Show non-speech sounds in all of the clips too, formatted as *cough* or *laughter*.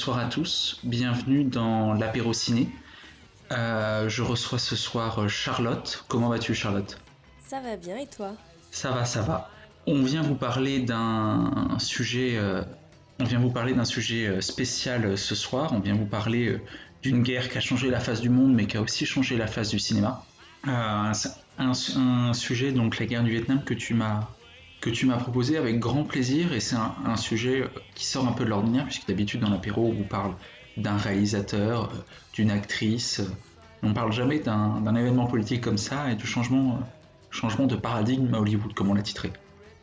Bonsoir à tous, bienvenue dans l'apéro ciné. Euh, je reçois ce soir euh, Charlotte. Comment vas-tu Charlotte? Ça va bien et toi? Ça va, ça va. On vient vous parler d'un sujet, euh, on vient vous parler d'un sujet spécial ce soir. On vient vous parler d'une guerre qui a changé la face du monde, mais qui a aussi changé la face du cinéma. Euh, un, un sujet donc la guerre du Vietnam que tu m'as que tu m'as proposé avec grand plaisir et c'est un, un sujet qui sort un peu de l'ordinaire puisque d'habitude dans l'apéro on vous parle d'un réalisateur, euh, d'une actrice. On parle jamais d'un événement politique comme ça et du changement, euh, changement de paradigme à Hollywood, comme on l'a titré.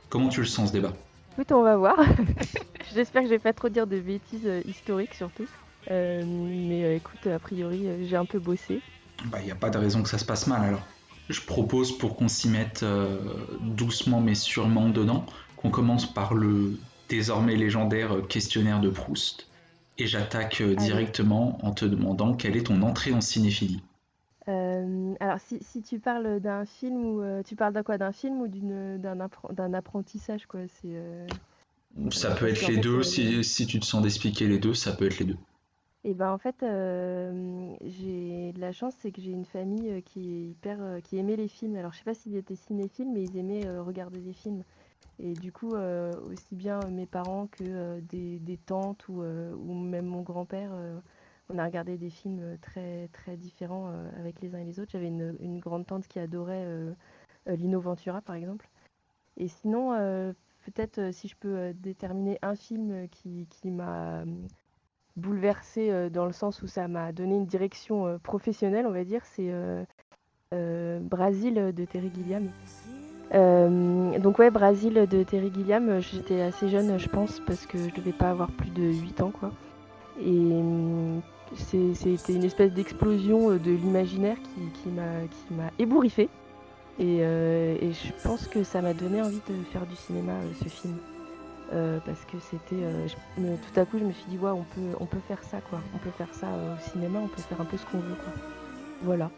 Comment tu le sens ce débat? Écoute, on va voir. *laughs* J'espère que je vais pas trop dire de bêtises euh, historiques surtout. Euh, mais écoute, a priori, j'ai un peu bossé. Bah, il n'y a pas de raison que ça se passe mal alors. Je propose pour qu'on s'y mette euh, doucement mais sûrement dedans, qu'on commence par le désormais légendaire questionnaire de Proust. Et j'attaque euh, directement en te demandant quelle est ton entrée en cinéphilie. Euh, alors, si, si tu parles d'un film ou tu parles d'un quoi? D'un film ou d'une d'un appre- d'un apprentissage quoi? C'est Ça peut être les deux, si, si tu te sens d'expliquer les deux, ça peut être les deux. Et ben en fait, j'ai de la chance, c'est que j'ai une famille qui est hyper, qui aimait les films. Alors je sais pas s'ils étaient cinéphiles, mais ils aimaient regarder des films. Et du coup, aussi bien mes parents que des, tantes ou, ou même mon grand-père, on a regardé des films très très différents avec les uns et les autres. J'avais une, une grande tante qui adorait Lino Ventura, par exemple. Et sinon, peut-être si je peux déterminer un film qui, qui m'a bouleversée euh, dans le sens où ça m'a donné une direction euh, professionnelle, on va dire, c'est euh, Brasil de Terry Gilliam. Donc ouais, Brasil de Terry Gilliam, j'étais assez jeune, je pense, parce que je devais pas avoir plus de 8 ans, quoi. Et c'est- c'était une espèce d'explosion de l'imaginaire qui, qui m'a ébouriffée. Et, et je pense que ça m'a donné envie de faire du cinéma, ce film. Euh, parce que c'était euh, tout à coup je me suis dit ouais on peut on peut faire ça quoi. On peut faire ça euh, au cinéma on peut faire un peu ce qu'on veut quoi. Voilà.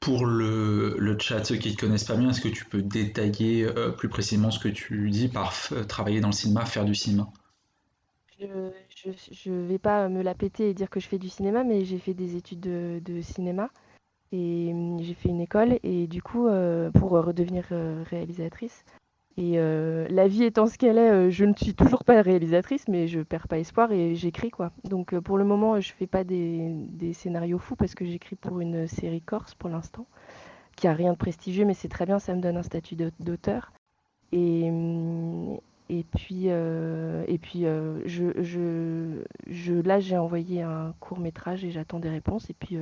Pour le, le chat, ceux qui ne te connaissent pas bien, est-ce que tu peux détailler plus précisément ce que tu dis par travailler dans le cinéma, faire du cinéma? Je, je vais pas me la péter et dire que je fais du cinéma mais j'ai fait des études de, de cinéma et hum, j'ai fait une école et du coup pour redevenir réalisatrice et euh, la vie étant ce qu'elle est euh, je ne suis toujours pas réalisatrice mais je perds pas espoir et j'écris quoi. Donc euh, pour le moment je fais pas des, scénarios fous parce que j'écris pour une série corse pour l'instant qui a rien de prestigieux mais c'est très bien ça me donne un statut d'aut- d'auteur. Et puis euh, et puis je, là j'ai envoyé un court métrage et j'attends des réponses et puis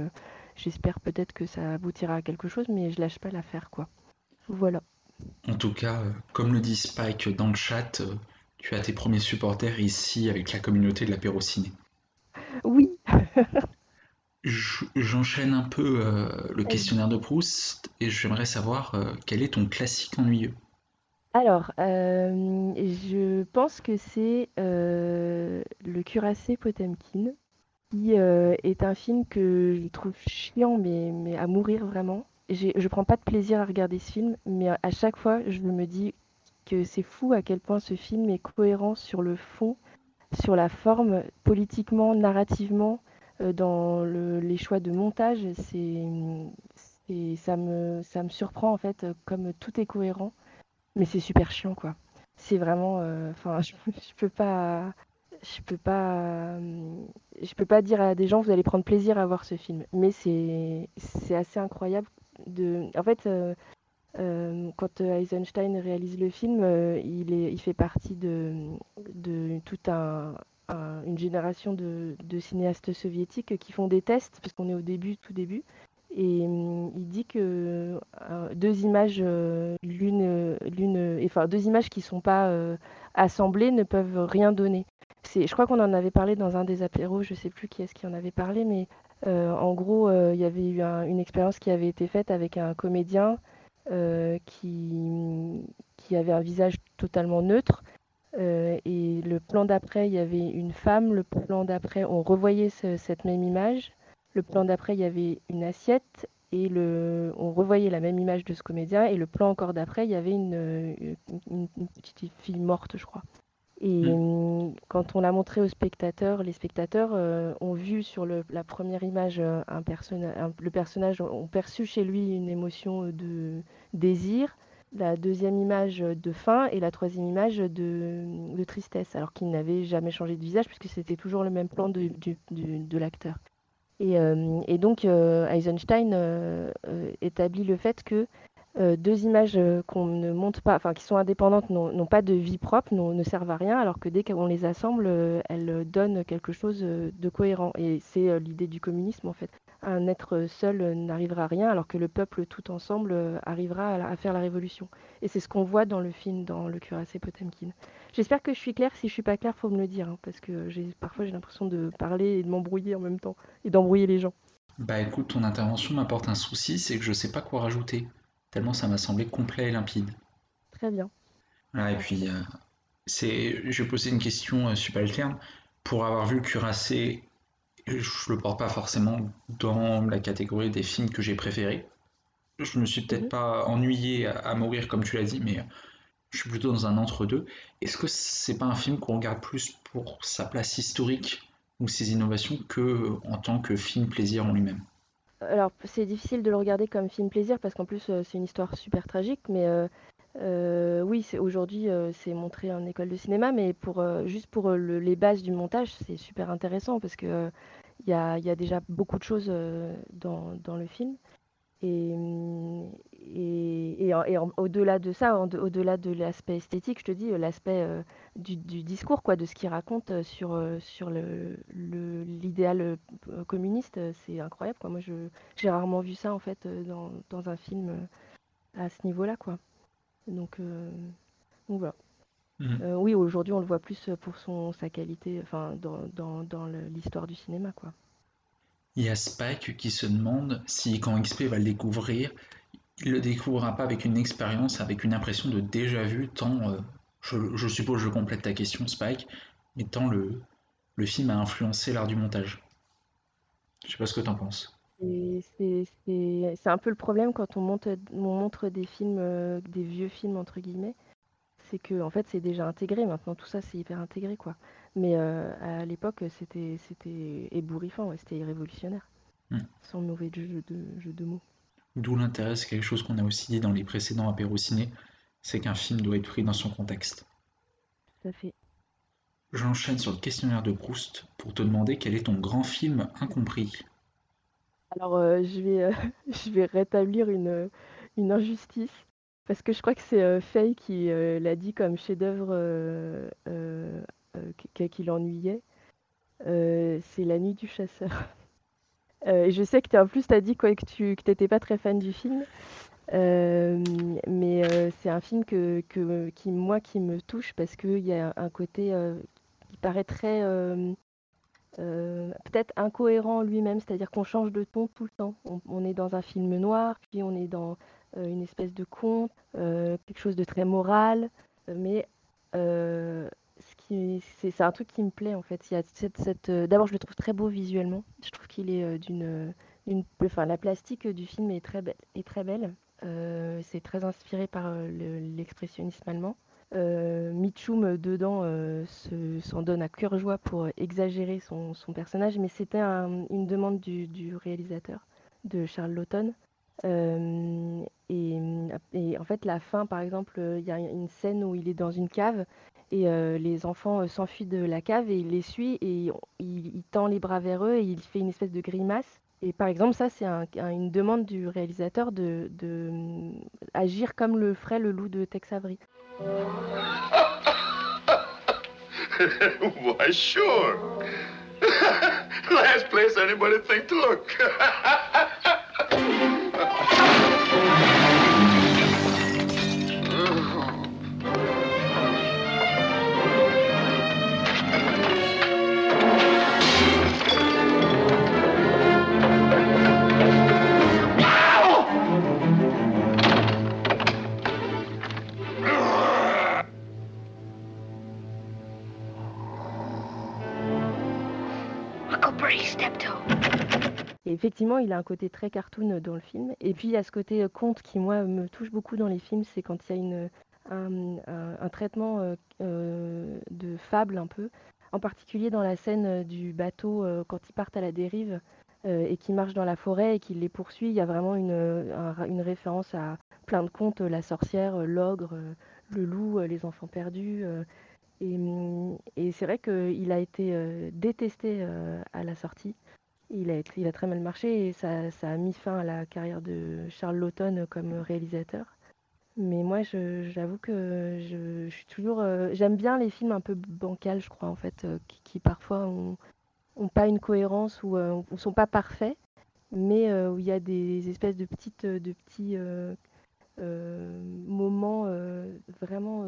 j'espère peut-être que ça aboutira à quelque chose mais je lâche pas l'affaire quoi. Voilà En tout cas, euh, comme le dit Spike dans le chat, euh, tu as tes premiers supporters ici avec la communauté de l'apéro ciné. oui J'enchaîne un peu euh, le questionnaire de Proust et j'aimerais savoir euh, quel est ton classique ennuyeux? Alors, euh, je pense que c'est Le Cuirassé Potemkin, qui est un film que je trouve chiant, mais, mais à mourir vraiment. Je prends pas de plaisir à regarder ce film, mais à chaque fois, je me dis que c'est fou à quel point ce film est cohérent sur le fond, sur la forme, politiquement, narrativement, euh, dans le- les choix de montage. C'est, ça me, surprend en fait, comme tout est cohérent. Mais c'est super chiant, quoi. C'est vraiment, euh, enfin, je, *laughs* je peux pas, je peux pas, je peux pas dire à des gens vous allez prendre plaisir à voir ce film. Mais c'est assez incroyable en fait, euh, euh, quand euh, Eisenstein réalise le film, il fait partie de, de tout un, une génération de, cinéastes soviétiques qui font des tests, parce qu'on est au début, tout début. Et hum, il dit que deux images, l'une, deux images qui ne sont pas assemblées ne peuvent rien donner. je crois qu'on en avait parlé dans un des apéros, je ne sais plus qui est-ce qui en avait parlé, mais en gros, il y avait eu une expérience qui avait été faite avec un comédien qui, qui avait un visage totalement neutre euh, et le plan d'après, il y avait une femme. Le plan d'après, on revoyait cette même image. Le plan d'après, il y avait une assiette. Et on revoyait la même image de ce comédien. Et le plan encore d'après, il y avait une, petite fille morte, je crois. Et mm. quand on l'a montré aux spectateurs, les spectateurs euh, ont vu sur le, la première image euh, un le personnage, ont perçu chez lui une émotion de désir la deuxième image de faim et la troisième image de, tristesse, alors qu'il n'avait jamais changé de visage puisque c'était toujours le même plan de, de l'acteur. Et, euh, donc euh, Eisenstein euh, établit le fait que deux images qu'on ne monte pas, enfin qui sont indépendantes, n'ont pas de vie propre, ne servent à rien, alors que dès qu'on les assemble, elles donnent quelque chose de cohérent. Et c'est l'idée du communisme en fait un être seul n'arrivera à rien, alors que le peuple tout ensemble euh, arrivera à, faire la révolution. Et c'est ce qu'on voit dans le film, dans le cuirassé Potemkin. J'espère que je suis claire. Si je suis pas claire, faut me le dire, hein, parce que parfois j'ai l'impression de parler et de m'embrouiller en même temps et d'embrouiller les gens. Bah écoute, ton intervention m'apporte un souci, c'est que je sais pas quoi rajouter. Tellement ça m'a semblé complet et limpide. Très bien. et puis, euh, c'est, je vais poser une question euh, subalterne. Pour avoir vu le cuirassé je le porte pas forcément dans la catégorie des films que j'ai préférés. Je me suis peut-être mhm. pas ennuyé à, mourir comme tu l'as dit, mais je suis plutôt dans un entre-deux. Est-ce que c'est pas un film qu'on regarde plus pour sa place historique ou ses innovations que en tant que film plaisir en lui-même? Alors c'est difficile de le regarder comme film plaisir parce qu'en plus euh, c'est une histoire super tragique, mais euh, euh, oui, aujourd'hui c'est montré en école de cinéma, mais pour juste pour les bases du montage, c'est super intéressant parce que il y a, déjà beaucoup de choses euh, dans, le film. Et, et, au-delà de ça, au-delà de l'aspect esthétique, je te dis, l'aspect euh, du, discours, quoi, de ce qu'il raconte sur, sur l'idéal le, communiste, c'est incroyable. Quoi. Moi, j'ai rarement vu ça, en fait, dans, dans un film à ce niveau-là. Quoi. Donc, donc voilà. Euh, oui, aujourd'hui, on le voit plus pour son, sa qualité, enfin, dans, dans, dans l'histoire du cinéma, quoi. Il y a Spike qui se demande si quand XP va le découvrir, il le découvrira pas avec une expérience, avec une impression de déjà vu, tant, euh, je, suppose, je complète ta question, Spike, mais tant le, le film a influencé l'art du montage. Je sais pas ce que tu en penses. C'est un peu le problème quand on, monte, on montre des films, euh, des vieux films entre guillemets c'est que en fait c'est déjà intégré maintenant tout ça c'est hyper intégré quoi mais euh, à l'époque c'était c'était ébouriffant c'était révolutionnaire hmm. sans mauvais jeu de, jeu de mots. D'où l'intérêt c'est quelque chose qu'on a aussi dit dans les précédents apéros ciné c'est qu'un film doit être pris dans son contexte. Tout à fait. J'enchaîne sur le questionnaire de Proust pour te demander quel est ton grand film incompris. Alors euh, je vais euh, *laughs* je vais rétablir une une injustice parce que je crois que c'est euh, Faye qui euh, l'a dit comme chef-d'œuvre euh, qui l'ennuyait. c'est La Nuit du Chasseur. *laughs* et je sais que en plus, tu as dit quoi, que tu n'étais pas très fan du film. mais c'est un film que, qui, moi, qui me touche parce qu'il y a un côté qui paraît très. peut-être incohérent lui-même, c'est-à-dire qu'on change de ton tout le temps. on, est dans un film noir, puis on est dans euh, une espèce de conte, euh, quelque chose de très moral, euh, c'est un truc qui me plaît en fait. Cette, D'abord, je le trouve très beau visuellement. Je trouve qu'il est d'une, enfin, la plastique du film est très belle. Est très belle. c'est très inspiré par l'expressionnisme allemand. Mitchum dedans s'en donne à cœur joie pour exagérer son, personnage, mais c'était une demande du, réalisateur, de Charles Lawton. Euh, et, en fait, la fin, par exemple, il y a une scène où il est dans une cave et les enfants s'enfuient de la cave et il les suit et il, tend les bras vers eux et il fait une espèce de grimace. Et par exemple, ça, c'est une demande du réalisateur de, agir comme le ferait le loup de Tex Avery. *laughs* Why, sure. *laughs* Last place anybody think to look. *laughs* Cooper, he. Effectivement, il a un côté très cartoon dans le film. Et puis, il y a ce côté euh, conte qui, moi, me touche beaucoup dans les films. C'est quand il y a un, traitement euh, euh, de fable un peu. En particulier dans la scène du bateau quand ils partent à la dérive et qu'ils marchent dans la forêt et qu'il les poursuit. Il y a vraiment une, référence à plein de contes. La sorcière, l'ogre, le loup, les enfants perdus. et hum, et c'est vrai qu'il a été détesté à la sortie. Il a, très mal marché et ça, a mis fin à la carrière de Charles Laughton comme réalisateur. Mais moi, j'avoue que je, suis toujours. euh, J'aime bien les films un peu bancals, je crois, en fait, euh, qui, parfois ont, ont pas une cohérence ou euh, sont pas parfaits, mais euh, où il y a des espèces de petits moments vraiment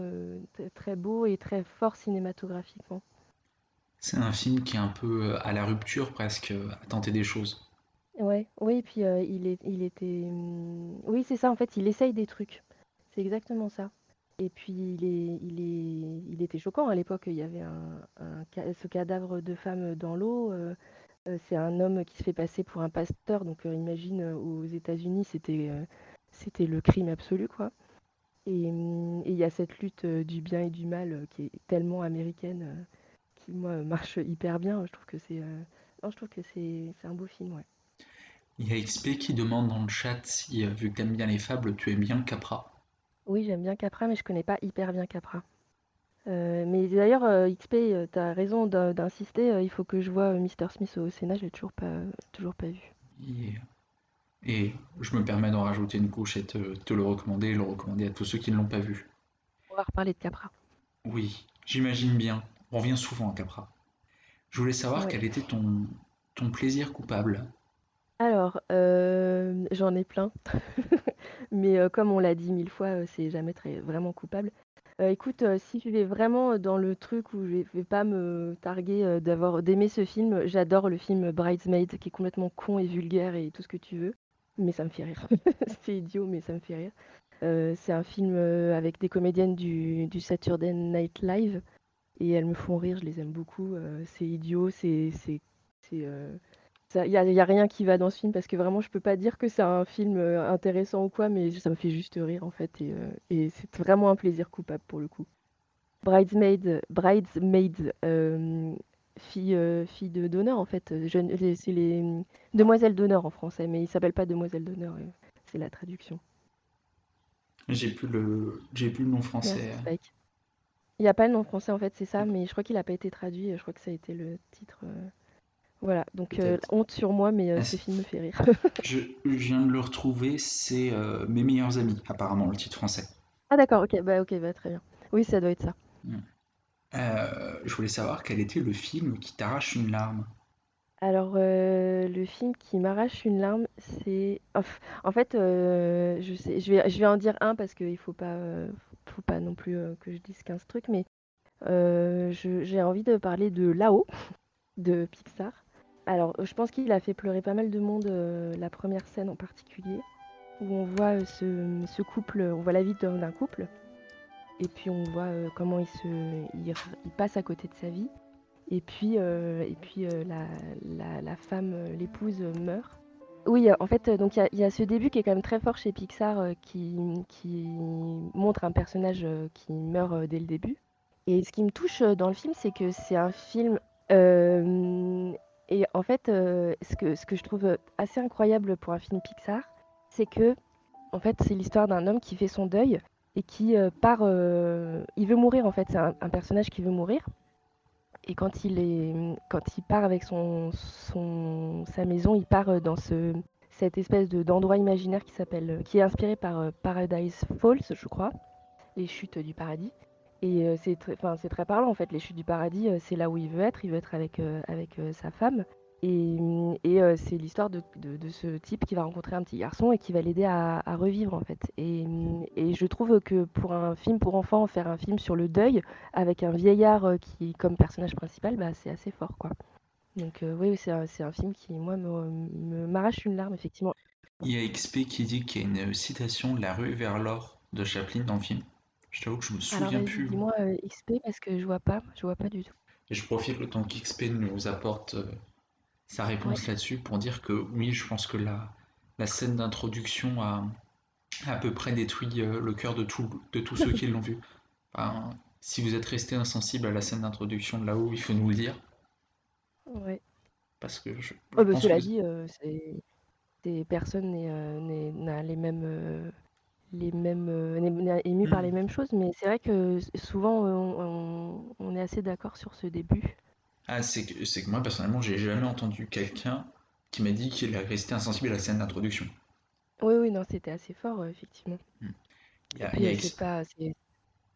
très beaux et très forts cinématographiquement. C'est un film qui est un peu euh, à la rupture presque, euh, à tenter des choses. Ouais, oui, puis euh, il est, il était, hum, oui, c'est ça en fait, il essaye des trucs, c'est exactement ça. Et puis il est, il est, il était choquant à l'époque. Il y avait un, ce cadavre de femme dans l'eau. c'est un homme qui se fait passer pour un pasteur, donc imagine aux États-Unis, c'était, c'était le crime absolu, quoi. Et et il y a cette lutte du bien et du mal qui est tellement américaine, qui moi marche hyper bien. Je trouve que c'est, euh, non, je trouve que c'est, c'est un beau film, ouais. Il y a XP qui demande dans le chat si, euh, vu que t'aimes bien les fables, tu aimes bien Capra. Oui, j'aime bien Capra, mais je connais pas hyper bien Capra. Euh, mais d'ailleurs, euh, XP, euh, t'as raison d'in- d'insister, il faut que je vois Mr. Smith au Sénat, je l'ai toujours pas, toujours pas vu. Et, et je me permets d'en rajouter une couche et te, te le recommander et le recommander à tous ceux qui ne l'ont pas vu. On va reparler de Capra. Oui, j'imagine bien. On revient souvent à Capra. Je voulais savoir Ouais. quel était ton, ton plaisir coupable. Alors, euh, j'en ai plein, *laughs* mais euh, comme on l'a dit mille fois, euh, c'est jamais très vraiment coupable. Euh, écoute, si je vais vraiment dans le truc où je vais, vais pas me targuer d'avoir d'aimer ce film, j'adore le film Bridesmaid, qui est complètement con et vulgaire et tout ce que tu veux, mais ça me fait rire. *laughs* C'est idiot, mais ça me fait rire. C'est un film avec des comédiennes du, du Saturday Night Live et elles me font rire, je les aime beaucoup. euh, c'est idiot, c'est euh, il n'y a, y a rien qui va dans ce film parce que vraiment je peux pas dire que c'est un film euh, intéressant ou quoi, mais ça me fait juste rire en fait et, euh, et c'est vraiment un plaisir coupable pour le coup. Bridesmaid, Bridesmaid, euh, fille, euh, fille de d'honneur en fait, euh, c'est les euh, demoiselles d'honneur en français, mais il s'appelle pas demoiselles d'honneur, euh, c'est la traduction. J'ai plus le, plus le nom français. Il n'y a pas le nom français en fait, c'est ça, mais je crois qu'il n'a pas été traduit, je crois que ça a été le titre. euh, Voilà, donc euh, Peut-être. honte sur moi, mais euh, Ah, ce film me fait rire. *laughs* *laughs* Je, je viens de le retrouver, c'est euh, Mes meilleurs amis, apparemment, le titre français. Ah d'accord, ok, bah ok, bah très bien. Oui, ça doit être ça. Euh, je voulais savoir quel était le film qui t'arrache une larme. Alors, euh, le film qui m'arrache une larme, c'est... Ouf, En fait, euh, je sais, je vais, je vais en dire un parce qu'il faut pas, euh, faut pas non plus euh, que je dise 15 trucs, mais euh, j'ai envie de parler de Là-haut, *laughs* de Pixar. Alors, je pense qu'il a fait pleurer pas mal de monde, euh, la première scène en particulier, où on voit ce, couple, on voit la vie d'un couple, et puis on voit comment il se, il, passe à côté de sa vie. Et puis, et puis la, la- femme, l'épouse, meurt. Oui, en fait, euh, donc il y a, ce début qui est quand même très fort chez Pixar, euh, qui, montre un personnage euh, qui meurt dès le début. Et ce qui me touche dans le film, c'est que c'est un film. et en fait, ce que, je trouve assez incroyable pour un film Pixar, c'est que, en fait, c'est l'histoire d'un homme qui fait son deuil et qui part. il veut mourir, en fait. C'est un personnage qui veut mourir. Et quand il part avec son, sa maison, il part euh, dans ce, cette espèce de, d'endroit imaginaire qui s'appelle, qui est inspiré par euh, Paradise Falls, je crois, les chutes du paradis. Et euh, c'est c'est très parlant en fait. Les chutes du paradis, euh, c'est là où il veut être. Il veut être avec, euh, avec euh, sa femme. Et, et euh, c'est l'histoire de, de- de ce type qui va rencontrer un petit garçon et qui va l'aider à, à revivre en fait. Et, et je trouve que pour un film pour enfants, faire un film sur le deuil avec un vieillard euh, qui comme personnage principal, bah, c'est assez fort quoi. Donc euh, oui, c'est un, film qui moi me, m'arrache une larme effectivement. Il y a XP qui dit qu'il y a une citation La rue vers l'or de Chaplin dans le film. Je t'avoue que je me Alors souviens vas-y, plus. dis-moi euh, XP parce que je vois pas, je vois pas du tout. Et je profite le temps qu'XP nous apporte sa réponse là-dessus pour dire que oui, je pense que la, la scène d'introduction a à peu près détruit euh, le cœur de, tout, de tous ceux *laughs* qui l'ont vu. Enfin, si vous êtes resté insensible à la scène d'introduction de là-haut, il faut nous le dire. Ouais. Parce que je, je Oh, bah, pense cela que dit, euh, c'est c'est- personne n'est, euh, n'est- n'a les mêmes, euh, les mêmes, euh, ému par les Mm. mêmes choses, mais c'est vrai que souvent euh, on, on- on est assez d'accord sur ce début. Ah, c'est que, c'est que moi, personnellement, j'ai jamais entendu quelqu'un qui m'a dit qu'il est resté insensible à la scène d'introduction. Oui, oui, non, c'était assez fort, euh, effectivement. Il y Et a, puis il y a euh, c'est pas, c'est...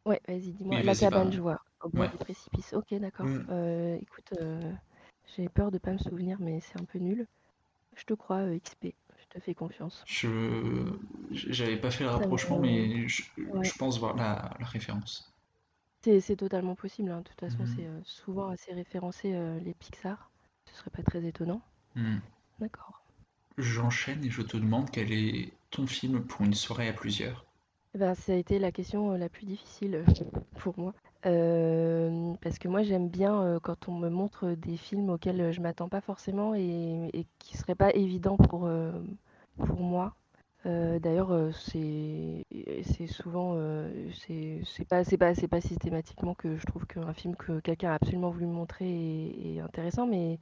Ouais, vas-y, dis-moi. Oui, La cabane, je vois, au bord Ouais. du précipice. Ok, d'accord. Mm. Euh, écoute, euh, j'ai peur de pas me souvenir, mais c'est un peu nul. Je te crois, XP. Je te fais confiance. Je j'avais pas fait le me- rapprochement, mais je, Ouais. je pense voir la, la référence. C'est c'est totalement possible, hein. De toute façon, Mhm. c'est euh, souvent assez référencé, euh, les Pixar. Ce serait pas très étonnant. Hmm. D'accord. J'enchaîne et je te demande quel est ton film pour une soirée à plusieurs. Eh ben, ça a été la question euh, la plus difficile pour moi. Parce que moi, j'aime bien quand on me montre des films auxquels euh, je m'attends pas forcément et, et qui seraient pas évidents pour, pour moi. Euh, d'ailleurs, euh, c'est souvent, euh, c'est pas, systématiquement que je trouve qu'un film que quelqu'un a absolument voulu montrer est, intéressant, mais,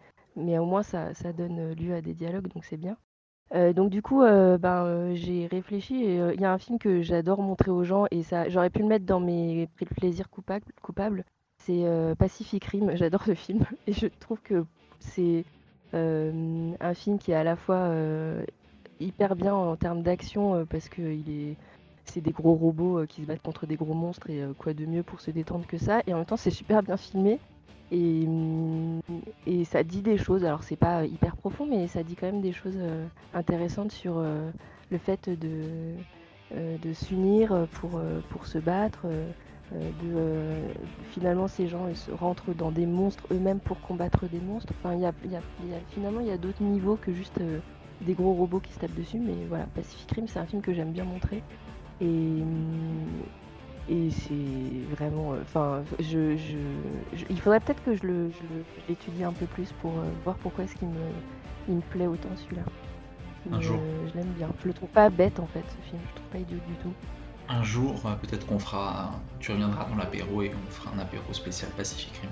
au moins ça, donne lieu à des dialogues, donc c'est bien. Donc du coup, ben, j'ai réfléchi et il y a un film que j'adore montrer aux gens et j'aurais pu le mettre dans mes pl- plaisirs coupables, coupables. C'est Pacific Rim. *laughs* J'adore ce film et je trouve que c'est un film qui est à la fois hyper bien en termes d'action euh, parce que il est, c'est des gros robots euh, qui se battent contre des gros monstres et euh, quoi de mieux pour se détendre que ça. Et en même temps, c'est super bien filmé. Et, hum, et ça dit des choses, alors c'est pas hyper profond, mais ça dit quand même des choses intéressantes sur le fait de, de s'unir pour, pour se battre. de, finalement, ces gens rentrent dans des monstres eux-mêmes pour combattre des monstres. Enfin, y y a- finalement, il y a d'autres niveaux que juste des gros robots qui se tapent dessus. Mais voilà, Pacific Rim, c'est un film que j'aime bien montrer. Et, hum, et c'est vraiment. euh, Enfin, je, je- je- il faudrait peut-être que je le- le- l'étudie un peu plus pour euh, voir pourquoi est-ce qu'il me, il me plaît autant celui-là. Un jour. euh, je l'aime bien. Je le trouve pas bête en fait, ce film. Je le trouve pas idiot du tout. Un jour, peut-être qu'on fera, tu reviendras dans l'apéro et on fera un apéro spécial Pacific Rim.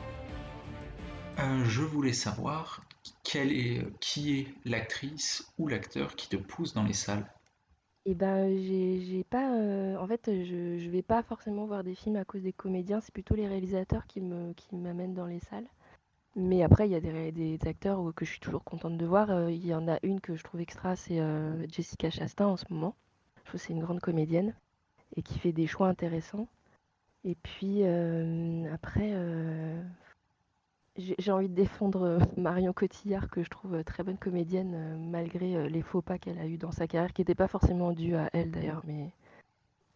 Euh, je voulais savoir est, qui est l'actrice ou l'acteur qui te pousse dans les salles? Et ben, j'ai pas. euh, en fait, je, je vais pas forcément voir des films à cause des comédiens. C'est plutôt les réalisateurs qui me, qui m'amènent dans les salles. Mais après, il y a des, acteurs euh, que je suis toujours contente de voir. Euh, Il y en a une que je trouve extra, c'est euh, Jessica Chastain en ce moment. Je trouve c'est une grande comédienne et qui fait des choix intéressants. Et puis euh, après, euh, j'ai envie de défendre euh, *laughs* Marion Cotillard, que je trouve euh, très bonne comédienne, euh, malgré les faux pas qu'elle a eu dans sa carrière, qui n'étaient pas forcément dus à elle d'ailleurs.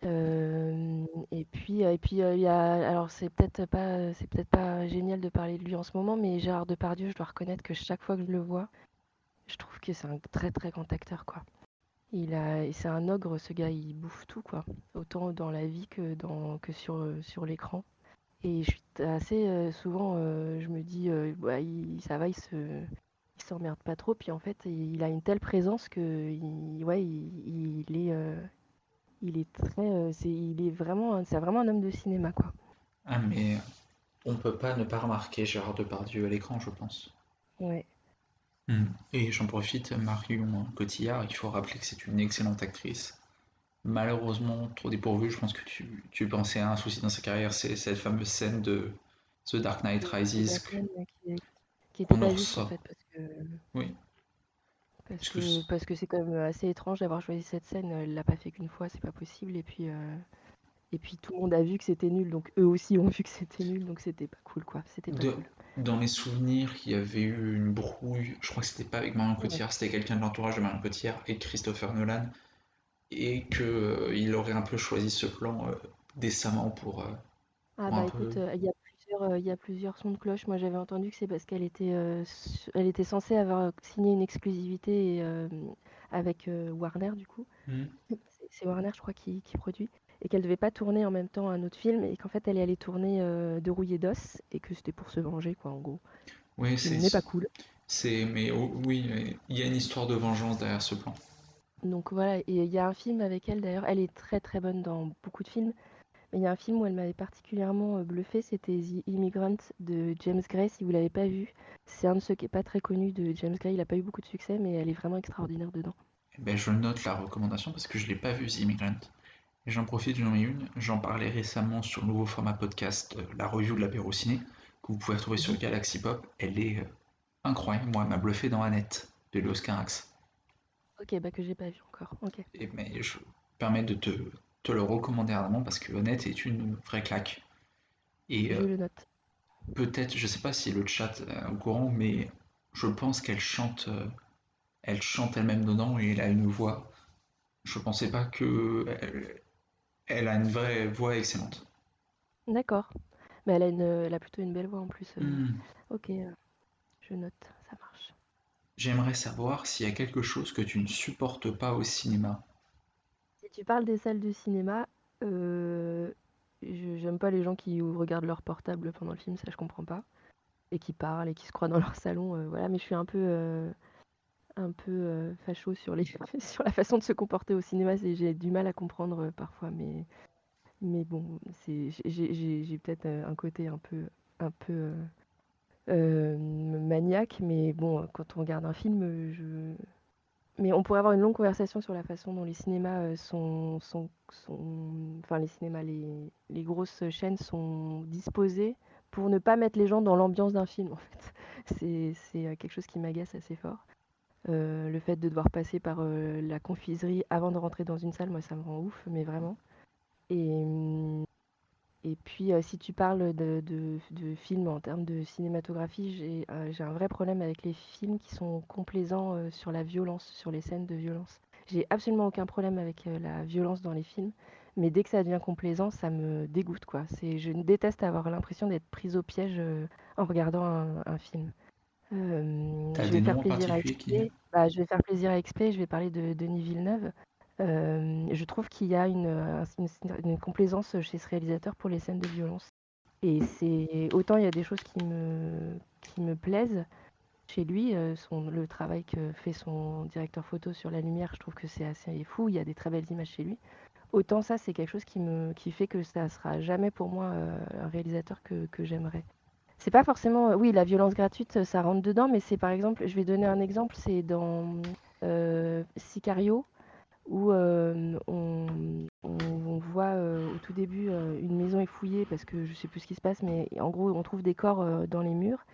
Et puis et puis y a, alors c'est peut-être pas c'est peut-être pas génial de parler de lui en ce moment, mais Gérard Depardieu, je dois reconnaître que chaque fois que je le vois, je trouve que c'est un très très grand acteur quoi. C'est un ogre, ce gars, il bouffe tout, quoi. Autant dans la vie que, dans, que sur, sur l'écran. Et je suis assez euh, souvent, euh, je me dis, euh, bah, il, ça va, il se, il s'emmerde pas trop. Puis en fait, il a une telle présence que, il, ouais, il, il est, il est très, c'est, il est vraiment, un- c'est vraiment un homme de cinéma, quoi. Ah, mais on peut pas ne pas remarquer Gérard Depardieu à l'écran, je pense. Ouais. Hmm. Et j'en profite, Marion Cotillard, il faut rappeler que c'est une excellente actrice. Malheureusement, trop dépourvue, je pense que tu, tu pensais à un souci dans sa carrière, c'est cette fameuse scène de The Dark Knight Rises. La scène qui, qui était pas juste, en fait, parce que. Oui. Parce que que, parce que c'est quand même assez étrange d'avoir choisi cette scène. Elle l'a pas fait qu'une fois, c'est pas possible. Et puis, euh, Et puis tout le monde a vu que c'était nul, donc eux aussi ont vu que c'était nul, donc c'était pas cool quoi. C'était pas De- cool. Dans mes souvenirs, il y avait eu une brouille, je crois que c'était pas avec Marion Ouais. Cotillard, c'était quelqu'un de l'entourage de Marion Cotillard et Christopher Nolan, et que euh, il aurait un peu choisi ce plan euh, décemment pour, euh, Ah pour bah écoute, il y a plusieurs, il y a plusieurs sons de cloche. Moi j'avais entendu que c'est parce qu'elle était, elle était censée avoir signé une exclusivité avec Warner du coup. *laughs* Mhm. C'est Warner je crois qui, qui produit. Et qu'elle devait pas tourner en même temps un autre film et qu'en fait elle est allée tourner euh, De rouillé d'os et que c'était pour se venger quoi en gros. Oui, c'est, n'est pas cool. c'est, mais oh, oui, il y a une histoire de vengeance derrière ce plan. Donc voilà, et il y a un film avec elle d'ailleurs, elle est très très bonne dans beaucoup de films, mais il y a un film où elle m'avait particulièrement euh, bluffé, c'était The Immigrant de James Gray, si vous l'avez pas vu. C'est un de ceux qui est pas très connu de James Gray, il a pas eu beaucoup de succès, mais elle est vraiment extraordinaire dedans. Eh ben, je note la recommandation parce que je l'ai pas vu, The Immigrant. J'en profite, j'en ai une. J'en parlais récemment sur le nouveau format podcast, euh, la review de l'apéro ciné, que vous pouvez retrouver sur Galaxy Pop. Elle est euh, incroyable. Moi, elle m'a bluffé dans Annette de Léos Carax. Ok, bah que j'ai pas vu encore. Ok. Et mais je me permets de te, te le recommander ardemment parce que Annette est une vraie claque. Et Je euh, le note. peut-être, je sais pas si le chat est au courant, mais je pense qu'elle chante, euh, elle chante elle-même dedans et elle a une voix. Je pensais pas que elle, elle a une vraie voix excellente. D'accord. Mais elle a une, elle a plutôt une belle voix en plus. euh. Hmm. Ok, euh, je note. J'aimerais savoir s'il y a quelque chose que tu ne supportes pas au cinéma. Si tu parles des salles de cinéma, euh, j'aime pas les gens qui regardent leur portable pendant le film, ça je comprends pas. Et qui parlent et qui se croient dans leur salon, euh, voilà. Mais je suis un peu, euh, un peu facho sur les, *laughs* sur la façon de se comporter au cinéma. J'ai du mal à comprendre parfois, mais, mais bon, c'est, j'ai, peut-être un côté un peu, un peu maniaque, mais bon, quand on regarde un film, je, mais on pourrait avoir une longue conversation sur la façon dont les cinémas sont, sont, enfin les cinémas, les, les grosses chaînes sont disposées pour ne pas mettre les gens dans l'ambiance d'un film en fait. *laughs* C'est, quelque chose qui m'agace assez fort. Le fait de devoir passer par la confiserie avant de rentrer dans une salle, moi ça me rend ouf, mais vraiment. Et, hum, et puis, euh, si tu parles de, de- de films en termes de cinématographie, j'ai euh, j'ai un vrai problème avec les films qui sont complaisants euh, sur la violence, sur les scènes de violence. J'ai absolument aucun problème avec euh, la violence dans les films, mais dès que ça devient complaisant, ça me dégoûte, quoi. C'est, je déteste avoir l'impression d'être prise au piège euh, en regardant un, un film. Euh, T'as je des vais faire en plaisir à particulier qui- XP. Bah, je vais faire plaisir à XP, je vais parler de Denis Villeneuve. Je trouve qu'il y a une, euh, une, complaisance chez ce réalisateur pour les scènes de violence. Et c'est autant il y a des choses qui me, qui me plaisent chez lui, euh, le travail que fait son directeur photo sur la lumière, je trouve que c'est assez fou, il y a des très belles images chez lui. Autant ça, c'est quelque chose qui, me, qui fait que ça sera jamais pour moi euh, un réalisateur que, que j'aimerais. C'est pas forcément, oui, la violence gratuite, ça rentre dedans, mais c'est par exemple, je vais donner un exemple, c'est dans Sicario, où on, voit au tout début une maison est fouillée parce que je sais plus ce qui se passe, mais en gros on trouve des corps dans les murs.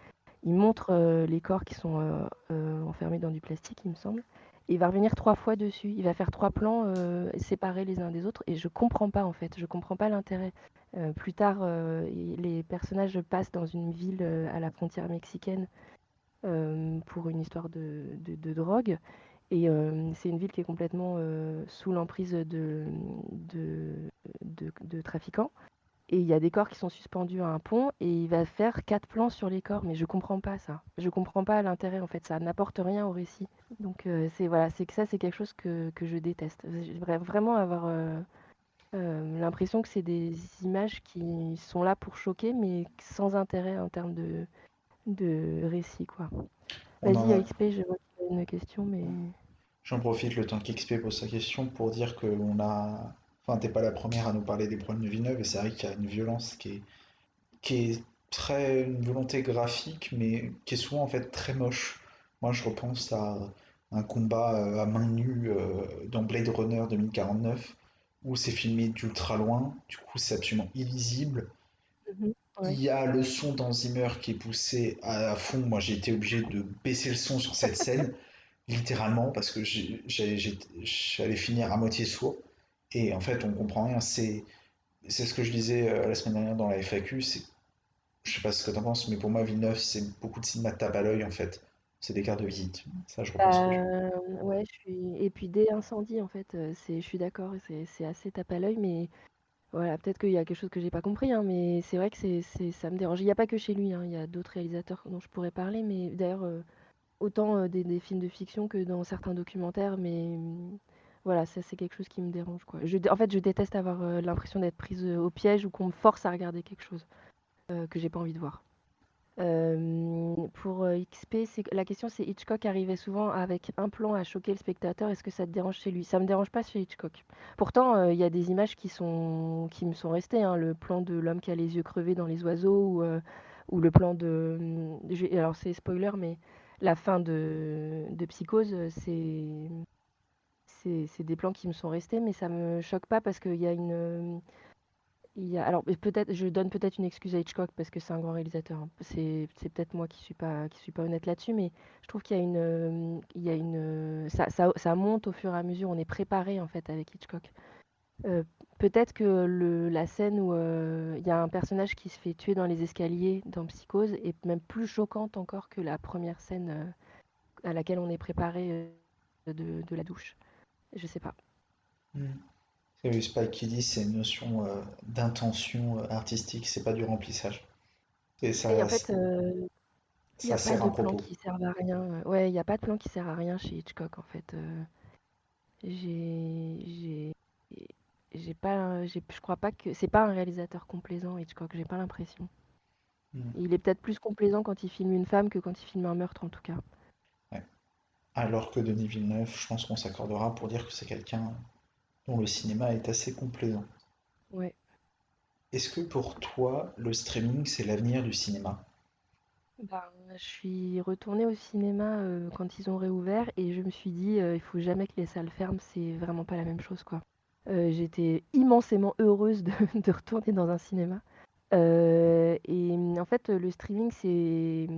Il montre les corps qui sont enfermés dans du plastique, il me semble. Et il va revenir trois fois dessus. Il va faire trois plans séparés les uns des autres. Et je comprends pas en fait. Je comprends pas l'intérêt. Plus tard, les personnages passent dans une ville à la frontière mexicaine pour une histoire de drogue. Et euh, c'est une ville qui est complètement euh, sous l'emprise de, de, de- de trafiquants. Et il y a des corps qui sont suspendus à un pont et il va faire quatre plans sur les corps. Mais je comprends pas ça. Je comprends pas l'intérêt en fait. Ça n'apporte rien au récit. Donc euh, c'est voilà, c'est que ça c'est quelque chose que, que je déteste. J'aimerais vraiment avoir l'impression que c'est des images qui sont là pour choquer, mais sans intérêt en termes de, de récit quoi. Vas-y, a- XP, je vois une question, mais J'en profite le temps qu'XP pose sa question pour dire que on a. Enfin, t'es pas la première à nous parler des problèmes de Villeneuve, et c'est vrai qu'il y a une violence qui est, qui est très. une volonté graphique, mais qui est souvent en fait très moche. Moi, je repense à un combat euh, à main nue euh, dans Blade Runner 2049, où c'est filmé d'ultra loin, du coup, c'est absolument illisible. Ouais. Il y a le son d'Hans Zimmer qui est poussé à, fond. Moi, j'ai été obligé de baisser le son sur cette scène, *laughs* littéralement, parce que j'allais finir à moitié sourd. Et en fait, on comprend rien. C'est ce que je disais euh, la semaine dernière dans la FAQ, je sais pas ce que t'en penses, mais pour moi, Villeneuve, c'est beaucoup de cinéma tape à l'œil, en fait. C'est des cartes de visite. Ça, je repense que je- Euh, ouais, je suis. Et puis dès Incendie, en fait, euh, je suis d'accord, c'est, c'est assez tape à l'œil, mais voilà, peut-être qu'il y a quelque chose que j'ai pas compris, hein, mais c'est vrai que c'est, c'est, ça me dérange. Il n'y a pas que chez lui, hein, il y a d'autres réalisateurs dont je pourrais parler, mais d'ailleurs, euh, autant euh, des, films de fiction que dans certains documentaires, mais hum, voilà, ça c'est quelque chose qui me dérange, quoi. En fait, je déteste avoir euh, l'impression d'être prise au piège ou qu'on me force à regarder quelque chose que j'ai pas envie de voir. Pour XP, la question c'est Hitchcock arrivait souvent avec un plan à choquer le spectateur. Est-ce que ça te dérange chez lui? Ça me dérange pas chez Hitchcock. Pourtant, il y a des images qui me sont restées. hein. Le plan de l'homme qui a les yeux crevés dans les oiseaux ou, le plan de. j'ai- Alors c'est spoiler, mais la fin de, de Psychose, c'est c'est des plans qui me sont restés, mais ça me choque pas parce qu'il y a une alors peut-être, je donne peut-être une excuse à Hitchcock parce que c'est un grand réalisateur. hein. C'est, peut-être moi qui suis pas suis pas honnête là-dessus, mais je trouve qu'il y a une, euh, il y a une, euh, ça, monte au fur et à mesure. On est préparé en fait avec Hitchcock. Euh, peut-être que la scène où il y a un personnage qui se fait tuer dans les escaliers dans Psychose est même plus choquante encore que la première scène à laquelle on est préparé de, la douche. Je sais pas. Hmm. C'est le Spike qui dit, c'est une notion euh, d'intention euh, artistique, c'est pas du remplissage. Et Et ça, en fait, euh, ça a sert pas de plan propos. qui servent à rien. Ouais, il n'y a pas de plan qui sert à rien chez Hitchcock en fait. euh, J'ai, j'ai, pas, j'ai, je crois pas que c'est pas un réalisateur complaisant Hitchcock. J'ai pas l'impression. Hmm. Il est peut-être plus complaisant quand il filme une femme que quand il filme un meurtre en tout cas. Ouais. Alors que Denis Villeneuve, je pense qu'on s'accordera pour dire que c'est quelqu'un dont le cinéma est assez complaisant. Ouais. Est-ce que pour toi, le streaming, c'est l'avenir du cinéma? Ben, je suis retournée au cinéma euh, quand ils ont réouvert et je me suis dit euh, il faut jamais que les salles ferment. C'est vraiment pas la même chose quoi. Euh, j'étais immensément heureuse de, *laughs* de retourner dans un cinéma. Euh, et en fait, le streaming, c'est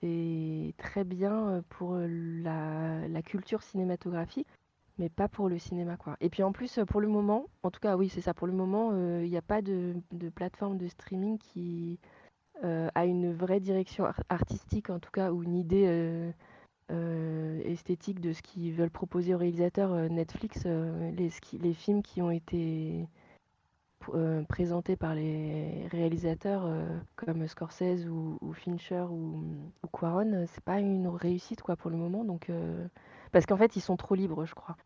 c'est très bien pour la, la culture cinématographique, mais pas pour le cinéma, quoi. Et puis en plus, pour le moment, en tout cas, oui, c'est ça, pour le moment, euh, il n'y a pas de, plateforme de streaming qui euh, a une vraie direction ar- artistique, en tout cas, ou une idée euh, euh, esthétique de ce qu'ils veulent proposer aux réalisateurs. Euh, Netflix, euh, les, films qui ont été euh, présentés par les réalisateurs euh, comme Scorsese ou, Fincher ou, ou euh, c'est pas une réussite quoi pour le moment. Donc, euh, parce qu'en fait, ils sont trop libres, je crois.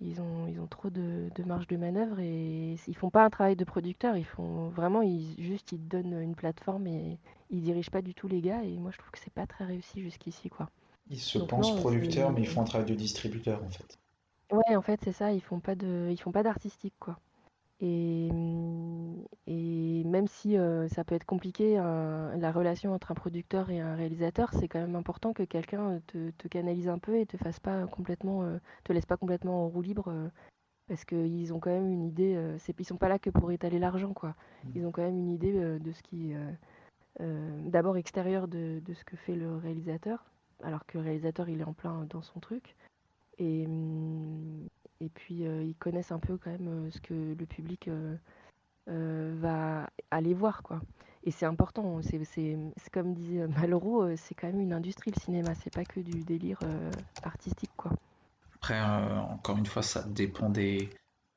Ils ont, ils ont trop de, de marge de manœuvre et ils font pas un travail de producteur. Ils font vraiment, ils, juste ils donnent une plateforme et ils dirigent pas du tout les gars. Et moi, je trouve que c'est pas très réussi jusqu'ici, quoi. Ils se Donc pensent non, producteurs, mais ils font un travail de distributeur, en fait. ouais, en fait, c'est ça. Ils font pas de, ils font pas d'artistique, quoi. Et, hum, et même si euh, ça peut être compliqué, un- la relation entre un producteur et un réalisateur, c'est quand même important que quelqu'un te, te canalise un peu et te fasse pas complètement, euh, te laisse pas complètement en roue libre, euh, parce qu'ils ont quand même une idée. c'est, ils sont pas là que pour étaler l'argent, quoi. Ils ont quand même une idée de ce qui, d'abord extérieur de, de ce que fait le réalisateur, alors que le réalisateur il est en plein dans son truc. Et, hum, et puis euh, ils connaissent un peu quand même euh, ce que le public euh, va aller voir, quoi. Et c'est important, c'est, comme disait *laughs* Malraux, c'est quand même une industrie le cinéma, c'est pas que du délire artistique, quoi. Après, encore une fois, ça dépend des.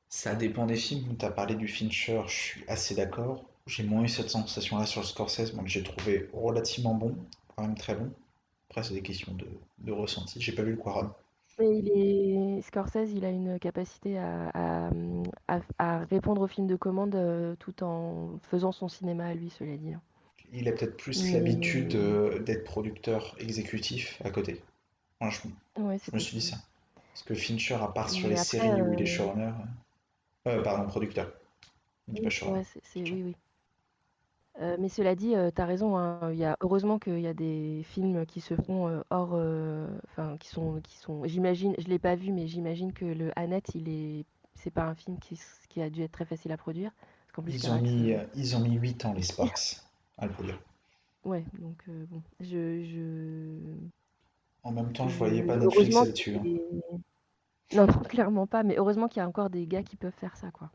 Ça dépend des films. Tu as parlé du Fincher, je suis assez d'accord. J'ai moins eu cette sensation-là sur le Scorsese, moi j'ai trouvé relativement bon, quand même très bon. Après, c'est des questions de, de ressenti. J'ai pas vu le Quaron. Mais il est... Scorsese, il a une capacité à, à, à- à répondre aux films de commande euh, tout en faisant son cinéma à lui, cela dit. hein. Il a peut-être plus Mais- l'habitude euh, d'être producteur exécutif à côté. Moi, je, Ouais, c'est je me suis dit ça. Parce que Fincher, à part sur Mais les après, séries où il est euh, showrunner, pardon, producteur. Il dit pas showrunner. ouais, c'est, c'est- oui, oui. Mais cela dit, euh, t'as raison, hein, il y a, heureusement qu'il y a des films qui se font hors, enfin, qui sont, qui sont, j'imagine, je l'ai pas vu, mais j'imagine que le Annette, il est, c'est pas un film qui, s- qui a dû être très facile à produire, parce qu'en plus Ils ont Carax, mis, ils ont mis 8 ans, les Sparks, à le produire. ouais, donc bon, je, je, En même temps, je je- voyais pas Netflix heureusement là-dessus. hein. non, *laughs* clairement pas, mais heureusement qu'il y a encore des gars qui peuvent faire ça, quoi.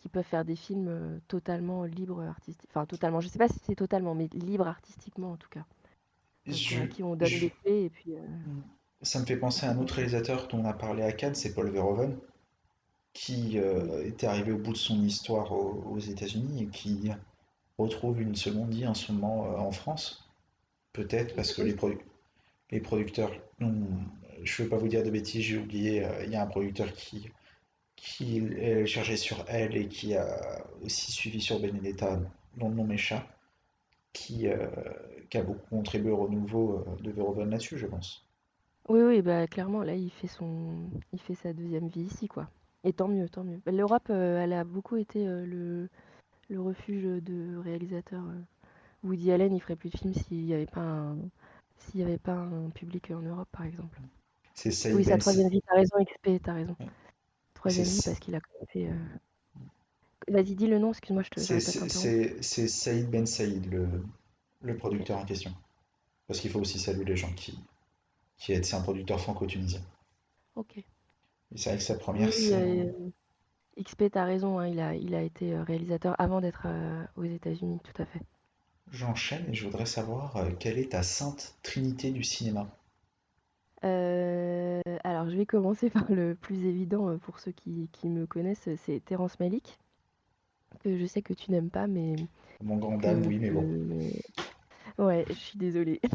Qui peuvent faire des films euh, totalement libres artistiques. Enfin, totalement, je sais pas si c'est totalement, mais libres artistiquement en tout cas. Donc, Je, à qui on donne je- les clés et puis. euh, ça me fait penser à un autre réalisateur dont on a parlé à Cannes, c'est Paul Verhoeven, qui euh, était arrivé au bout de son histoire aux, aux États-Unis et qui retrouve une seconde vie en ce moment euh, en France. Peut-être parce que les, produ- les producteurs, non, je ne veux pas vous dire de bêtises, j'ai oublié, euh, il y a un producteur qui, qui est chargé sur elle et qui a aussi suivi sur Benedetta, dont le nom m'échappe, qui, euh, qui a beaucoup contribué au renouveau euh, de Verhoeven là-dessus, je pense. Oui, oui, bah clairement, là, il fait son, il fait sa deuxième vie ici, quoi. Et tant mieux, tant mieux. L'Europe, euh, elle a beaucoup été euh, le, le refuge de réalisateurs. Woody Allen, il ferait plus de films s'il n'y avait pas un, s'il avait pas un public en Europe, par exemple. C'est Oui, sa troisième vie, t'as raison, XP, t'as raison. Ouais. Troisième parce qu'il a fait. euh, Vas-y, dis le nom, excuse-moi, je te C'est Saïd Ben Saïd, le, le producteur en question. Parce qu'il faut aussi saluer les gens qui, qui aident. C'est un producteur franco-tunisien. Ok. C'est vrai que sa première, oui, c'est euh, XP, t'as raison, hein, il a, il a été euh, réalisateur avant d'être euh, aux États-Unis, tout à fait. J'enchaîne et je voudrais savoir quelle est ta sainte trinité du cinéma? Euh, alors, je vais commencer *laughs* par le plus évident euh, pour ceux qui, qui me connaissent, c'est Terrence Malick, que je sais que tu n'aimes pas, mais Mon grand que, dame, oui, mais bon. que- Ouais, je suis désolée. *laughs*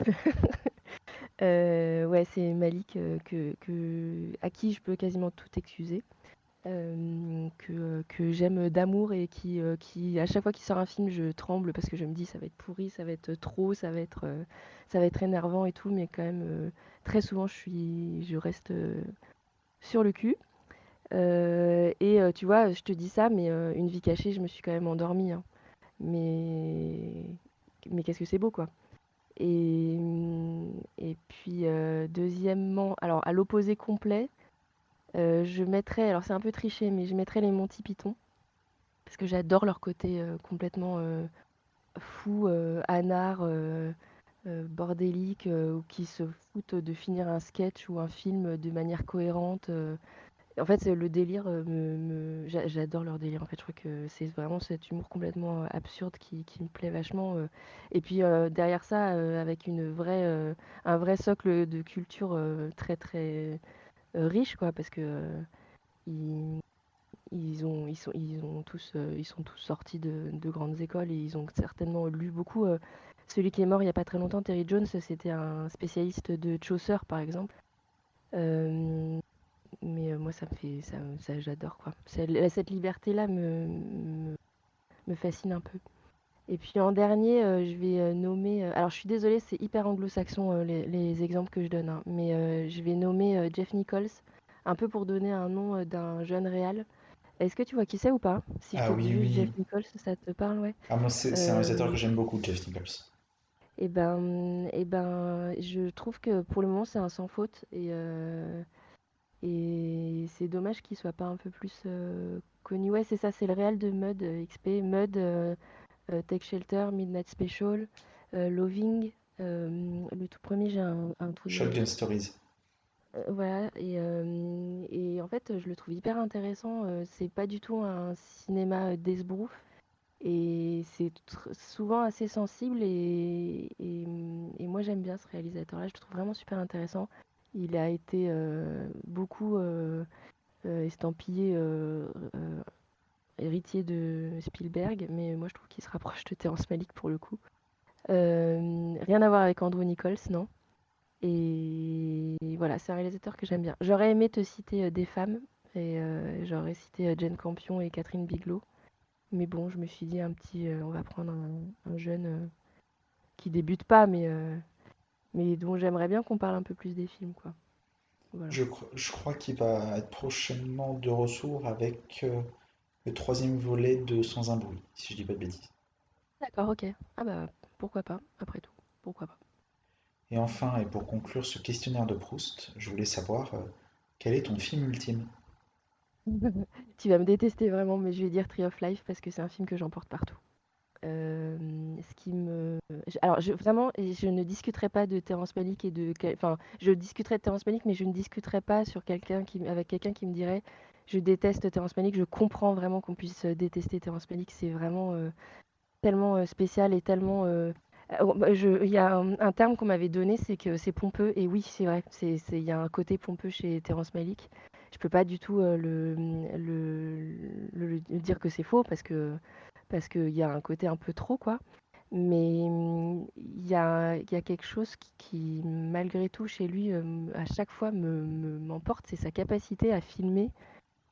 Euh, ouais, c'est Malik euh, que, que, à qui je peux quasiment tout excuser. Euh, que, j'aime d'amour et qui, euh, qui, à chaque fois qu'il sort un film, je tremble parce que je me dis ça va être pourri, ça va être trop, ça va être, euh, ça va être énervant et tout, mais quand même, très souvent, je suis, je reste sur le cul. Et tu vois, je te dis ça, mais une vie cachée, je me suis quand même endormie. hein. Mais, mais qu'est-ce que c'est beau, quoi. Et, hum, et puis, deuxièmement, alors à l'opposé complet, je mettrais, alors c'est un peu triché, mais je mettrais les Monty Python, parce que j'adore leur côté euh, complètement euh, fou, euh, anard, euh, euh, bordélique, euh, ou qui se foutent de finir un sketch ou un film de manière cohérente. euh. En fait, le délire, euh, j'adore leur délire. En fait, je crois que c'est vraiment cet humour complètement euh, absurde qui, me plaît vachement. euh. Et puis euh, derrière ça, euh, avec une vraie, euh, un vrai socle de culture euh, très très euh, riche, quoi, parce que euh, ils, ils ont, ils sont, ils ont tous, euh, ils sont tous sortis de, de grandes écoles et ils ont certainement lu beaucoup. celui qui est mort il y a pas très longtemps, Terry Jones, c'était un spécialiste de Chaucer, par exemple. Mais moi, ça me fait, ça, ça j'adore quoi. Cette liberté-là me, me fascine un peu. Et puis en dernier, euh, je vais euh, nommer. euh, alors je suis désolée, c'est hyper anglo-saxon euh, les, les exemples que je donne, hein, mais euh, je vais nommer euh, Jeff Nichols, un peu pour donner un nom euh, d'un jeune réal. Est-ce que tu vois qui c'est ou pas? Si je Ah te oui, oui. Jeff Nichols, ça te parle, ouais. Ah, moi, c'est c'est un réalisateur Euh, que j'aime beaucoup, Jeff Nichols. Et ben, et ben, je trouve que pour le moment c'est un sans faute et, euh, et c'est dommage qu'il soit pas un peu plus euh, connu. Ouais, c'est ça, c'est le réal de Mud euh, XP, Mud, euh, euh, Take Shelter, Midnight Special, euh, Loving. euh, le tout premier, j'ai un, un. Shotgun Stories. Voilà, et, et en fait, je le trouve hyper intéressant. c'est pas du tout un cinéma d'esbrouf. Et c'est souvent assez sensible et, et, et moi j'aime bien ce réalisateur-là, je le trouve vraiment super intéressant. Il a été euh, beaucoup euh, euh, estampillé héritier de Spielberg, mais moi je trouve qu'il se rapproche de Terrence Malick pour le coup. Euh, rien à voir avec Andrew Nichols, non. Et voilà, c'est un réalisateur que j'aime bien. J'aurais aimé te citer euh, des femmes, et euh, j'aurais cité Jane Campion et Catherine Bigelow. Mais bon, je me suis dit un petit, on va prendre un, un jeune qui débute pas, mais, mais dont j'aimerais bien qu'on parle un peu plus des films, quoi. Je, je crois qu'il va être prochainement de retour avec le troisième volet de Sans un bruit, si je dis pas de bêtises. D'accord, ok. Ah bah pourquoi pas, après tout, pourquoi pas. Et enfin, et pour conclure ce questionnaire de Proust, je voulais savoir euh, quel est ton film ultime? *laughs* Tu vas me détester vraiment, mais je vais dire Tree of Life parce que c'est un film que j'emporte partout. Euh, ce qui me... Alors, je, vraiment, je ne discuterai pas de Terrence Malick et de... Enfin, je discuterai de Terrence Malick, mais je ne discuterai pas sur quelqu'un qui... avec quelqu'un qui me dirait je déteste Terrence Malick. Je comprends vraiment qu'on puisse détester Terrence Malick. C'est vraiment tellement spécial et tellement. Bah, il y a un, terme qu'on m'avait donné, c'est que c'est pompeux. Et oui, c'est vrai. Il y a un côté pompeux chez Terrence Malick. Je peux pas du tout le, dire que c'est faux parce que parce qu'il y a un côté un peu trop, quoi. Mais mmh, il y a, quelque chose qui, malgré tout, chez lui, à chaque fois me, m'emporte, c'est sa capacité à filmer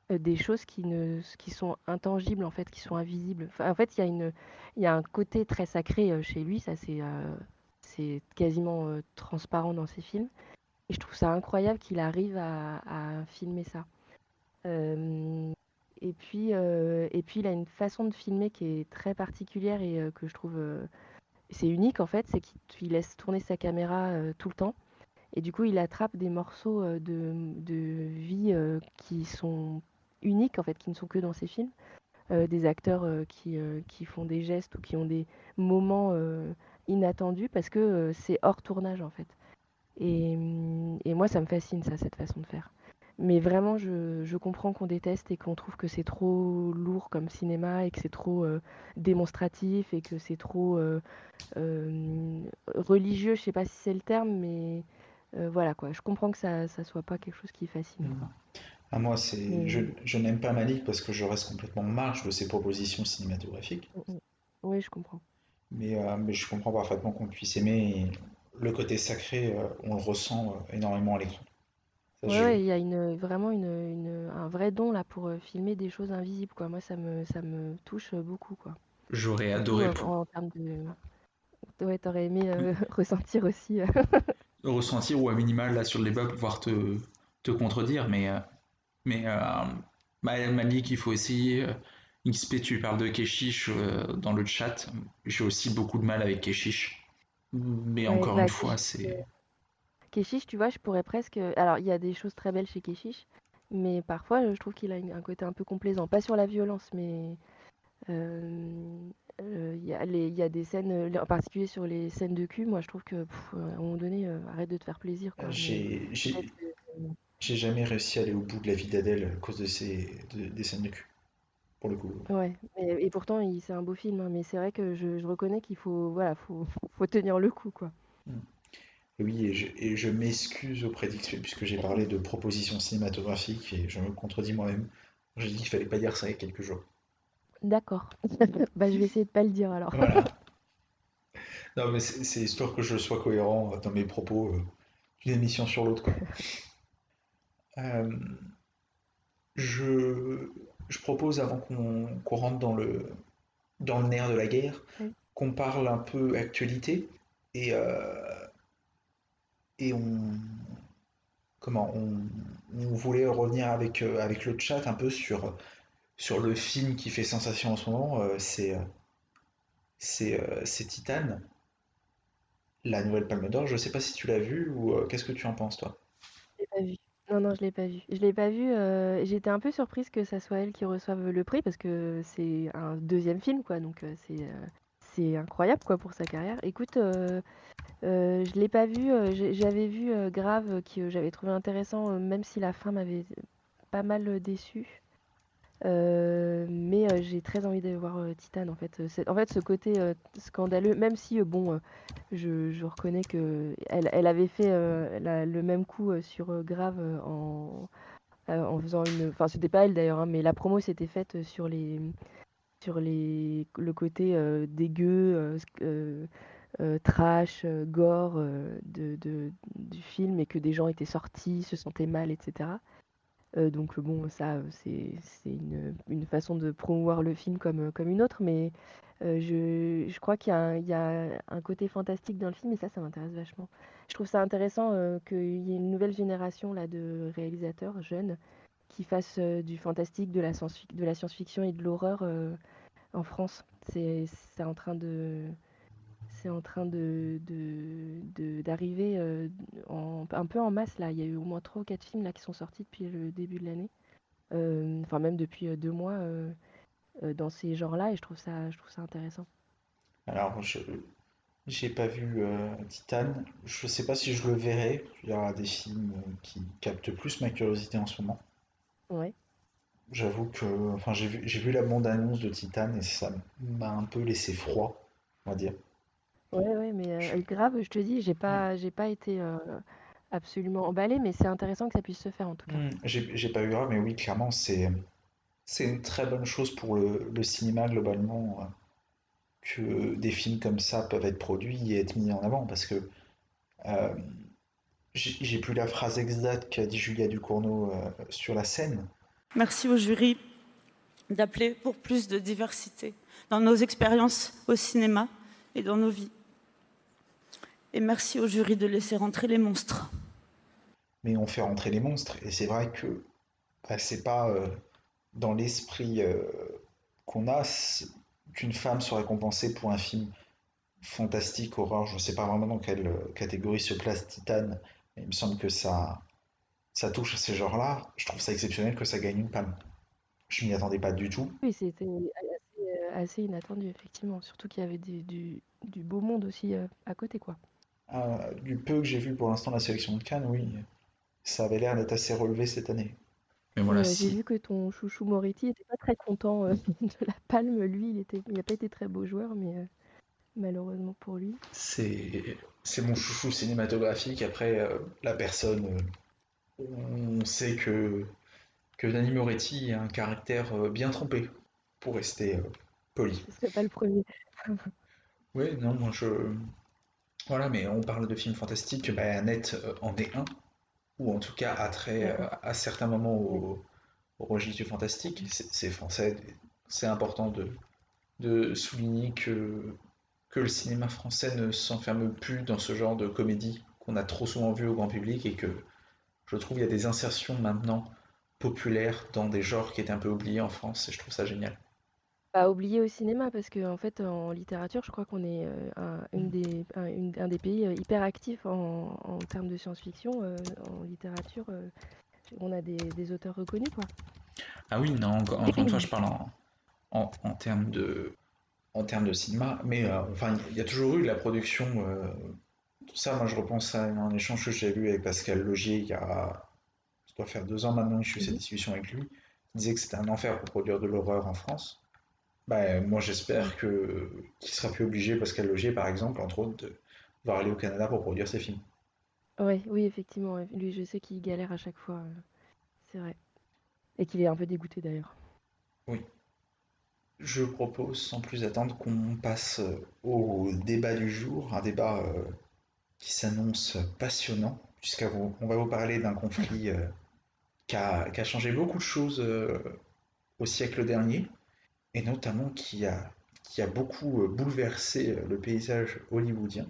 des choses qui, ne, qui sont intangibles, en fait, qui sont invisibles. en fait, il y, a y a un côté très sacré chez lui, ça c'est, c'est quasiment transparent dans ses films. Et je trouve ça incroyable qu'il arrive à, filmer ça. Et puis, euh, et puis, il a une façon de filmer qui est très particulière et euh, que je trouve. Euh, c'est unique en fait, c'est qu'il laisse tourner sa caméra tout le temps. Et du coup, il attrape des morceaux de, de vie qui sont uniques en fait, qui ne sont que dans ses films. des acteurs qui, qui font des gestes ou qui ont des moments inattendus parce que c'est hors tournage en fait. Et, et moi, ça me fascine ça, cette façon de faire. Mais vraiment, je, comprends qu'on déteste et qu'on trouve que c'est trop lourd comme cinéma et que c'est trop euh, démonstratif et que c'est trop euh, euh, religieux. Je sais pas si c'est le terme, mais voilà quoi. Je comprends que ça, ça soit pas quelque chose qui fascine. Ah, moi, c'est, je, n'aime pas Malik parce que je reste complètement en marge de ses propositions cinématographiques. Mmh. Oui, je comprends. Mais, mais je comprends parfaitement qu'on puisse aimer. le côté sacré, on le ressent énormément à l'écran. Ouais, il y a une, vraiment une, un vrai don là pour euh, filmer des choses invisibles, quoi. Moi, ça me, ça me touche beaucoup, quoi. J'aurais adoré. en, termes de... Ouais, t'aurais aimé euh, *laughs* ressentir aussi. Euh. ressentir ou à minimal, là, sur le débat, pouvoir te, te contredire, mais, mais Malik, il faut essayer. XP, tu parles de Keshish dans le chat. J'ai aussi beaucoup de mal avec Keshish. Mais encore bah, une fois, c'est. Keshish, tu vois, je pourrais presque. Alors, il y a des choses très belles chez Keshish, mais parfois, je trouve qu'il a un côté un peu complaisant. Pas sur la violence, mais euh, euh, il y, a y a des scènes, en particulier sur les scènes de cul. Moi, je trouve que à un moment donné, euh, arrête de te faire plaisir. J'ai jamais réussi à aller au bout de la vie d'Adèle à cause de ces des scènes de cul. Pour le coup. Ouais, et, pourtant, c'est un beau film, hein, mais c'est vrai que je, reconnais qu'il faut, voilà, faut, *laughs* faut tenir le coup, quoi. Hmm. Oui, et je, m'excuse auprès d'XP puisque j'ai parlé de propositions cinématographiques et je me contredis moi-même. J'ai dit qu'il fallait pas dire ça il y a quelques jours. D'accord. *laughs* bah, je vais essayer de pas le dire alors. *laughs* non, mais c'est histoire que je sois cohérent dans mes propos euh, d'une émission sur l'autre. Euh, je, je, propose, avant qu'on rentre dans le, dans le nerf de la guerre, qu'on parle un peu actualité. Et euh, et on comment on, voulait revenir avec, euh, avec le chat un peu sur, sur le film qui fait sensation en ce moment, c'est c'est Titan, la nouvelle Palme d'Or. Je sais pas si tu l'as vu ou qu'est-ce que tu en penses toi? Je l'ai pas vu. Non, non, je l'ai pas vu. Je l'ai pas vu. J'étais un peu surprise que ça soit elle qui reçoive le prix parce que c'est un deuxième film, quoi. Donc c'est c'est incroyable quoi pour sa carrière. Écoute, euh, euh, je l'ai pas vu. Euh, j'avais vu Grave qui j'avais trouvé intéressant, même si la fin m'avait pas mal déçu. Mais j'ai très envie de voir Titan en fait. En fait, ce côté scandaleux, même si bon, je, reconnais que elle, avait fait le même coup sur Grave en, faisant une. Enfin, c'était pas elle d'ailleurs, hein, mais la promo s'était faite sur les sur les, le côté euh, dégueu, euh, euh, trash, gore du film et que des gens étaient sortis, se sentaient mal, etc. donc bon, ça, c'est une, façon de promouvoir le film comme, comme une autre, mais je, je, crois qu'il y, a un côté fantastique dans le film et ça, ça m'intéresse vachement. Je trouve ça intéressant qu'il y ait une nouvelle génération là, de réalisateurs jeunes qui fassent du fantastique, de la science-fiction et de l'horreur en France. C'est en train de c'est en train de d'arriver euh, un peu en masse là. Il y a eu au moins trois ou quatre films là qui sont sortis depuis le début de l'année. Euh, enfin même depuis euh, deux mois dans ces genres-là et je trouve ça je trouve ça intéressant. Alors je j'ai pas vu Titan. Je sais pas si je le verrai. Il y aura des films qui captent plus ma curiosité en ce moment. Ouais. J'avoue que, enfin, j'ai vu, j'ai vu la bande-annonce de Titan et ça m'a un peu laissé froid, on va dire. Ouais, ouais, mais Je- euh, grave, je te dis, j'ai Hmm. pas, j'ai pas été euh, absolument emballée, mais c'est intéressant que ça puisse se faire en tout cas. Hmm, J'ai j'ai pas eu grave, mais oui, clairement, c'est c'est une très bonne chose pour le, le cinéma globalement euh, que des films comme ça peuvent être produits et être mis en avant parce que euh, j'ai j'ai plus la phrase exacte qu'a dit Julia Ducournau euh, sur la scène. Merci au jury d'appeler pour plus de diversité dans nos expériences au cinéma et dans nos vies. Et merci au jury de laisser rentrer les monstres. mais on fait rentrer les monstres. Et c'est vrai que bah, c'est pas euh, dans l'esprit euh, qu'on a qu'une femme soit récompensée pour un film fantastique, horreur. Je sais pas vraiment dans quelle euh, catégorie se place Titan, mais il me semble que ça, ça touche à ces genres-là. Je trouve ça exceptionnel que ça gagne une palme. Je m'y attendais pas du tout. Oui, c'était assez, assez inattendu, effectivement. Surtout qu'il y avait du, du, du beau monde aussi euh, à côté, quoi. Euh, du peu que j'ai vu pour l'instant la sélection de Cannes, oui, ça avait l'air d'être assez relevé cette année. Mais voilà, euh, j'ai si, vu que ton chouchou Moretti était pas très content euh, *laughs* de la palme. Lui, il était, il n'a pas été très beau joueur, mais euh, malheureusement pour lui. C'est c'est mon chouchou cinématographique. Après, euh, la personne, euh, on sait que, que Danny Moretti a un caractère euh, bien trempé, pour rester euh, poli. Ce serait pas le premier. Oui, non, moi je. Voilà, mais on parle de films fantastiques, bah, Annette euh, en est un, ou en tout cas trait euh, à certains moments au, au registre du fantastique. C'est c'est français, c'est important de, de souligner que, que le cinéma français ne s'enferme plus dans ce genre de comédie qu'on a trop souvent vu au grand public et que je trouve il y a des insertions maintenant populaires dans des genres qui étaient un peu oubliés en France et je trouve ça génial. Pas oublier au cinéma, parce que en fait, en littérature, je crois qu'on est euh, un, une des, un, une- un des pays euh, hyper actifs en, en termes de science-fiction. euh, en littérature, euh, on a des, des auteurs reconnus, quoi. Ah oui, non, encore, encore une fois, je parle en, en, en termes de, en termes de cinéma, mais euh, enfin il y a toujours eu de la production. euh, tout ça, moi je repense à un échange que j'ai eu avec Pascal Logier il y a, ça doit faire deux ans maintenant que je suis cette Mhm. discussion avec lui. Il disait que c'était un enfer pour produire de l'horreur en France. Bah, moi j'espère que qu'il sera plus obligé, Pascal Logier par exemple, entre autres, de devoir aller au Canada pour produire ses films. Ouais, oui, effectivement. ouais. Lui, je sais qu'il galère à chaque fois. euh, c'est vrai. Et qu'il est un peu dégoûté d'ailleurs. Oui. Je propose sans plus attendre qu'on passe euh, au débat du jour, un débat euh, qui s'annonce passionnant, puisqu'on on va vous parler d'un conflit euh, qui a, qui a changé beaucoup de choses euh, au siècle dernier, et notamment qui a, qui a beaucoup euh, bouleversé euh, le paysage hollywoodien.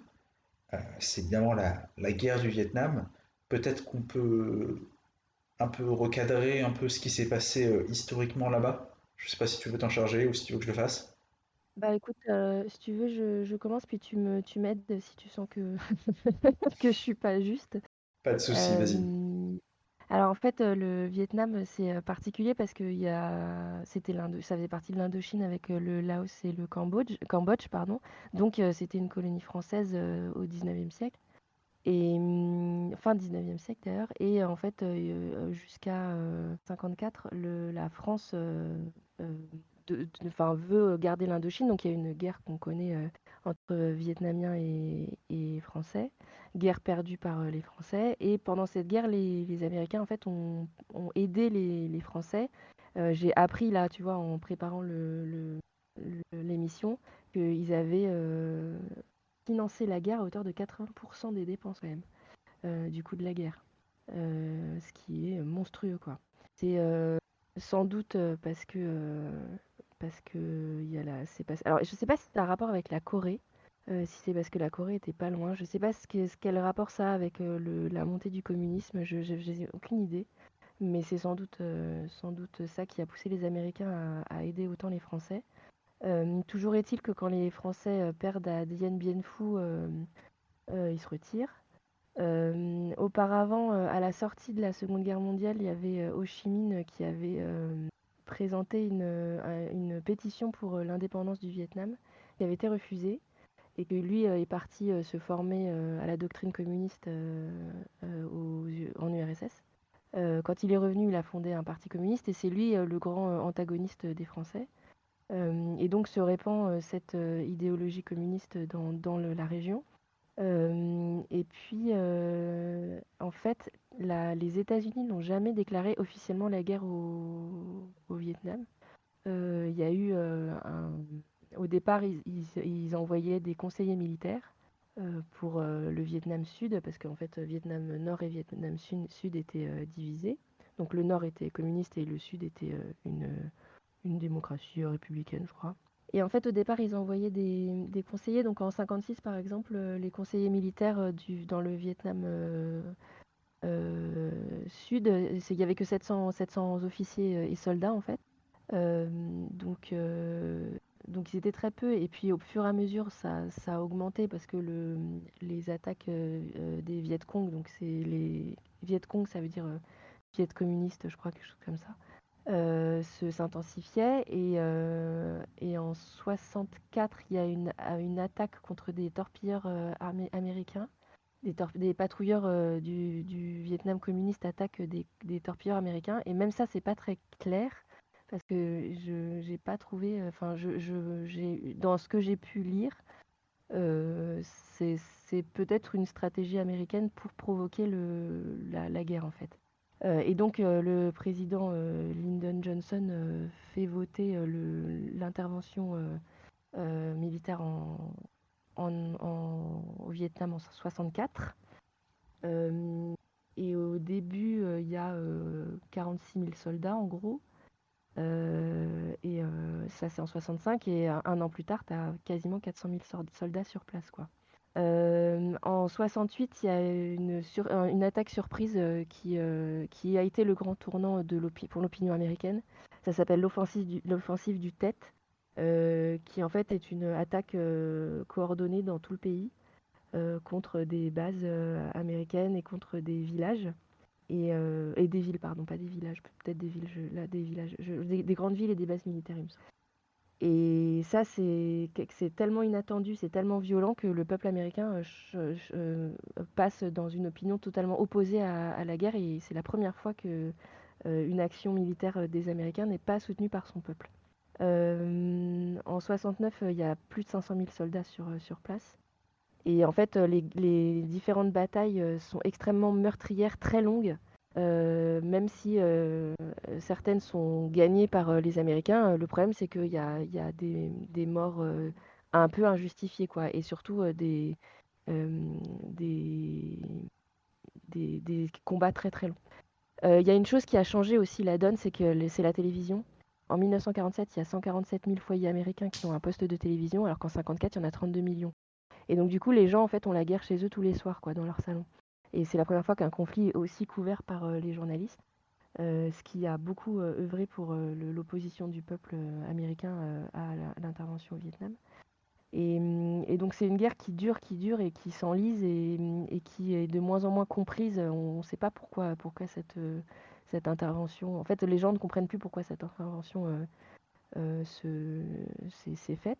Euh, c'est évidemment la, la guerre du Vietnam. Peut-être qu'on peut un peu recadrer un peu ce qui s'est passé euh, historiquement là-bas. Je sais pas si tu veux t'en charger ou si tu veux que je le fasse. Bah écoute, euh, si tu veux, je, je commence, puis tu me, tu m'aides si tu sens que, *laughs* que je suis pas juste. Pas de souci, vas-y. Alors en fait, le Vietnam, c'est particulier parce que y a... c'était ça faisait partie de l'Indochine avec le Laos et le Cambodge, Cambodge pardon. Donc c'était une colonie française au 19e siècle. Et hum, fin 19e siècle d'ailleurs. Et en fait, jusqu'à euh, 54, le, la France de- de- veut garder l'Indochine. Donc il y a une guerre qu'on connaît euh, entre Vietnamiens et, Français guerre perdue par euh, les Français. Et pendant cette guerre, les, Américains, en fait, ont, aidé les, Français. Euh, j'ai appris, là, tu vois, en préparant l'émission, qu'ils avaient financé la guerre à hauteur de 80% des dépenses, quand même, du coût de la guerre. Ce qui est monstrueux, quoi. C'est sans doute parce que... parce que il y a la, c'est pas... Alors, je sais pas si c'est un rapport avec la Corée, euh, si c'est parce que la Corée était pas loin. Je sais pas ce, que- ce quel rapport ça a avec euh, la montée du communisme. Je j'ai aucune idée. Mais c'est sans doute, euh, ça qui a poussé les Américains à, à aider autant les Français. Euh, toujours est-il que quand les Français euh, perdent à Dien Bien Phu, euh, euh, ils se retirent. Euh, auparavant, euh, à la sortie de la Seconde Guerre mondiale, il y avait euh, Ho Chi Minh qui avait euh, présenté une, un- une pétition pour euh, l'indépendance du Vietnam, qui avait été refusée et que lui euh, est parti euh, se former euh, à la doctrine communiste euh, euh, en URSS. Euh, quand il est revenu, il a fondé un parti communiste et c'est lui euh, le grand euh, antagoniste des Français. Euh, et donc se répand euh, cette euh, idéologie communiste dans, dans la région. Et puis, en fait, les États-Unis n'ont jamais déclaré officiellement la guerre au, Vietnam. Y a eu. Au départ, ils, envoyaient des conseillers militaires pour le Vietnam Sud, parce qu'en fait, Vietnam Nord et Vietnam Sud, étaient divisés. Donc le Nord était communiste et le Sud était une, démocratie républicaine, je crois. Et en fait, au départ, ils envoyaient des, des conseillers. Donc en 56, par exemple, euh, les conseillers militaires euh, dans le Vietnam euh, Sud, il n'y avait que 700, 700 officiers et soldats, en fait. Donc, ils étaient très peu. Et puis au fur et à mesure, ça, ça a augmenté parce que le, les attaques des Viet Cong, donc c'est les Viet Cong, ça veut dire Viet communiste, je crois, quelque chose comme ça, euh. Et, euh, et en 64, il y a une, a une attaque contre des torpilleurs euh, amé- américains. Des, patrouilleurs euh, du, Vietnam communiste attaquent des, torpilleurs américains. Et même ça, c'est pas très clair parce que je j'ai pas trouvé. Enfin, je, dans ce que j'ai pu lire, euh, c'est peut-être une stratégie américaine pour provoquer la guerre en fait. Euh, et donc euh, le président euh, Lyndon Johnson fait voter l'intervention militaire en, au Vietnam en 64. Euh, et au début, il y a euh, 46 000 soldats en gros. Et ça, c'est en 65. Et un, un an plus tard, tu as quasiment 400 000 sor- soldats sur place. Quoi. Euh, en 68, il y a une, sur- un- une attaque surprise euh, qui, euh, qui a été le grand tournant de pour l'opinion américaine. Ça s'appelle l'offensive du, du Tet, euh, qui en fait est une attaque euh, coordonnée dans tout le pays euh, contre des bases américaines et contre des villages. Et, et des villes, pardon, pas des villages, peut-être des villes, je- là, des villages, je- des, des grandes villes et des bases militaires, il me semble. Et ça, c'est tellement inattendu, c'est tellement violent que le peuple américain euh, euh, passe dans une opinion totalement opposée à, la guerre. Et c'est la première fois que euh, action militaire des Américains n'est pas soutenue par son peuple. En 69, euh, il y a plus de 500 000 soldats sur, place. Et en fait, les, différentes batailles sont extrêmement meurtrières, très longues. Euh, même si euh, certaines sont gagnées par euh, les Américains, le problème c'est qu'il y a, des, morts un peu injustifiées, quoi, et surtout des, des, combats très très longs. Il y a une chose qui a changé aussi la donne, c'est que c'est la télévision. En 1947, il y a 147 000 foyers américains qui ont un poste de télévision, alors qu'en 54, il y en a 32 millions. Et donc du coup, les gens en fait ont la guerre chez eux tous les soirs, quoi, dans leur salon. Et c'est la première fois qu'un conflit est aussi couvert par euh, les journalistes, euh, ce qui a beaucoup euh, œuvré pour l'opposition du peuple américain à l'intervention au Vietnam. Et, hum, et donc c'est une guerre qui dure, qui dure et qui s'enlise et, et qui est de moins en moins comprise. On ne sait pas pourquoi, pourquoi cette, intervention. En fait, les gens ne comprennent plus pourquoi cette intervention se- s'est s'est faite.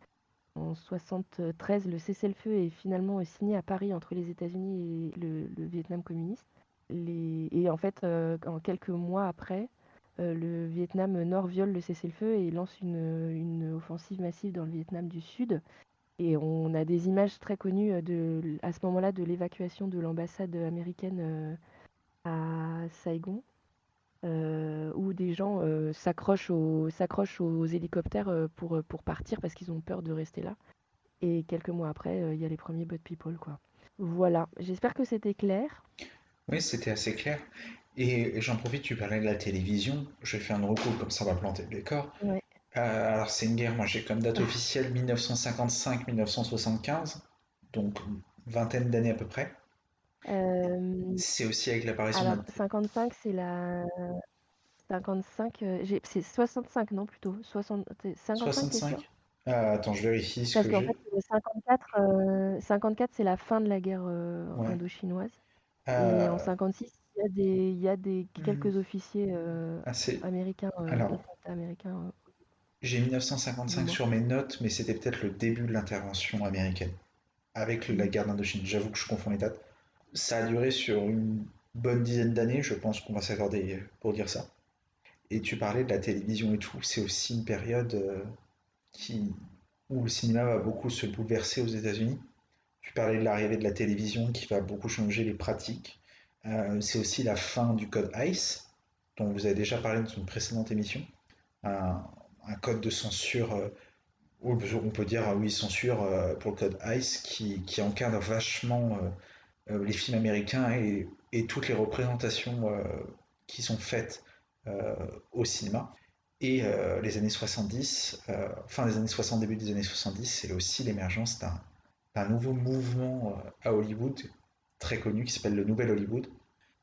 En 73, le cessez-le-feu est finalement signé à Paris entre les États-Unis et le, Vietnam communiste. Et en fait, euh, en quelques mois après, euh, le Vietnam Nord viole le cessez-le-feu et lance une, offensive massive dans le Vietnam du Sud. Et on a des images très connues euh, à ce moment-là de l'évacuation de l'ambassade américaine à Saigon, euh, où des gens euh, s'accrochent aux, hélicoptères euh, pour, pour partir parce qu'ils ont peur de rester là. Et quelques mois après, il y a les premiers Bud People, quoi. Voilà, j'espère que c'était clair. Oui, c'était assez clair. Et j'en profite, tu parlais de la télévision. Je vais faire une recours, comme ça on va planter le décor. Ouais. Alors, c'est une guerre, moi j'ai comme date officielle 1955-1975, donc vingtaine d'années à peu près. Euh, C'est aussi avec l'apparition de alors, notre- 55, c'est la... 55, euh, j'ai- c'est 65, non, plutôt? 60... t'es- 55, t'es sûr? 65. Ah, attends, je vérifie ce Parce que qu'en j'ai. fait, le 54, euh, 54 c'est la fin de la guerre euh, Ouais. indochinoise. Et Euh, en 56, il y a des, il y a des quelques Mhm. officiers euh, ah, c'est- américains, euh, Alors. américains. euh. J'ai 1955 Dis-moi. sur mes notes, mais c'était peut-être le début de l'intervention américaine avec la Mhm. guerre d'Indochine. J'avoue que je confonds les dates. Ça a duré sur une bonne dizaine d'années, je pense qu'on va s'accorder pour dire ça. Et tu parlais de la télévision et tout, c'est aussi une période euh, qui, où le cinéma va beaucoup se bouleverser aux États-Unis. Tu parlais de l'arrivée de la télévision qui va beaucoup changer les pratiques. Euh, c'est aussi la fin du code ICE, dont vous avez déjà parlé dans une précédente émission. Un, code de censure, euh, on peut dire oui, censure euh, pour le code ICE, qui encadre vachement les films américains et, et, toutes les représentations qui sont faites au cinéma. Et les années 70, fin des années 60, début des années 70, c'est aussi l'émergence d'un un nouveau mouvement euh, à Hollywood très connu qui s'appelle le Nouvel Hollywood.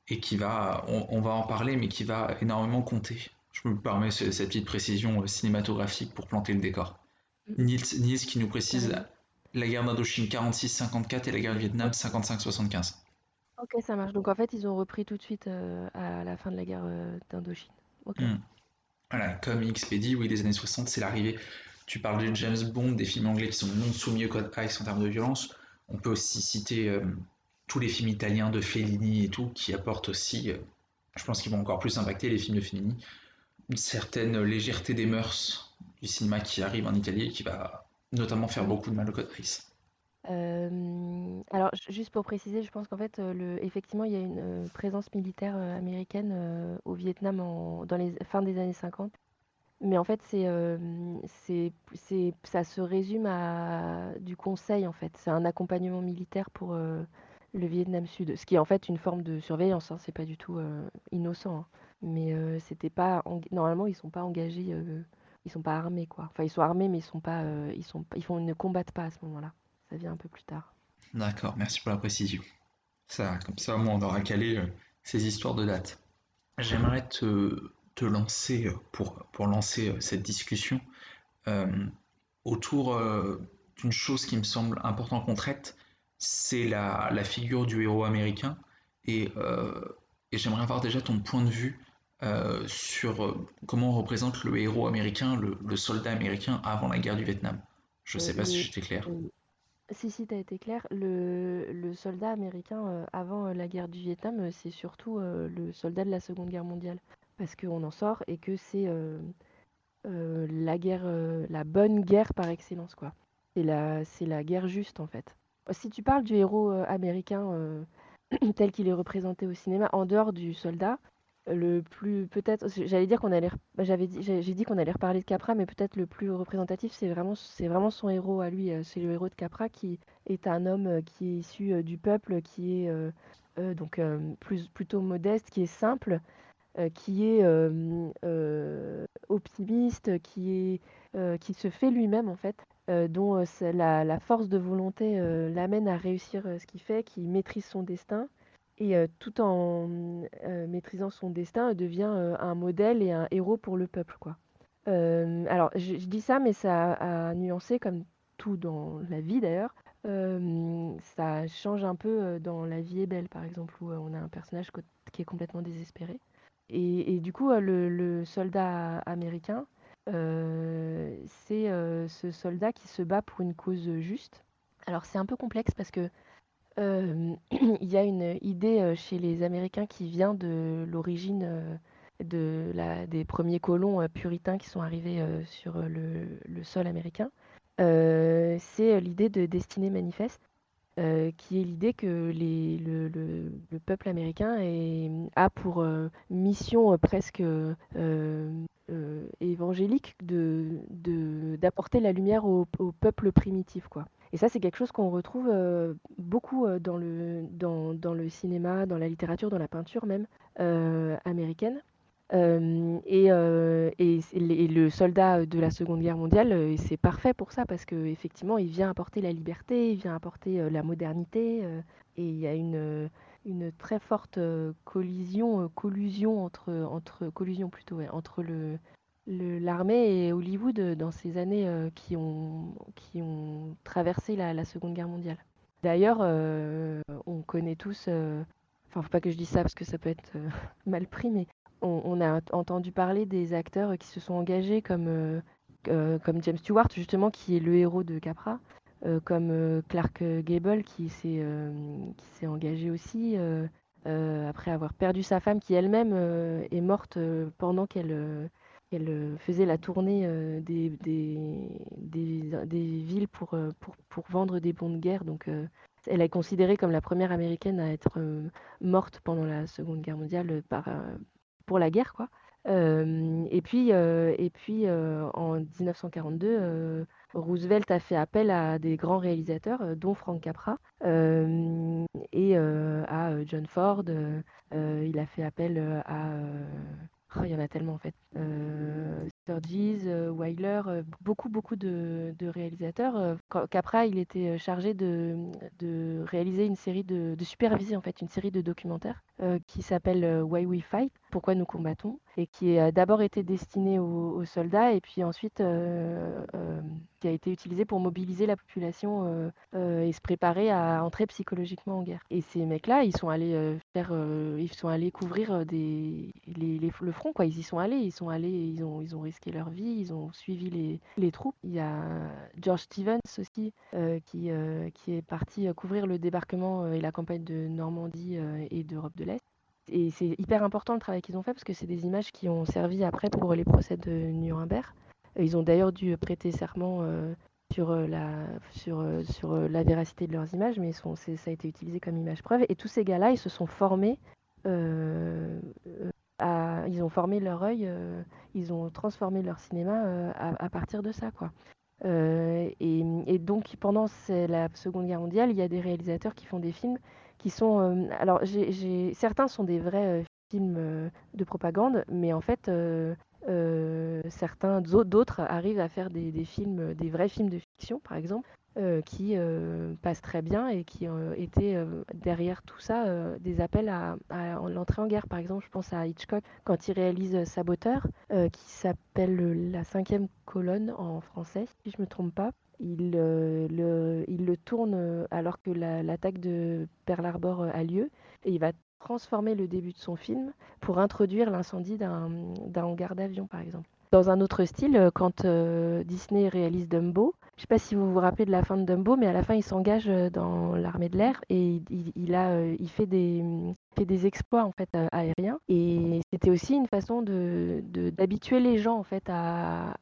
Et qui va, on, va en parler, mais qui va énormément compter. Je me permets cette petite précision euh, cinématographique pour planter le décor. Mm. Niels, qui nous précise la guerre d'Indochine 46-54 et la guerre du Vietnam 55-75. Ok, ça marche. Donc en fait, ils ont repris tout de suite euh, à la fin de la guerre d'Indochine. Mm. Voilà, comme Expédie, oui, les années 60, c'est l'arrivée tu parles de James Bond, des films anglais qui sont non soumis au code ICE en termes de violence. On peut aussi citer euh, tous les films italiens de Fellini et tout, qui apportent aussi, euh, je pense qu'ils vont encore plus impacter les films de Fellini, une certaine légèreté des mœurs du cinéma qui arrive en Italie et qui va notamment faire beaucoup de mal au code ICE. Euh, alors, juste pour préciser, je pense qu'en fait, le, effectivement, il y a une présence militaire américaine au Vietnam dans les fins des années 50 mais en fait, c'est, c'est, c'est, ça se résume à du conseil, en fait. C'est un accompagnement militaire pour le Vietnam Sud, ce qui est en fait une forme de surveillance. Hein, c'est pas du tout innocent. Hein. Mais c'était pas normalement ils sont pas engagés, ils sont pas armés quoi. Enfin ils sont armés mais ils sont pas, ils sont, ils font, ne combattent pas à ce moment-là. Ça vient un peu plus tard. D'accord, merci pour la précision. Ça, comme ça, moi, on aura calé ces histoires de date. J'aimerais te te lancer euh, pour, pour lancer euh, cette discussion euh, autour d'une chose qui me semble importante qu'on traite, c'est la, la, figure du héros américain. Et, et j'aimerais avoir déjà ton point de vue sur comment on représente le héros américain, le, soldat américain avant la guerre du Vietnam. Je ne sais pas si j'étais clair. Si, si, tu as été clair. Le, le soldat américain avant la guerre du Vietnam, c'est surtout le soldat de la Seconde Guerre mondiale parce qu'on en sort et que c'est euh, euh, la guerre, euh, la bonne guerre par excellence, quoi. C'est la, c'est la guerre juste, en fait. Si tu parles du héros américain *clears throat* tel qu'il est représenté au cinéma, en dehors du soldat, le plus peut-être, j'allais dire qu'on allait, j'avais dit, j'ai dit qu'on allait reparler de Capra, mais peut-être le plus représentatif, c'est vraiment, c'est vraiment son héros à lui. C'est le héros de Capra qui est un homme qui est issu du peuple, qui est donc plus plutôt modeste, qui est simple, euh, qui est euh, euh, optimiste, qui, est, qui se fait lui-même en fait, dont la, force de volonté l'amène à réussir ce qu'il fait, qui maîtrise son destin. Et tout en maîtrisant son destin, devient un modèle et un héros pour le peuple. Alors, je, dis ça, mais ça a nuancé, comme tout dans la vie d'ailleurs. ça change un peu dans La vie est belle, par exemple, où on a un personnage qui est complètement désespéré. Et, du coup, le, soldat américain, c'est ce soldat qui se bat pour une cause juste. Alors c'est un peu complexe parce que euh, *clears throat* il y a une idée chez les Américains qui vient de l'origine la, des premiers colons puritains qui sont arrivés sur le, sol américain. c'est l'idée de destinée manifeste. Euh, qui est l'idée que le, le, peuple américain est, a pour euh, mission euh, presque évangélique d'apporter la lumière au, peuple primitif. Et ça, c'est quelque chose qu'on retrouve beaucoup dans, le cinéma, dans la littérature, dans la peinture même américaine. Euh, euh, et, le soldat de la Seconde Guerre mondiale, euh, c'est parfait pour ça parce qu'effectivement, il vient apporter la liberté, il vient apporter la modernité, et il y a une, très forte collision, collusion entre, collusion plutôt, entre l'armée et Hollywood dans ces années qui, ont, traversé la, Seconde Guerre mondiale. D'ailleurs, on connaît tous, enfin, faut pas que je dise ça parce que ça peut être *laughs* mal pris, mais on, a entendu parler des acteurs qui se sont engagés comme, euh, euh, comme James Stewart, justement, qui est le héros de Capra, euh, comme Clark Gable, qui s'est engagé aussi. après avoir perdu sa femme qui elle-même est morte pendant qu'elle elle faisait la tournée des, villes pour, vendre des bons de guerre. Donc, elle est considérée comme la première américaine à être morte pendant la Seconde Guerre mondiale par, pour la guerre. Quoi. et puis, et puis en 1942, Roosevelt a fait appel à des grands réalisateurs, dont Frank Capra, et à John Ford. il a fait appel à Oh, il y en a tellement en fait. Euh, Weiler, beaucoup, beaucoup de, réalisateurs. Capra, il était chargé de, de réaliser une série de, de, superviser en fait une série de documentaires qui s'appelle Why We Fight, Pourquoi nous combattons, et qui a d'abord été destiné aux, soldats et puis ensuite qui a été utilisé pour mobiliser la population et se préparer à entrer psychologiquement en guerre. Et ces mecs-là, ils sont allés faire, ils sont allés couvrir le front quoi. Ils y sont allés, ils sont allés, ils ont, risqué leur vie, ils ont suivi les, troupes. Il y a George Stevens aussi qui est parti couvrir le débarquement et la campagne de Normandie et d'Europe de l'Est. Et c'est hyper important le travail qu'ils ont fait parce que c'est des images qui ont servi après pour les procès de Nuremberg. Ils ont d'ailleurs dû prêter serment sur, la, sur, sur la véracité de leurs images, mais ça a été utilisé comme image preuve. Et tous ces gars-là, ils se sont formés, euh, ils ont formé leur œil, euh, ils ont transformé leur cinéma à, partir de ça, quoi. Et, donc pendant la Seconde Guerre mondiale, il y a des réalisateurs qui font des films qui sont, alors certains sont des vrais films de propagande, mais en fait certains d'autres arrivent à faire des, films, des vrais films de fiction, par exemple, qui passent très bien et qui étaient derrière tout ça des appels à, l'entrée en guerre. Par exemple, je pense à Hitchcock quand il réalise Saboteur, qui s'appelle La cinquième colonne en français, si je ne me trompe pas. Il, le, il le tourne alors que l'attaque de Pearl Harbor a lieu et il va transformer le début de son film pour introduire l'incendie d'un hangar d'avion, par exemple. Dans un autre style, euh, quand euh, Disney réalise Dumbo, je ne sais pas si vous vous rappelez de la fin de Dumbo, mais à la fin, il s'engage euh, dans l'armée de l'air et il, fait des, exploits en fait aériens. Et c'était aussi une façon d'habituer les gens en fait à,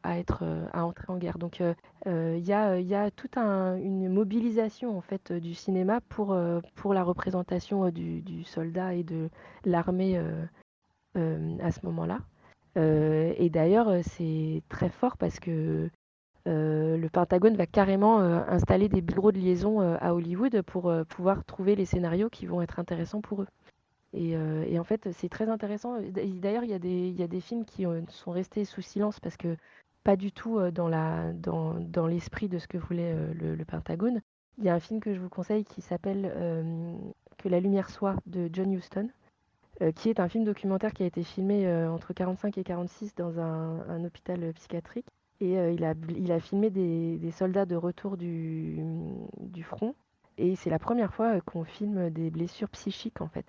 entrer en guerre. Donc il y, a, toute un, une mobilisation en fait du cinéma pour, la représentation du, soldat et de l'armée à ce moment-là. Euh, et d'ailleurs, euh, c'est très fort parce que euh, le Pentagone va carrément installer des bureaux de liaison à Hollywood pour pouvoir trouver les scénarios qui vont être intéressants pour eux. Et, en fait, c'est très intéressant. D'ailleurs, il y, a des, films qui sont restés sous silence parce que pas du tout dans, la, dans, l'esprit de ce que voulait le, le, Pentagone. Il y a un film que je vous conseille qui s'appelle Que la lumière soit de John Huston, euh, qui est un film documentaire qui a été filmé euh, entre 45 et 46 dans un, hôpital euh, psychiatrique. Et il, a, il a filmé des, soldats de retour du, du front. Et c'est la première fois qu'on filme des blessures psychiques, en fait.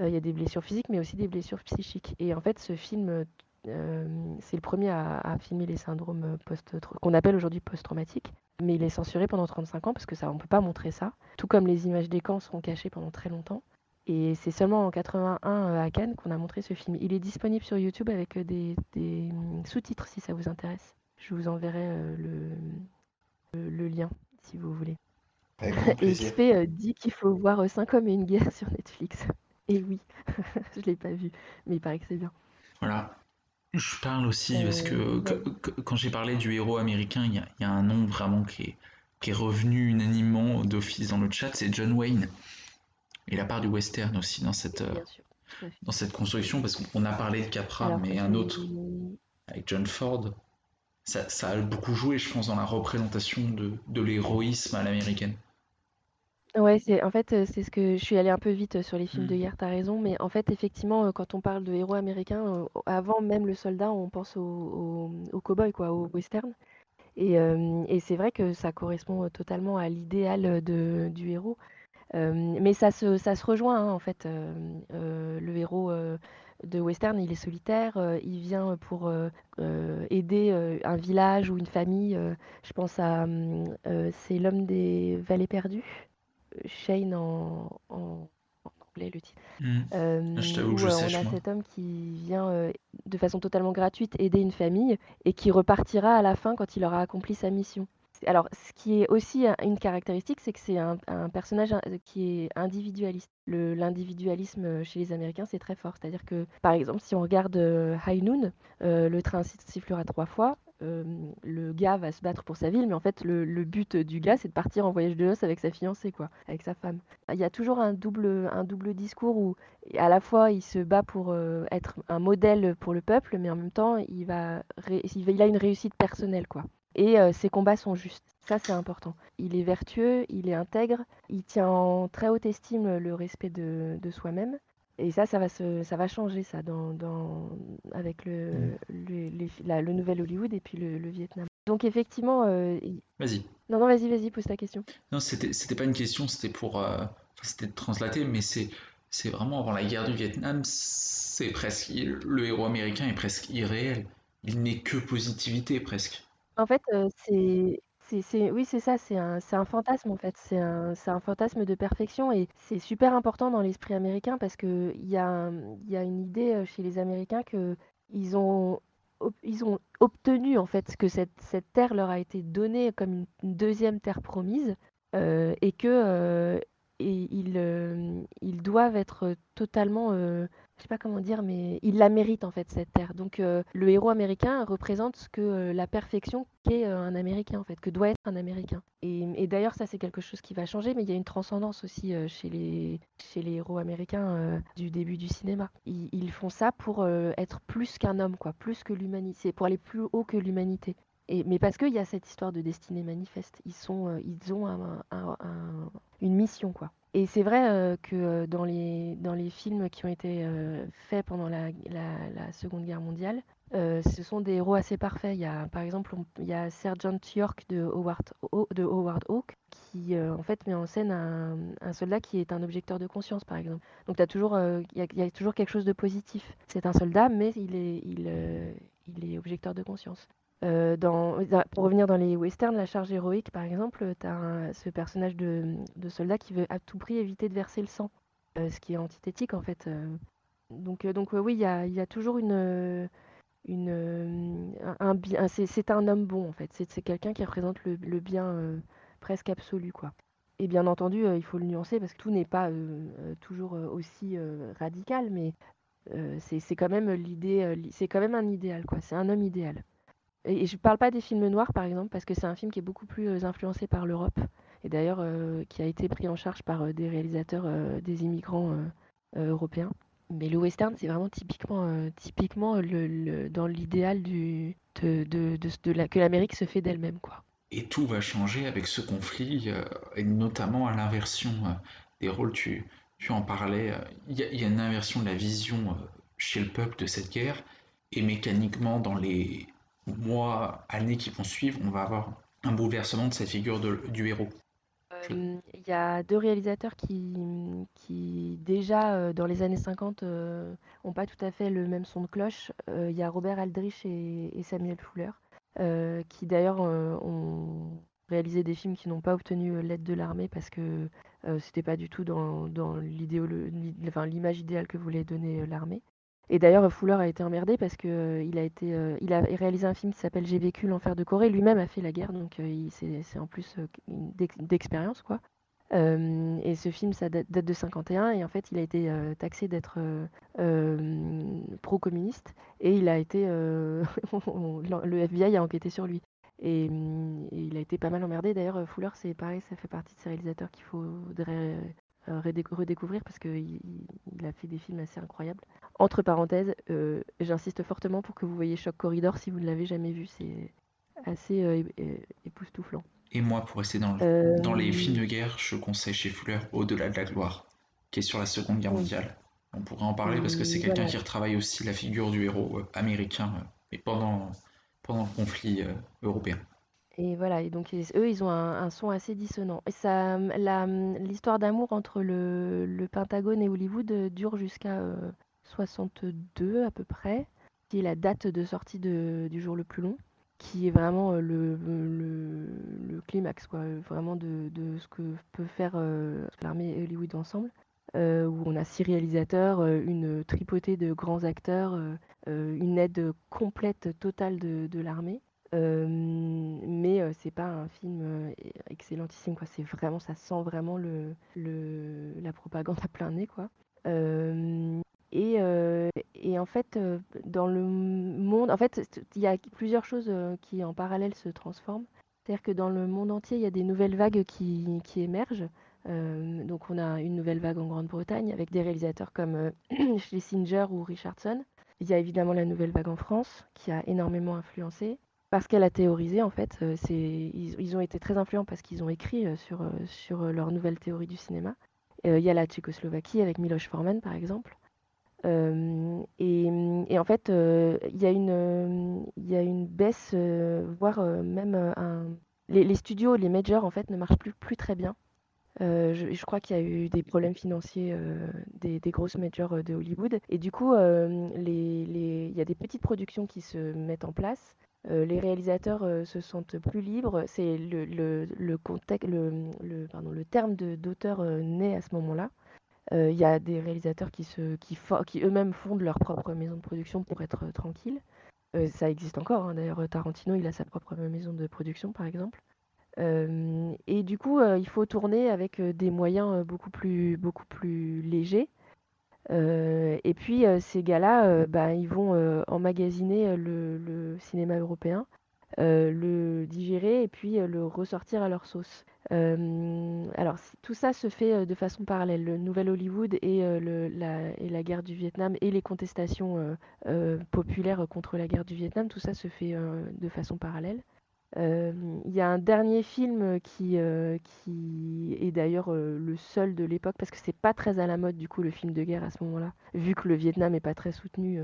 Il y a des blessures physiques, mais aussi des blessures psychiques. Et en fait, ce film, c'est le premier à, filmer les syndromes post qu'on appelle aujourd'hui post-traumatiques. Mais il est censuré pendant 35 ans parce que ça, on peut pas montrer ça. Tout comme les images des camps seront cachées pendant très longtemps. Et c'est seulement en 81 euh, à Cannes qu'on a montré ce film. Il est disponible sur YouTube avec euh, des, hum, sous-titres si ça vous intéresse. Je vous enverrai euh, le, le, lien si vous voulez. *laughs* Et XP dit qu'il faut voir 5 hommes et une guerre sur Netflix. *laughs* Et oui, *laughs* je l'ai pas vu, mais il paraît que c'est bien. Voilà. Je parle aussi parce que, quand j'ai parlé du héros américain, il y, y, a un nom vraiment qui est, qui est revenu unanimement d'office dans le chat, c'est John Wayne et la part du western aussi dans cette, euh, dans cette construction, parce qu'on a parlé de Capra, mais un autre, avec John Ford, ça, ça, a beaucoup joué, je pense, dans la représentation de, de l'héroïsme à l'américaine. Ouais, c'est en fait, euh, c'est ce que je suis allée un peu vite sur les films de mm. hier, t'as raison, mais en fait, effectivement, euh, quand on parle de héros américains, avant même le soldat, on pense au, au, cowboy, quoi, au western. Et, et c'est vrai que ça correspond totalement à l'idéal du héros mais ça se, ça se rejoint, hein, en fait. le héros de western, il est solitaire, il vient pour aider un village ou une famille. je pense à c'est l'homme des vallées perdues, Shane en, anglais le titre. Hmm. Euh, Je où je sèche, on a moi. cet homme qui vient de façon totalement gratuite aider une famille et qui repartira à la fin quand il aura accompli sa mission. Alors, ce qui est aussi un- une caractéristique, c'est que c'est un, personnage in- qui est individualiste. L'individualisme euh, chez les Américains, c'est très fort. C'est-à-dire que, par exemple, si on regarde euh, High Noon, euh, le train siffle- sifflera trois fois. euh, le gars va se battre pour sa ville, mais en fait, le, but du gars, c'est de partir en voyage de noces avec sa fiancée, quoi, avec sa femme. Il y a toujours un double, un double discours où, à la fois, il se bat pour euh, être un modèle pour le peuple, mais en même temps, il, il a une réussite personnelle, quoi. Et euh, ses combats sont justes. Ça, c'est important. Il est vertueux, il est intègre, il tient en très haute estime le respect de, de soi-même. Et ça, ça va, se, ça va changer, ça, dans, dans, avec le, le, les- la- le nouvel Hollywood et puis le, le Vietnam. Donc, effectivement, euh, Vas-y. non, non, vas-y, vas-y, pose ta question. Non, c'était pas une question, c'était pour. euh, c'était de translater, mais c'est c'est vraiment avant la guerre du Vietnam, c'est presque. Le héros américain est presque irréel. Il n'est que positivité, presque. En fait, c'est, oui, c'est ça, c'est un, c'est un fantasme, en fait. C'est un, un fantasme de perfection et c'est super important dans l'esprit américain parce que il y a, y a une idée chez les Américains que ils ont, ils ont obtenu, en fait, que cette, cette terre leur a été donnée comme une, deuxième terre promise et que et ils, ils doivent être totalement, je sais pas comment dire, mais ils la méritent en fait cette terre. Donc euh, le héros américain représente ce que euh, la perfection qu'est euh, un Américain en fait, que doit être un Américain. Et, d'ailleurs ça c'est quelque chose qui va changer, mais il y a une transcendance aussi chez les héros américains du début du cinéma. Ils, font ça pour être plus qu'un homme, quoi, plus que l'humanité, pour aller plus haut que l'humanité. Et, mais parce qu'il y a cette histoire de destinée manifeste, ils, ont un- un- un- une mission, quoi. Et c'est vrai que dans les, dans les films qui ont été faits pendant la, la- Seconde Guerre mondiale, ce sont des héros assez parfaits. Il y a, par exemple, il y a Sergeant York de Howard, Haw- de Howard Hawke qui en fait met en scène un, un soldat qui est un objecteur de conscience, par exemple. Donc t'as toujours, il y, a, il y a toujours quelque chose de positif. C'est un soldat, mais il est, il, il est objecteur de conscience. Euh, pour revenir dans les westerns, la charge héroïque, par exemple, tu as ce personnage de, soldat qui veut à tout prix éviter de verser le sang, euh, ce qui est antithétique en fait. euh. Donc, euh, euh, oui, il y a, toujours une, euh, euh, un, un c'est un homme bon en fait. C'est quelqu'un qui représente le, bien euh, presque absolu quoi. Et bien entendu, euh, il faut le nuancer parce que tout n'est pas euh, euh, toujours euh, aussi euh, radical, mais euh, c'est quand même l'idée, euh, li- c'est quand même un idéal quoi. C'est un homme idéal. Et, je parle pas des films noirs par exemple parce que c'est un film qui est beaucoup plus euh, influencé par l'Europe et d'ailleurs euh, qui a été pris en charge par euh, des réalisateurs des immigrants européens. Mais le western, c'est vraiment typiquement, typiquement dans l'idéal que l'Amérique se fait d'elle-même quoi. Et tout va changer avec ce conflit, et notamment à l'inversion des rôles. Tu, tu en parlais, il y, a- une inversion de la vision chez le peuple de cette guerre, et mécaniquement, dans les mois, années qui vont suivre, on va avoir un bouleversement de cette figure du héros. Euh, Il y a deux réalisateurs qui, déjà euh, dans les années 50 euh, ont pas tout à fait le même son de cloche. Euh, Il y a Robert Aldrich et, Samuel Fuller, euh, qui d'ailleurs euh, ont réalisé des films qui n'ont pas obtenu euh, l'aide de l'armée parce que euh, c'était pas du tout dans, dans l'image idéale que voulait donner euh, l'armée. Et d'ailleurs, Fuller a été emmerdé parce que euh, euh, il a réalisé un film qui s'appelle J'ai vécu l'enfer de Corée. Lui-même a fait la guerre, donc euh, c'est en plus d'expérience, quoi. Et ce film, ça date, de 51, et en fait, il a été taxé d'être pro-communiste, et il a été, *laughs* le FBI a enquêté sur lui. Et, et il a été pas mal emmerdé. D'ailleurs, Fuller, c'est pareil, ça fait partie de ces réalisateurs qu'il faudrait redécouvrir parce qu'il il a fait des films assez incroyables. Entre parenthèses, euh, j'insiste fortement pour que vous voyez Choc Corridor si vous ne l'avez jamais vu, c'est assez euh, époustouflant. Et moi, pour rester dans, le- Euh, dans les films de guerre, je conseille chez Fuller Au-delà de la gloire, qui est sur la Seconde Guerre mondiale. On pourrait en parler parce que c'est quelqu'un voilà. qui retravaille aussi la figure du héros euh, américain, euh, mais pendant, pendant le conflit euh, européen. Et voilà, et donc eux, ils ont un, son assez dissonant. Et ça, l'histoire d'amour entre le, Pentagone et Hollywood euh, dure jusqu'à euh, 62 à peu près, qui est la date de sortie du jour le plus long, qui est vraiment euh, le, climax, quoi, euh, vraiment de, ce que peut faire l'armée et Hollywood ensemble. où on a six réalisateurs, une tripotée de grands acteurs, une aide complète, totale de l'armée. Mais euh, c'est pas un film excellentissime, quoi. C'est vraiment, ça sent vraiment le, la propagande à plein nez, quoi. Et, et en fait, dans le monde, en fait, il y a plusieurs choses qui en parallèle se transforment. C'est-à-dire que dans le monde entier, il y a des nouvelles vagues qui, qui émergent. Donc on a une nouvelle vague en Grande-Bretagne avec des réalisateurs comme *clears throat* Schlesinger ou Richardson. Il y a évidemment la nouvelle vague en France qui a énormément influencé. Parce qu'elle a théorisé, en fait, ils, ont été très influents parce qu'ils ont écrit sur, sur leur nouvelle théorie du cinéma. Il y a la Tchécoslovaquie avec Miloš Forman, par exemple. Euh, et, en fait, il y a une, baisse, voire même un... Les, studios, les majors, en fait, ne marchent plus, très bien. Je, crois qu'il y a eu des problèmes financiers des, des grosses majors de Hollywood. Et du coup, il y a des petites productions qui se mettent en place. Euh, les réalisateurs euh, se sentent plus libres. C'est le, terme d'auteur euh, naît à ce moment-là. Il y a des réalisateurs qui, eux-mêmes fondent leur propre maison de production pour être tranquilles. Ça existe encore, hein. d'ailleurs Tarantino, il a sa propre maison de production par exemple. Et du coup, il faut tourner avec des moyens beaucoup plus légers. Euh, et puis, euh, ces gars-là, euh, bah, ils vont euh, emmagasiner le, cinéma européen, le digérer et puis le ressortir à leur sauce. Alors, tout ça se fait de façon parallèle. Le Nouvel Hollywood et, la, et la guerre du Vietnam et les contestations populaires contre la guerre du Vietnam, tout ça se fait de façon parallèle. Il y a un dernier film qui, est d'ailleurs le seul de l'époque, parce que c'est pas très à la mode du coup le film de guerre à ce moment-là, vu que le Vietnam est pas très soutenu,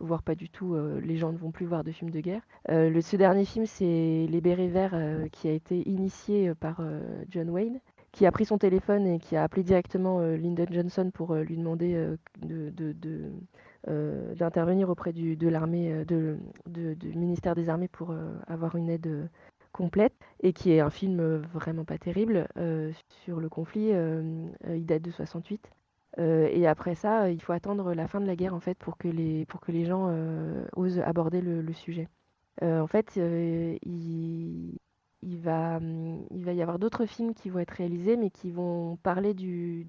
voire pas du tout, les gens ne vont plus voir de films de guerre. Ce dernier film, c'est Les Bérets Verts, qui a été initié par John Wayne, qui a pris son téléphone et qui a appelé directement Lyndon Johnson pour lui demander de, d'intervenir auprès du, de l'armée, euh, du ministère des Armées pour euh, avoir une aide euh, complète, et qui est un film euh, vraiment pas terrible euh, sur le conflit. euh, euh, il date de 68. Euh, et après ça, euh, il faut attendre la fin de la guerre en fait pour que les, pour que les gens euh, osent aborder le, sujet. Euh, en fait, euh, il, va, il va y avoir d'autres films qui vont être réalisés, mais qui vont parler du-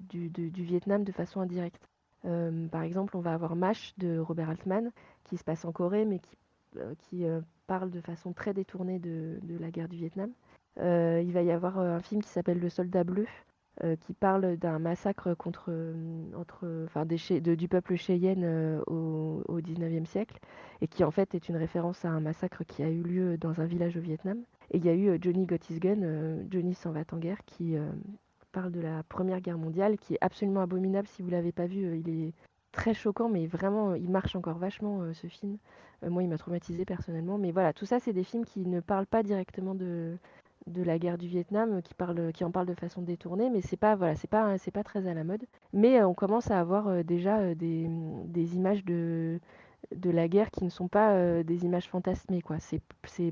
du Vietnam de façon indirecte. Par exemple, on va avoir MASH de Robert Altman, qui se passe en Corée, mais qui, euh, qui euh, parle de façon très détournée de, la guerre du Vietnam. Euh, il va y avoir un film qui s'appelle Le Soldat Bleu, qui parle d'un massacre contre, entre, enfin, des du peuple Cheyenne au, au 19e siècle, et qui en fait est une référence à un massacre qui a eu lieu dans un village au Vietnam. Et il y a eu Johnny Got Johnny s'en va en guerre, qui parle de la Première Guerre mondiale, qui est absolument abominable si vous l'avez pas vu. euh, il est très choquant, mais vraiment, euh, il marche encore vachement euh, ce film. Moi, il m'a traumatisé personnellement. Mais voilà, tout ça, c'est des films qui ne parlent pas directement de, de la guerre du Vietnam, qui, parlent, qui en parlent de façon détournée, mais c'est pas, voilà, pas, c'est pas très à la mode. Mais on commence à avoir déjà des, des images de, de la guerre qui ne sont pas des images fantasmées, quoi. C'est,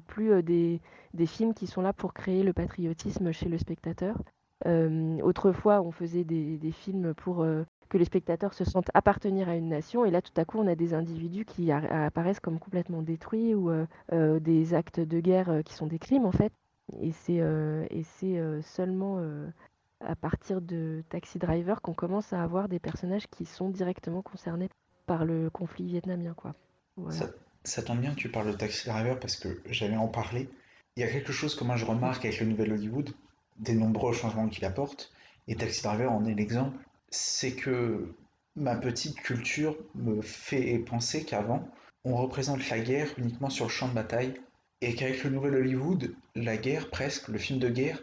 plus des, des films qui sont là pour créer le patriotisme chez le spectateur. Autrefois, on faisait des, films pour que les spectateurs se sentent appartenir à une nation, et là, tout à coup, on a des individus qui apparaissent comme complètement détruits ou des actes de guerre qui sont des crimes, en fait. Et c'est seulement à partir de Taxi Driver qu'on commence à avoir des personnages qui sont directement concernés par le conflit vietnamien, ça tombe bien que tu parles de Taxi Driver parce que j'allais en parler. Il y a quelque chose que moi je remarque avec le nouvel Hollywood, des nombreux changements qu'il apporte, et Taxi Driver en est l'exemple, c'est que ma petite culture me fait penser qu'avant, on représente la guerre uniquement sur le champ de bataille, et qu'avec le nouvel Hollywood, la guerre presque, le film de guerre,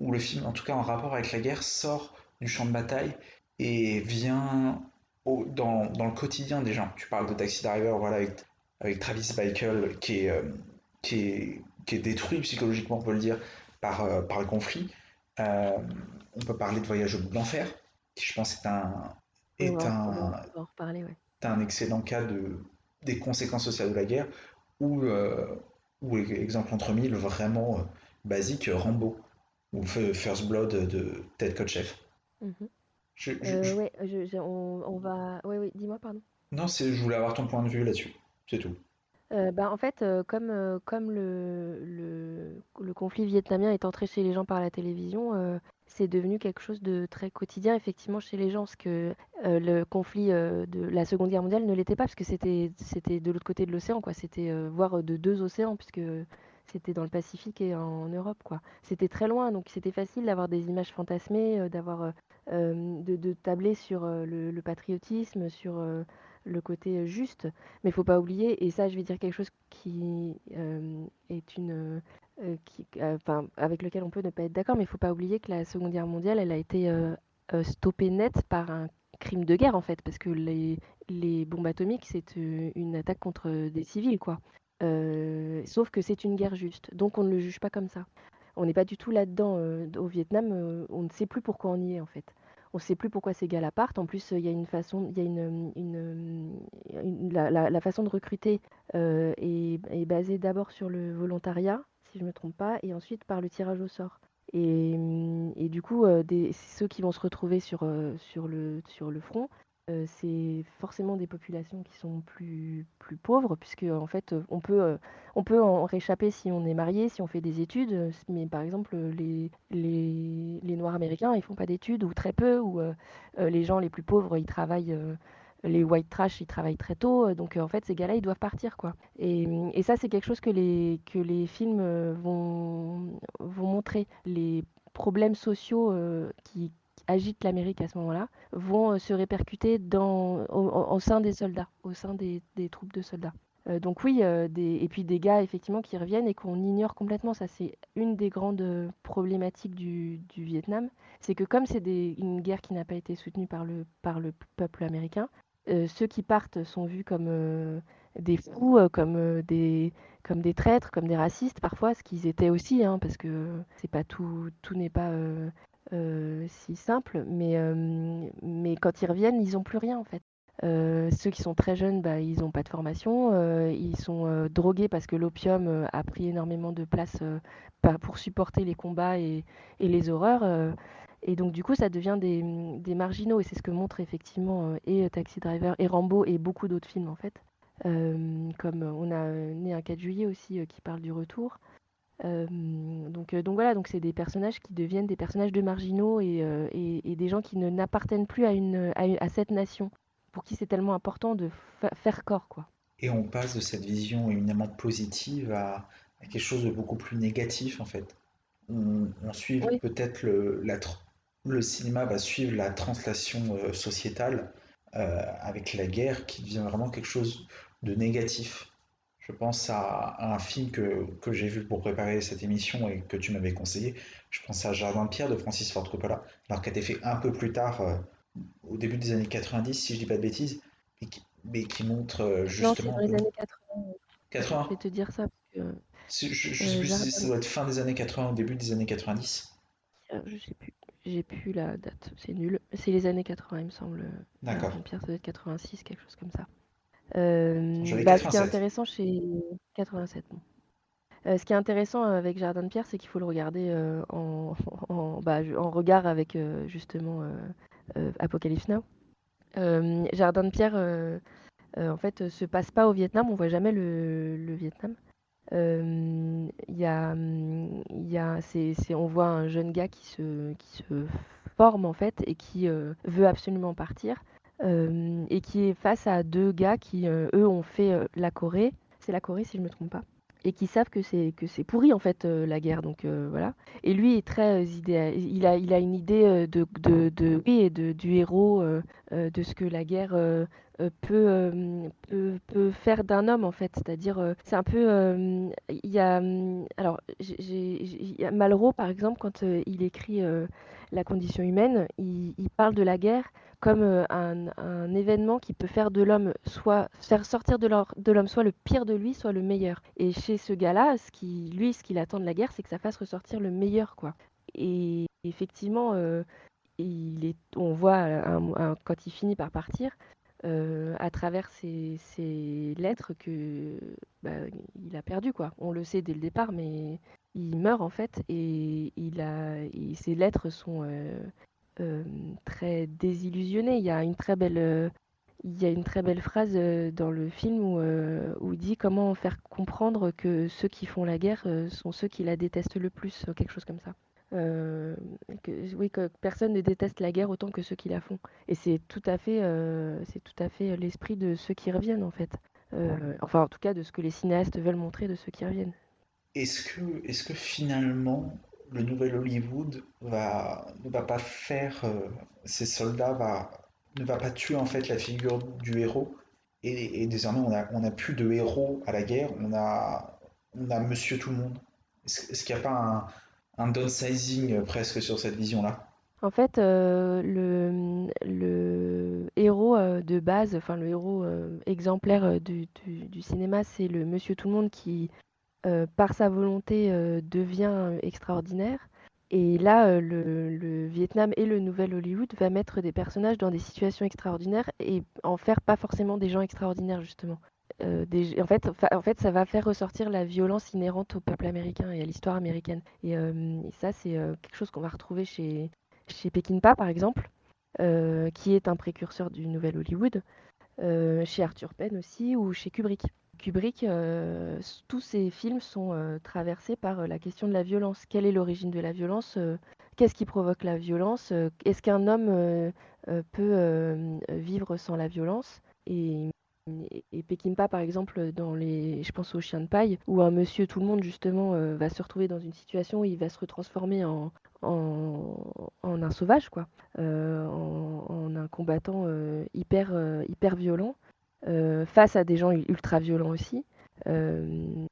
ou le film en tout cas en rapport avec la guerre, sort du champ de bataille et vient dans, dans le quotidien des gens. Tu parles de Taxi Driver, voilà, avec, avec Travis Bickle qui est, euh, qui est, qui est détruit psychologiquement, on peut le dire, par, euh, par le conflit. Euh, on peut parler de Voyage au bout de l'enfer, qui je pense est un, est va, un, va en reparler, ouais. est un excellent cas de, des conséquences sociales de la guerre, ou, euh, ou exemple entre mille, vraiment basique, Rambo, ou First Blood de Ted Kotcheff. Je, je- Euh, je- ouais, je- je- on, on va. Ouais, oui, dis-moi, pardon. Non, je voulais avoir ton point de vue là-dessus. C'est tout. Bah, en fait, comme, le, conflit vietnamien est entré chez les gens par la télévision, c'est devenu quelque chose de très quotidien, effectivement, chez les gens. Parce que le conflit de la Seconde Guerre mondiale ne l'était pas, parce que c'était, c'était de l'autre côté de l'océan, quoi. C'était euh, voire de deux océans, puisque c'était dans le Pacifique et en Europe, quoi. C'était très loin, donc c'était facile d'avoir des images fantasmées, d'avoir, de, tabler sur le, patriotisme, sur le côté euh, juste. Mais il faut pas oublier, et ça, je vais dire quelque chose qui euh, est une, euh, qui, enfin, avec lequel on peut ne pas être d'accord, mais il faut pas oublier que la Seconde Guerre mondiale, elle a été stoppée net par un crime de guerre en fait, parce que les, les bombes atomiques, c'est une attaque contre des civils, quoi. Sauf que c'est une guerre juste, donc on ne le juge pas comme ça. On n'est pas du tout là-dedans. au Vietnam, on ne sait plus pourquoi on y est en fait. On ne sait plus pourquoi ces gars-là partent. En plus, il y a une façon, il y a une, la, façon de recruter euh, est, basée d'abord sur le volontariat, si je ne me trompe pas, et ensuite par le tirage au sort. Et, du coup, euh, des, ceux qui vont se retrouver sur, euh, sur, le, sur le front, euh, c'est forcément des populations qui sont plus, plus pauvres, puisque en fait, euh, on peut, euh, on peut en réchapper si on est marié, si on fait des études, mais par exemple, les, les, les Noirs américains, ils font pas d'études, ou très peu, ou les gens les plus pauvres, ils travaillent, les white trash, ils travaillent très tôt, donc en fait, ces gars-là, ils doivent partir, quoi. Et, hum, et ça, c'est quelque chose que les, que les films vont, vont montrer. Les problèmes sociaux qui agitent l'Amérique à ce moment-là vont euh, se répercuter dans, au, sein des soldats, au sein des, des troupes de soldats. Euh, donc oui, euh, et puis des gars effectivement qui reviennent et qu'on ignore complètement, ça c'est une des grandes problématiques du, du Vietnam, c'est que comme c'est une guerre qui n'a pas été soutenue par le, par le peuple américain, ceux qui partent sont vus comme des fous, comme, des, comme des traîtres, comme des racistes parfois, ce qu'ils étaient aussi, hein, parce que pas tout, tout n'est pas euh, si simple, mais, euh, mais quand ils reviennent, ils n'ont plus rien en fait. Euh, ceux qui sont très jeunes, bah, ils n'ont pas de formation, ils sont drogués parce que l'opium a pris énormément de place pour supporter les combats et, les horreurs. et donc du coup, ça devient des, marginaux, et c'est ce que montre effectivement et Taxi Driver et Rambo et beaucoup d'autres films en fait. Comme on a né un 4 juillet aussi qui parle du retour. Euh, donc, donc voilà, donc c'est des personnages qui deviennent des personnages de marginaux et, euh, et- et des gens qui ne n'appartiennent plus à, une, à, cette nation, pour qui c'est tellement important de fa- faire corps, quoi. Et on passe de cette vision éminemment positive à, à quelque chose de beaucoup plus négatif en fait. On, on suit Oui. peut-être le, la tr- le cinéma va suivre la translation euh, sociétale avec la guerre qui devient vraiment quelque chose de négatif. Je pense à, un film que, que j'ai vu pour préparer cette émission et que tu m'avais conseillé. Je pense à Jardin de pierre de Francis Ford Coppola, alors qui a été fait un peu plus tard, euh, au début des années 90, si je dis pas de bêtises, mais qui, mais qui montre euh, Non, justement dans les années 80. Je 80. vais te dire ça, parce que Si- Je, je Euh, sais plus si ça doit être fin des années 80 ou début des années 90. euh, je sais plus. J'ai plus la date, c'est nul. C'est les années 80, il me semble. D'accord. Jean-Pierre, ça doit être 86, quelque chose comme ça. Euh, bah, ce qui est 87. intéressant chez 87, bon. Euh, ce qui est intéressant avec Jardin de Pierre, c'est qu'il faut le regarder euh, en, *laughs* en, bah, en regard avec euh, justement euh, euh, Apocalypse Now. Euh, Jardin de Pierre, euh, euh, en fait, se passe pas au Vietnam, on voit jamais le, le Vietnam. Euh, y a, y a, on voit un jeune gars qui se, qui se forme en fait et qui euh, veut absolument partir et qui est face à deux gars qui, euh, eux, ont fait euh, la Corée. C'est la Corée si je me trompe pas. Et qui savent que c'est que c'est pourri en fait euh, la guerre donc voilà et lui est très il a il a une idée de de, de oui de du héros de ce que la guerre peut, peut peut faire d'un homme en fait c'est-à-dire c'est un peu il y a alors Malraux par exemple quand il écrit la condition humaine il, parle de la guerre comme euh, un, événement qui peut faire de l'homme soit faire sortir de l'homme soit le pire de lui, soit le meilleur. Et chez ce gars-là, ce qui lui, ce qu'il attend de la guerre, c'est que ça fasse ressortir le meilleur, quoi. Et effectivement, euh, il est, on voit quand il finit par partir, euh, à travers ses lettres que bah, il a perdu, quoi. On le sait dès le départ, mais il meurt en fait, et il a, et ses lettres sont euh, euh, très désillusionné. Il y a une très belle, euh, il y a une très belle phrase dans le film où, où il dit comment faire comprendre que ceux qui font la guerre sont ceux qui la détestent le plus, quelque chose comme ça. Que, oui, que personne ne déteste la guerre autant que ceux qui la font. Et c'est tout à fait, c'est tout à fait l'esprit de ceux qui reviennent en fait. Enfin, en tout cas, de ce que les cinéastes veulent montrer de ceux qui reviennent. Est-ce que, est-ce que finalement le nouvel Hollywood va, ne va pas faire euh, ces soldats, va, ne va pas tuer en fait la figure du héros? Et, désormais on a, on a plus de héros à la guerre, on a, on a Monsieur Tout le Monde. Est-ce, qu'il n'y a pas un, downsizing euh, presque sur cette vision-là? En fait, euh, le, héros euh, de base, enfin le héros euh, exemplaire euh, du, du- du cinéma, c'est le Monsieur Tout le Monde qui, euh, par sa volonté, euh, devient euh, extraordinaire. Et là, le, Vietnam et le Nouvel Hollywood va mettre des personnages dans des situations extraordinaires et en faire pas forcément des gens extraordinaires, justement. En fait, ça va faire ressortir la violence inhérente au peuple américain et à l'histoire américaine. Et, ça, c'est quelque chose qu'on va retrouver chez, chez Peckinpah, par exemple, qui est un précurseur du Nouvel Hollywood, chez Arthur Penn aussi, ou chez Kubrick. Kubrick, euh, tous ses films sont euh, traversés par euh, la question de la violence. Quelle est l'origine de la violence? Qu'est-ce qui provoque la violence? Est-ce qu'un homme peut vivre sans la violence? Et, et, Peckinpah, par exemple, dans les, je pense au Chien de paille, où un monsieur tout le monde justement va se retrouver dans une situation où il va se retransformer en, un sauvage, quoi, en, un combattant hyper, violent, face à des gens ultra violents aussi. Euh,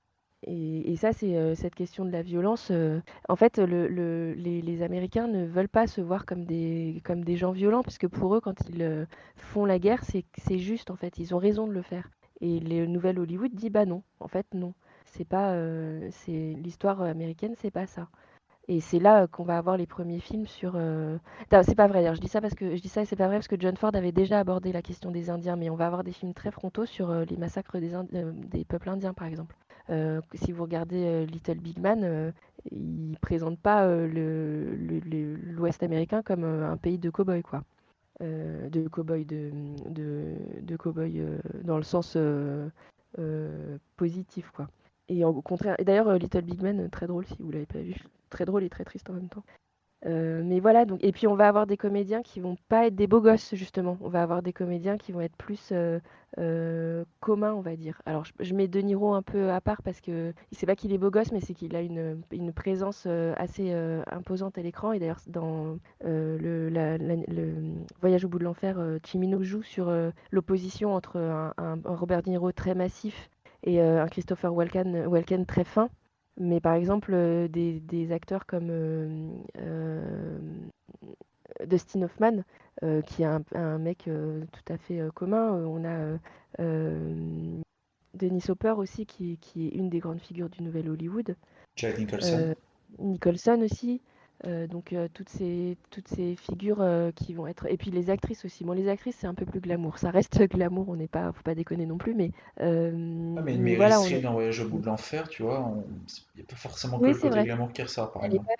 et, ça, c'est euh, cette question de la violence. euh, en fait, le- le- les, Américains ne veulent pas se voir comme des, comme des gens violents, puisque pour eux, quand ils euh, font la guerre, c'est juste, en fait. Ils ont raison de le faire. Et le nouvel Hollywood dit, bah non, en fait, non. C'est pas, euh, c'est l'histoire américaine, c'est pas ça. Et c'est là euh, qu'on va avoir les premiers films sur. euh, c'est pas vrai. d'ailleurs, Je dis ça parce que je dis ça et c'est pas vrai parce que John Ford avait déjà abordé la question des Indiens, mais on va avoir des films très frontaux sur euh, les massacres des, des peuples indiens, par exemple. Si vous regardez Little Big Man, euh, il présente pas l'Ouest américain comme un pays de cow-boys, quoi. De cow-boys, de, de, dans le sens positif, quoi. Et au contraire, et d'ailleurs, Little Big Man, très drôle si vous l'avez pas vu. Très drôle et très triste en même temps. Euh, mais voilà, donc, et puis on va avoir des comédiens qui vont pas être des beaux gosses, justement. On va avoir des comédiens qui vont être plus euh, euh, communs, on va dire. Alors, je, mets De Niro un peu à part parce que c'est pas qu'il est beau gosse, mais c'est qu'il a une, présence assez imposante à l'écran. Et d'ailleurs, dans le, Voyage au bout de l'enfer, Cimino joue sur l'opposition entre un, Robert De Niro très massif et un Christopher Walken, Walken très fin. Mais par exemple, euh, des, des acteurs comme euh, euh, Dustin Hoffman, qui est un, un mec tout à fait commun. On a Dennis Hopper aussi, qui, qui est une des grandes figures du nouvel Hollywood. Jack Nicholson. Nicholson aussi. Euh, donc euh, toutes ces toutes ces figures euh, qui vont être et puis les actrices aussi. Bon les actrices c'est un peu plus glamour. Ça reste *laughs* glamour. On n'est pas faut pas déconner non plus. Mais Ah, mais mais voilà on est- dans Voyage au bout de l'enfer, tu vois, il n'y a pas forcément que Oui le côté vrai. glamour qui ressort, par Elle est exemple. pas,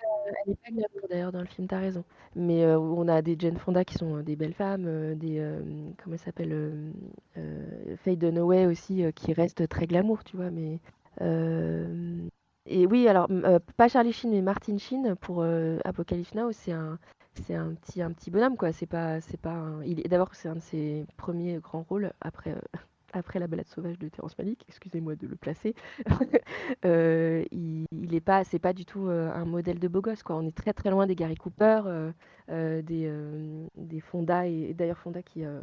elle est pas glamour d'ailleurs dans le film, t'as raison. Mais on a des Jane Fonda qui sont des belles femmes, des comment elle s'appelle Faye Dunaway aussi qui reste très glamour, tu vois. Mais euh, et oui, alors euh, pas Charlie Sheen mais Martin Sheen pour euh, Apocalypse Now, c'est un c'est un petit un petit bonhomme quoi. C'est pas c'est pas un- il d'abord c'est un de ses premiers grands rôles après euh, après la balade sauvage de Terrence Malick, excusez-moi de le placer. *laughs* Il, il est pas, c'est pas du tout un modèle de beau gosse, quoi. On est très très loin des Gary Cooper, des, des Fonda, et, et d'ailleurs Fonda qui a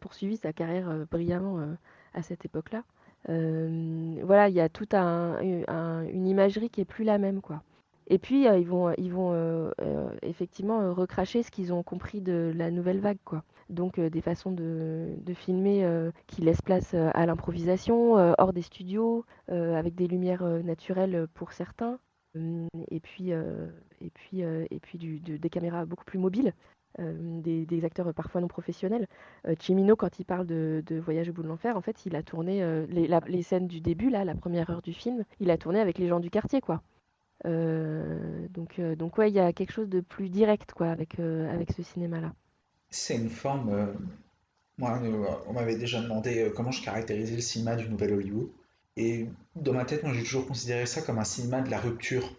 poursuivi sa carrière brillamment à cette époque-là. Euh, voilà, il y a toute un, un- une imagerie qui est plus la même, quoi. Et puis euh, ils vont, ils vont euh, euh, effectivement euh, recracher ce qu'ils ont compris de la nouvelle vague, quoi. Donc euh, des façons de, de filmer euh, qui laissent place euh, à l'improvisation, euh, hors des studios, euh, avec des lumières euh, naturelles pour certains, et puis, euh, et puis, euh, et puis des caméras beaucoup plus mobiles, euh, des, des acteurs parfois non professionnels. Euh, Cimino, quand il parle de, Voyage au bout de l'enfer, en fait, il a tourné euh, les, scènes du début, là, la première heure du film, il a tourné avec les gens du quartier, quoi. Euh, donc, euh, donc ouais, il y a quelque chose de plus direct quoi avec, euh, avec ce cinéma-là. C'est une forme. euh, moi, euh, on m'avait déjà demandé euh, comment je caractérisais le cinéma du Nouvel Hollywood. Et dans ma tête, moi, j'ai toujours considéré ça comme un cinéma de la rupture.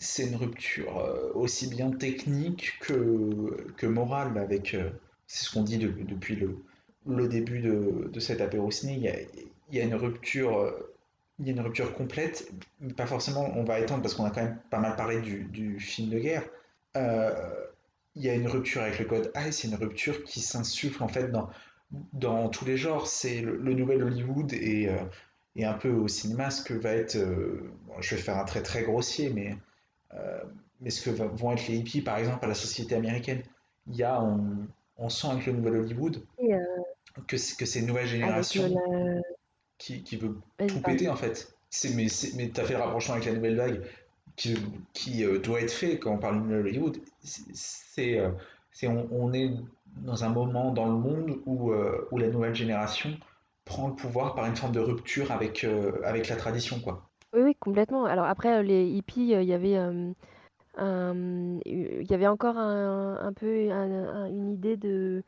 C'est une rupture euh, aussi bien technique que, que morale. Avec, euh, c'est ce qu'on dit de- depuis le, le début de, de cet apéro ciné. Il y a, y a une rupture, euh, il y a une rupture complète, pas forcément. On va étendre parce qu'on a quand même pas mal parlé du, du film de guerre. Il y a une rupture avec le code et c'est une rupture qui s'insuffle en fait dans, dans tous les genres. C'est le, nouvel Hollywood et, et un peu au cinéma ce que va être, je vais faire un trait très grossier, mais, mais ce que vont être les hippies par exemple à la société américaine. Il y a, on, on sent avec le nouvel Hollywood Et, euh, que c'est que une nouvelle génération euh, la... qui, qui veut tout péter en fait. Mais mais t'as fait le rapprochement avec la nouvelle vague qui, qui euh, doit être fait quand on parle de Nouvelle Hollywood. C'est, euh, on, on est dans un moment dans le monde où, euh, où la nouvelle génération prend le pouvoir par une forme de rupture avec, euh, avec la tradition, quoi. Oui, complètement. Alors après, euh, les hippies, euh, il y avait, encore un, peu un- un- une idée de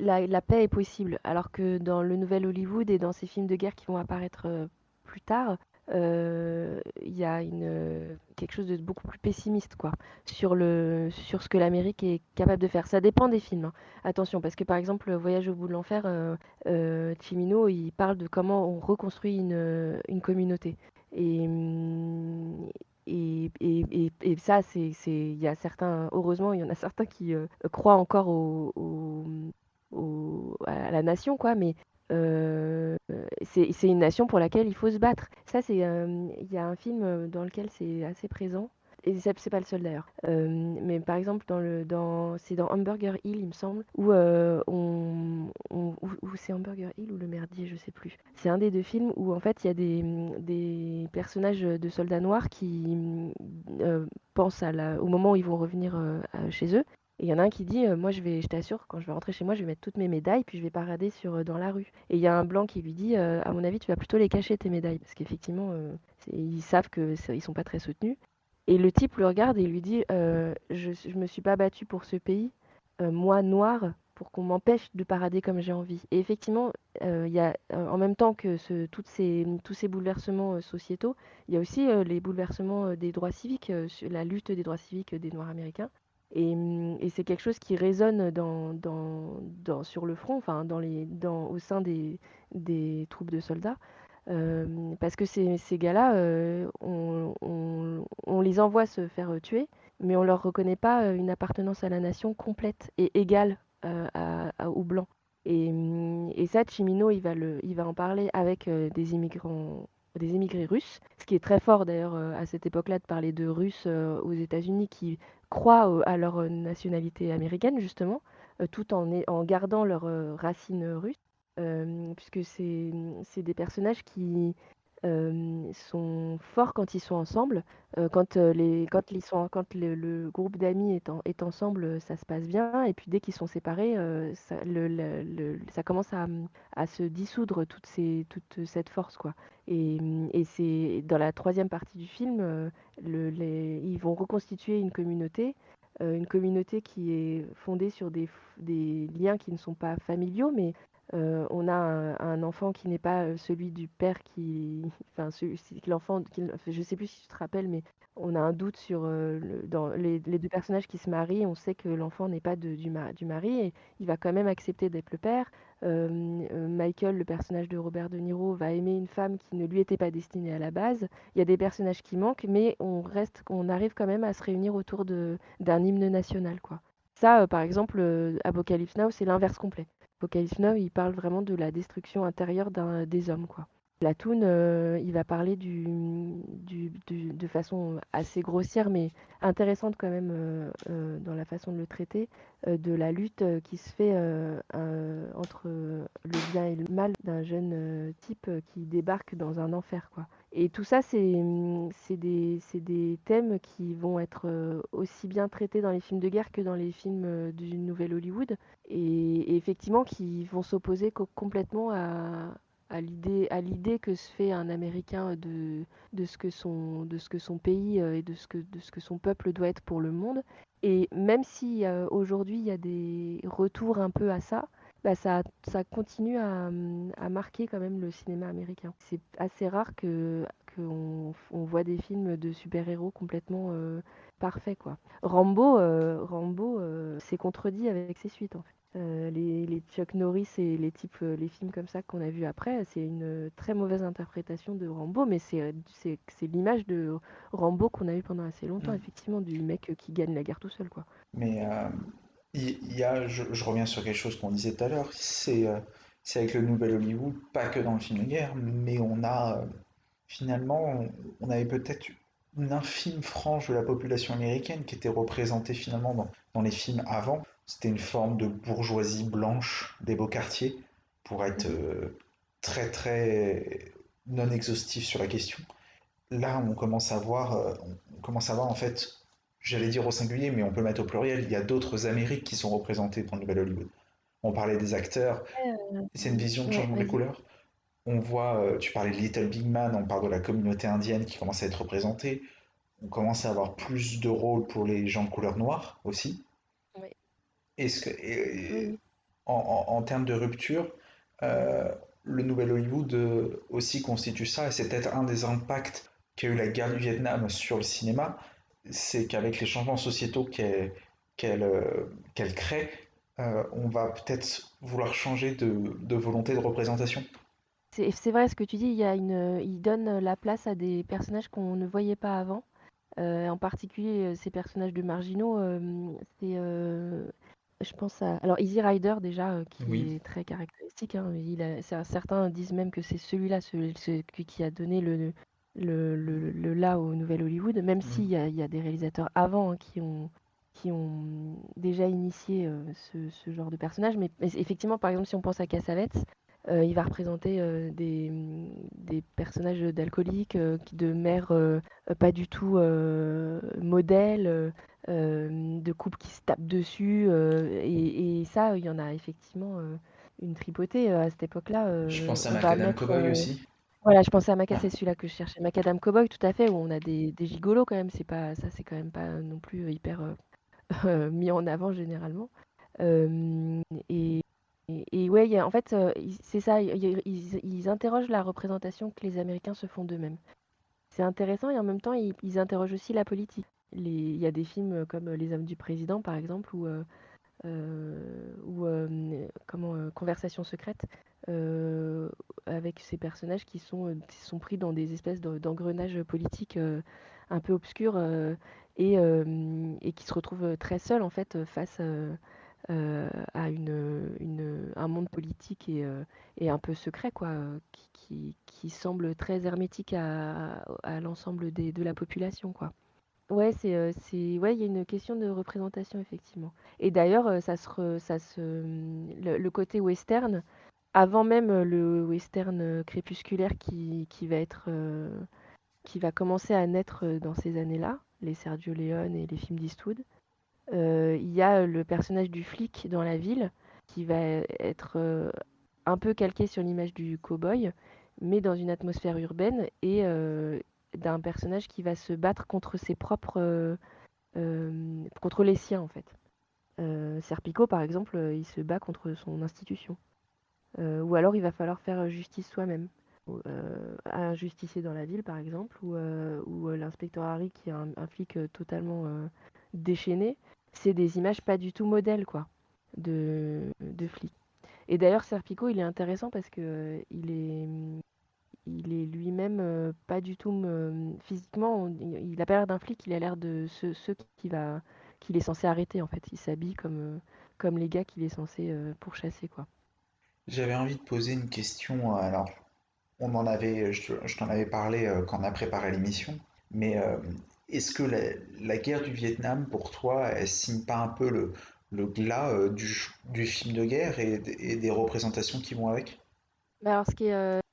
la, paix est possible, alors que dans le nouvel Hollywood et dans ces films de guerre qui vont apparaître plus tard, il y a quelque chose de beaucoup plus pessimiste quoi, sur ce que l'Amérique est capable de faire. Ça dépend des films, hein. Attention, parce que par exemple, Voyage au bout de l'enfer, euh, euh, il parle de comment on reconstruit une communauté. Et, hum, et, et, et, ça, c'est, il y a certains, heureusement, il y en a certains qui euh, croient encore au, au- à la nation, quoi, mais euh, c'est, c'est une nation pour laquelle il faut se battre. Ça, c'est, euh, il y a un film euh, dans lequel c'est assez présent. Et c'est pas le seul d'ailleurs. Euh, mais par exemple, c'est dans Hamburger Hill, il me semble, où, euh, c'est Hamburger Hill ou le merdier, je sais plus. C'est un des deux films où en fait il y a des, personnages de soldats noirs qui euh, pensent au moment où ils vont revenir chez eux. Et il y en a un qui dit, moi je vais, je t'assure, quand je vais rentrer chez moi, je vais mettre toutes mes médailles, puis je vais parader dans la rue. Et il y a un blanc qui lui dit, à mon avis, tu vas plutôt les cacher tes médailles, parce qu'effectivement, ils savent que ça- ils sont pas très soutenus. Et le type le regarde et lui dit, euh, je, je me suis pas battu pour ce pays, euh, moi noir, pour qu'on m'empêche de parader comme j'ai envie. Et effectivement, euh, il y a, en même temps que toutes ces, tous ces bouleversements sociétaux, il y a aussi les bouleversements des droits civiques, la lutte des droits civiques des Noirs américains. Et, hum, et c'est quelque chose qui résonne dans, dans, dans- sur le front, enfin, dans les, dans, au sein des, des troupes de soldats. Parce que ces, gars-là, on, les envoie se faire tuer, mais on leur reconnaît pas une appartenance à la nation complète et égale à- à- aux Blancs. Et, et ça, Chimino, il va, en parler avec des immigrants, des immigrés russes, ce qui est très fort d'ailleurs à cette époque-là de parler de Russes aux États-Unis qui croient à leur nationalité américaine justement, tout en, en gardant leurs racines russes, puisque c'est c'est des personnages qui sont forts quand ils sont ensemble. Quand, les, quand, ils sont, quand le, groupe d'amis est, en- est ensemble, ça se passe bien. Et puis dès qu'ils sont séparés, ça, commence à, à se dissoudre toute, ces, toute cette force. Quoi. Et, et c'est dans la troisième partie du film, le- les- ils vont reconstituer une communauté. une communauté qui est fondée sur des, des liens qui ne sont pas familiaux, mais euh, on a un, enfant qui n'est pas euh, celui du père qui, *laughs* enfin, l'enfant, je sais plus si tu te rappelles, mais on a un doute sur euh, les, deux personnages qui se marient. On sait que l'enfant n'est pas de- du, du mari et il va quand même accepter d'être le père. Michael, le personnage de Robert De Niro, va aimer une femme qui ne lui était pas destinée à la base. Il y a des personnages qui manquent, mais on reste, on arrive quand même à se réunir autour d'un hymne national, quoi. Ça, par exemple, Apocalypse Now, c'est l'inverse complet. Apocalypse il parle vraiment de la destruction intérieure des hommes, quoi. Platoon, euh, il va parler de façon assez grossière, mais intéressante quand même euh, euh, dans la façon de le traiter, euh, de la lutte qui se fait entre le bien et le mal d'un jeune type qui débarque dans un enfer, quoi. Et tout ça, c'est c'est des, thèmes qui vont être aussi bien traités dans les films de guerre que dans les films du Nouvel Hollywood, et, effectivement qui vont s'opposer co- complètement à, à l'idée à l'idée que se fait un Américain de, de ce que son de ce que son pays euh, et de ce que de ce que son peuple doit être pour le monde. Et même si euh, aujourd'hui il y a des retours un peu à ça, bah ça, ça continue à, à marquer quand même le cinéma américain. C'est assez rare que qu'on on voit des films de super-héros complètement euh, parfaits quoi. Rambo, Rambo s'est contredit avec ses suites en fait. Euh, les, les Chuck Norris et les types, euh, les films comme ça qu'on a vus après, c'est une très mauvaise interprétation de Rambo, mais c'est l'image de Rambo qu'on a eu pendant assez longtemps, Mm. effectivement, du mec qui gagne la guerre tout seul, quoi. Mais euh, il y, a, je, je reviens sur quelque chose qu'on disait tout à l'heure, c'est euh, avec le nouvel Hollywood, pas que dans le film de guerre, mais on a euh, finalement, on, on avait peut-être une infime frange de la population américaine qui était représentée finalement dans, dans les films avant. C'était une forme de bourgeoisie blanche des beaux quartiers, pour être euh, très très non exhaustif sur la question. Là, on commence à voir, euh, on commence à voir en fait j'allais dire au singulier, mais on peut mettre au pluriel, il y a d'autres Amériques qui sont représentées dans le Nouvel Hollywood. On parlait des acteurs, c'est une vision de Ouais, changement des couleurs. On voit, euh, tu parlais de Little Big Man, on parle de la communauté indienne qui commence à être représentée. On commence à avoir plus de rôles pour les gens de couleur noire aussi. Est-ce que, et- Oui, en, en- en termes de rupture, euh, le Nouvel Hollywood euh, aussi constitue ça, et c'est peut-être un des impacts qu'a eu la guerre du Vietnam sur le cinéma, c'est qu'avec les changements sociétaux qu'elle euh, crée, euh, on va peut-être vouloir changer de, de volonté de représentation. C'est vrai ce que tu dis, il y a une, il donne la place à des personnages qu'on ne voyait pas avant. Euh, en particulier, ces personnages de marginaux, euh, c'est, je pense à, alors Easy Rider déjà, euh, qui Oui. est très caractéristique. hein, il a- c'est- certains disent même que c'est celui-là, celui, celui qui a donné le, le, le, le là au Nouvel Hollywood, même s'il Mhm. y a, il y a des réalisateurs avant hein, qui ont, qui ont déjà initié euh, ce, ce genre de personnage. Mais, mais effectivement, par exemple, si on pense à Cassavetes, euh, il va représenter euh, des, des personnages d'alcooliques, euh, qui- de mères euh, pas du tout modèles, euh, de couples qui se tapent dessus. euh, et, et ça, il y en a effectivement euh, une tripotée à cette époque-là. Je pense à Macadam mettre, Cowboy aussi. voilà, je pensais à Maca, Ah. c'est celui-là que je cherchais. Macadam Cowboy, tout à fait, où on a des, des gigolos quand même. C'est pas, ça, c'est quand même pas non plus hyper *laughs* mis en avant généralement. Et, et, et ouais, il y a- en fait, euh, c'est ça, ils, ils interrogent la représentation que les Américains se font d'eux-mêmes. C'est intéressant et en même temps, ils, ils interrogent aussi la politique. Il y a des films comme Les Hommes du Président, par exemple, ou, euh, euh, euh, comment, euh, Conversation secrète, euh, avec ces personnages qui sont, euh, pris dans des espèces de- d'engrenages politiques euh, un peu obscurs euh, et, euh, qui se retrouvent très seuls en fait face euh, euh, à un monde politique et, euh, un peu secret quoi, euh, qui, semble très hermétique à, à l'ensemble de la population quoi. Ouais, c'est, c'est, ouais, il y a une question de représentation effectivement. Et d'ailleurs, ça se, ça se, le, le côté western, avant même le western crépusculaire qui, qui va être, qui va commencer à naître dans ces années-là, les Sergio Leone et les films d'Eastwood, il y a le personnage du flic dans la ville qui va être un peu calqué sur l'image du cow-boy, mais dans une atmosphère urbaine et d'un personnage qui va se battre contre ses propres, euh, euh, contre les siens en fait. Euh, Serpico, par exemple, il se bat contre son institution. Ou alors il va falloir faire justice soi-même. Un justicier dans la ville, par exemple, ou, l'inspecteur Harry, qui est un, un flic totalement déchaîné. C'est des images pas du tout modèles, quoi, de, de flics. Et d'ailleurs, Serpico, il est intéressant parce que il est, il est lui-même euh, pas du tout euh, physiquement. on- il a pas l'air d'un flic, il a l'air de ceux, ceux qui va, qu'il est censé arrêter en fait. Il s'habille comme, euh, comme les gars qu'il est censé euh, pourchasser, quoi. J'avais envie de poser une question. euh, Alors, on en avait, je, je t'en avais parlé euh, quand on a préparé l'émission, mais euh, est-ce que la, la guerre du Vietnam, pour toi, elle signe pas un peu le, le glas euh, du, du film de guerre et, et des représentations qui vont avec? Bah alors, ce qui est, euh, qui-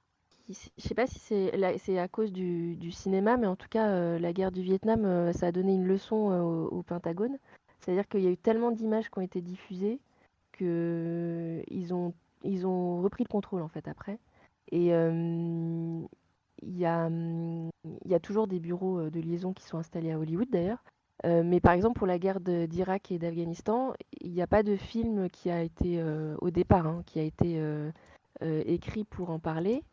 je sais pas si c'est à cause du, cinéma, mais en tout cas, euh, la guerre du Vietnam, euh, ça a donné une leçon euh, au, Pentagone. C'est-à-dire qu'il y a eu tellement d'images qui ont été diffusées que ils ont, repris le contrôle en fait après. Et il y, a, toujours des bureaux de liaison qui sont installés à Hollywood d'ailleurs. Mais par exemple, pour la guerre d'Irak et d'Afghanistan, il n'y a pas de film qui a été, au départ, hein, qui a été écrit pour en parler.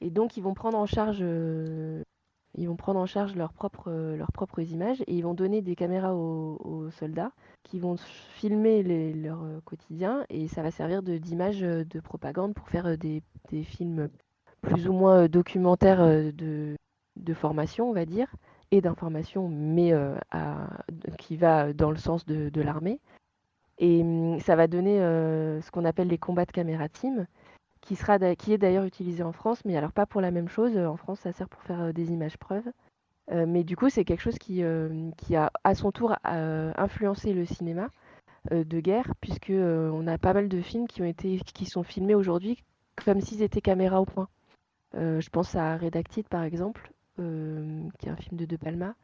Et donc, ils vont prendre en charge, euh, ils vont prendre en charge leurs propres, euh, leurs propres images et ils vont donner des caméras aux, soldats qui vont filmer leur euh, quotidien et ça va servir d'image de propagande pour faire des, des films plus ou moins documentaires de, de formation, on va dire, et d'information, mais qui va dans le sens de, de l'armée. Et hum, ça va donner ce qu'on appelle les combats de caméra team, qui, sera, qui est d'ailleurs utilisé en France, mais alors pas pour la même chose. En France, ça sert pour faire euh, des images preuves. Euh, mais du coup, c'est quelque chose qui, euh, qui a à son tour euh, influencé le cinéma euh, de guerre, puisque euh, on a pas mal de films qui ont été, qui sont filmés aujourd'hui comme s'ils étaient caméra au point. Euh, je pense à Redacted par exemple, euh, qui est un film de De Palma,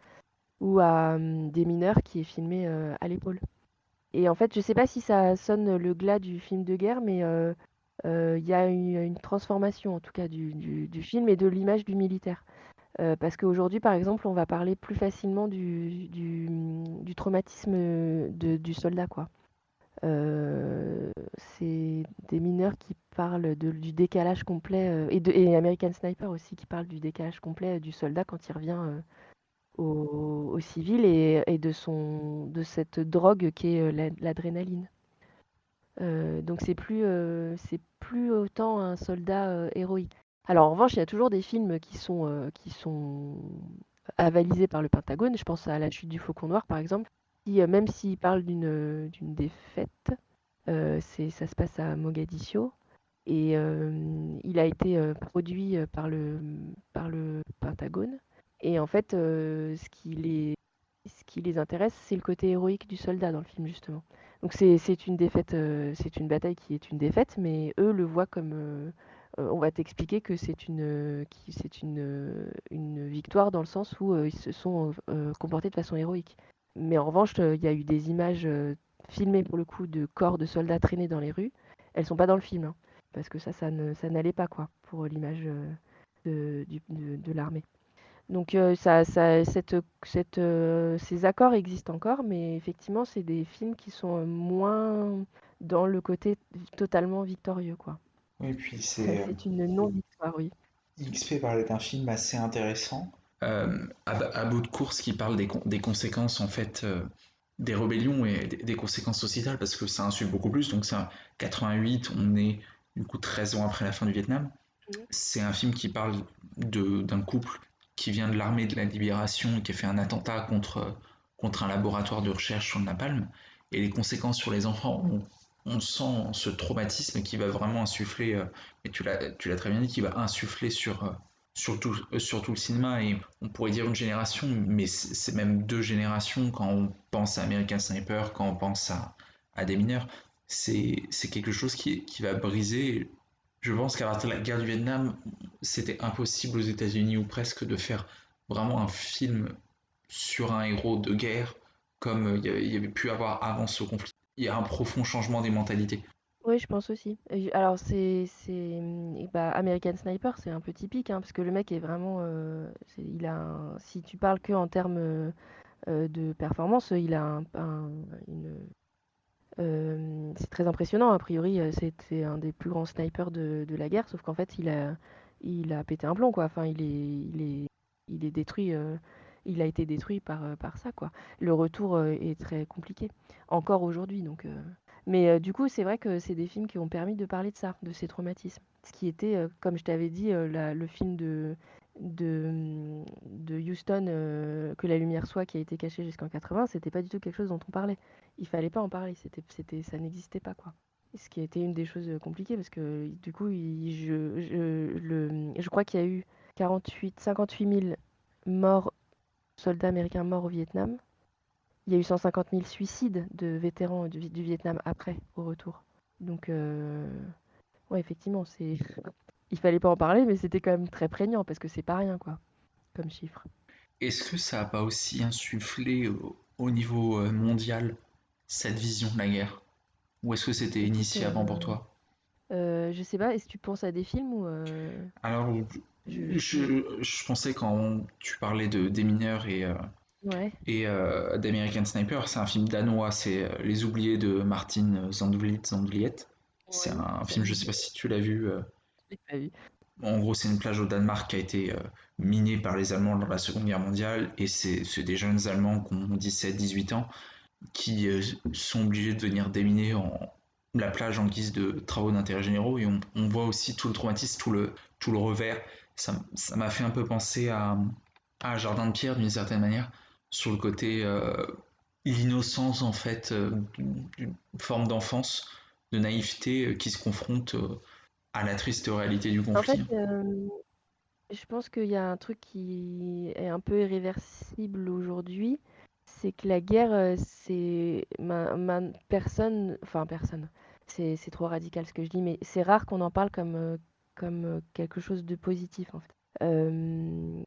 ou à hum, Des mineurs qui est filmé euh, à l'épaule. Et en fait, je sais pas si ça sonne le glas du film de guerre, mais euh, euh, il y a une, transformation en tout cas du, film et de l'image du militaire. Parce qu'aujourd'hui, par exemple, on va parler plus facilement du, traumatisme du soldat, c'est des mineurs qui parlent du décalage complet, et, American Sniper aussi, qui parle du décalage complet du soldat quand il revient au, civil et, de, de cette drogue qui est la- l'adrénaline. Euh, donc c'est plus, euh, c'est plus autant un soldat euh, héroïque. Alors en revanche, il y a toujours des films qui sont, qui sont avalisés par le Pentagone. Je pense à La chute du Faucon Noir, par exemple, même s'il parle d'une d'une défaite, c'est, ça se passe à Mogadiscio. Et il a été produit par le, par le Pentagone. Et en fait, ce, qui les, ce qui les intéresse, c'est le côté héroïque du soldat dans le film, justement. Donc c'est une défaite, euh, c'est une bataille qui est une défaite, mais eux le voient comme... euh, euh, on va t'expliquer que c'est une, c'est une, une victoire dans le sens où ils se sont comportés de façon héroïque. Mais en revanche, il y a eu des images filmées pour le coup de corps de soldats traînés dans les rues. Elles sont pas dans le film, hein, parce que ça, ça n'allait pas quoi pour l'image de, de- de l'armée. Donc euh, ça, ça, cette, cette, euh, ces accords existent encore, mais effectivement, c'est des films qui sont moins dans le côté totalement victorieux, quoi. Oui, puis c'est. c'est une non-victoire, oui. XP parlait d'un film assez intéressant. euh, à, à bout de course qui parle des, con- des conséquences en fait euh, des rébellions et des, des conséquences sociétales parce que ça insulte beaucoup plus. Donc c'est un 88, on est du coup 13 ans après la fin du Vietnam. Mhm. C'est un film qui parle de d'un couple qui vient de l'armée de la libération et qui a fait un attentat contre, contre un laboratoire de recherche sur le napalm. Et les conséquences sur les enfants, on, sent ce traumatisme qui va vraiment insuffler, euh, et tu l'as très bien dit, qui va insuffler sur, euh, sur tout, euh, sur tout le cinéma. Et on pourrait dire une génération, mais c'est même deux générations quand on pense à American Sniper, quand on pense à, à des mineurs. C'est quelque chose qui, qui va briser. Je pense de la guerre du Vietnam, c'était impossible aux États-Unis ou presque de faire vraiment un film sur un héros de guerre comme euh, il y avait- pu avoir avant ce conflit. Il y a un profond changement des mentalités. Oui, je pense aussi. Alors, c'est, hum, bah, American Sniper, c'est un peu typique, hein, parce que le mec est vraiment, euh, il a si tu parles que en termes euh, de performance, il a un- une, c'est très impressionnant. A priori, c'était un des plus grands snipers de, la guerre, sauf qu'en fait, il a, il a pété un plomb, quoi. Enfin, il est, il est, il est détruit. il a été détruit par, par ça, quoi. Le retour est très compliqué, encore aujourd'hui, donc. mais du coup, c'est vrai que c'est des films qui ont permis de parler de ça, de ces traumatismes. Ce qui était, comme je t'avais dit, le film de, de, hum, de Houston, euh, Que la lumière soit, qui a été caché jusqu'en 80, c'était pas du tout quelque chose dont on parlait. Il fallait pas en parler, c'était, c'était, ça n'existait pas, quoi. Ce qui a été une des choses euh, compliquées, parce que du coup, je, je, le, je crois qu'il y a eu 48, 58 000 morts, soldats américains morts au Vietnam. Il y a eu 150 000 suicides de vétérans du, du Vietnam après, au retour. Donc, euh, ouais, effectivement, c'est... Il fallait pas en parler, mais c'était quand même très prégnant, parce que c'est pas rien, quoi, comme chiffre. Est-ce que ça n'a pas aussi insufflé au, au niveau euh, mondial cette vision de la guerre? Ou est-ce que c'était initié avant pour euh, toi? Euh, je sais pas, est-ce que tu penses à des films ou euh, Alors, je- je, je pensais quand tu parlais de des mineurs et, Ouais, et d'American Sniper, c'est un film danois, c'est Les Oubliés de Martin Zandvliet Zandvliet. C'est un film, je sais pas si tu l'as vu. En gros, c'est une plage au Danemark qui a été euh, minée par les Allemands dans la Seconde Guerre mondiale, et c'est des jeunes Allemands qui ont 17-18 ans qui euh, sont obligés de venir déminer la plage en guise de travaux d'intérêt généraux, et on, voit aussi tout le traumatisme, tout le, tout le revers. Ça m'a fait un peu penser à, à Jardin de Pierre d'une certaine manière, sur le côté euh, l'innocence en fait, d'une forme d'enfance, de naïveté qui se confronte à la triste réalité du En fait, conflit. euh, je pense qu'il y a un truc qui est un peu irréversible aujourd'hui, c'est que la guerre, euh, c'est ma, ma- personne, enfin personne, c'est c'est trop radical ce que je dis, mais c'est rare qu'on en parle comme, euh, comme quelque chose de positif en fait. Euh,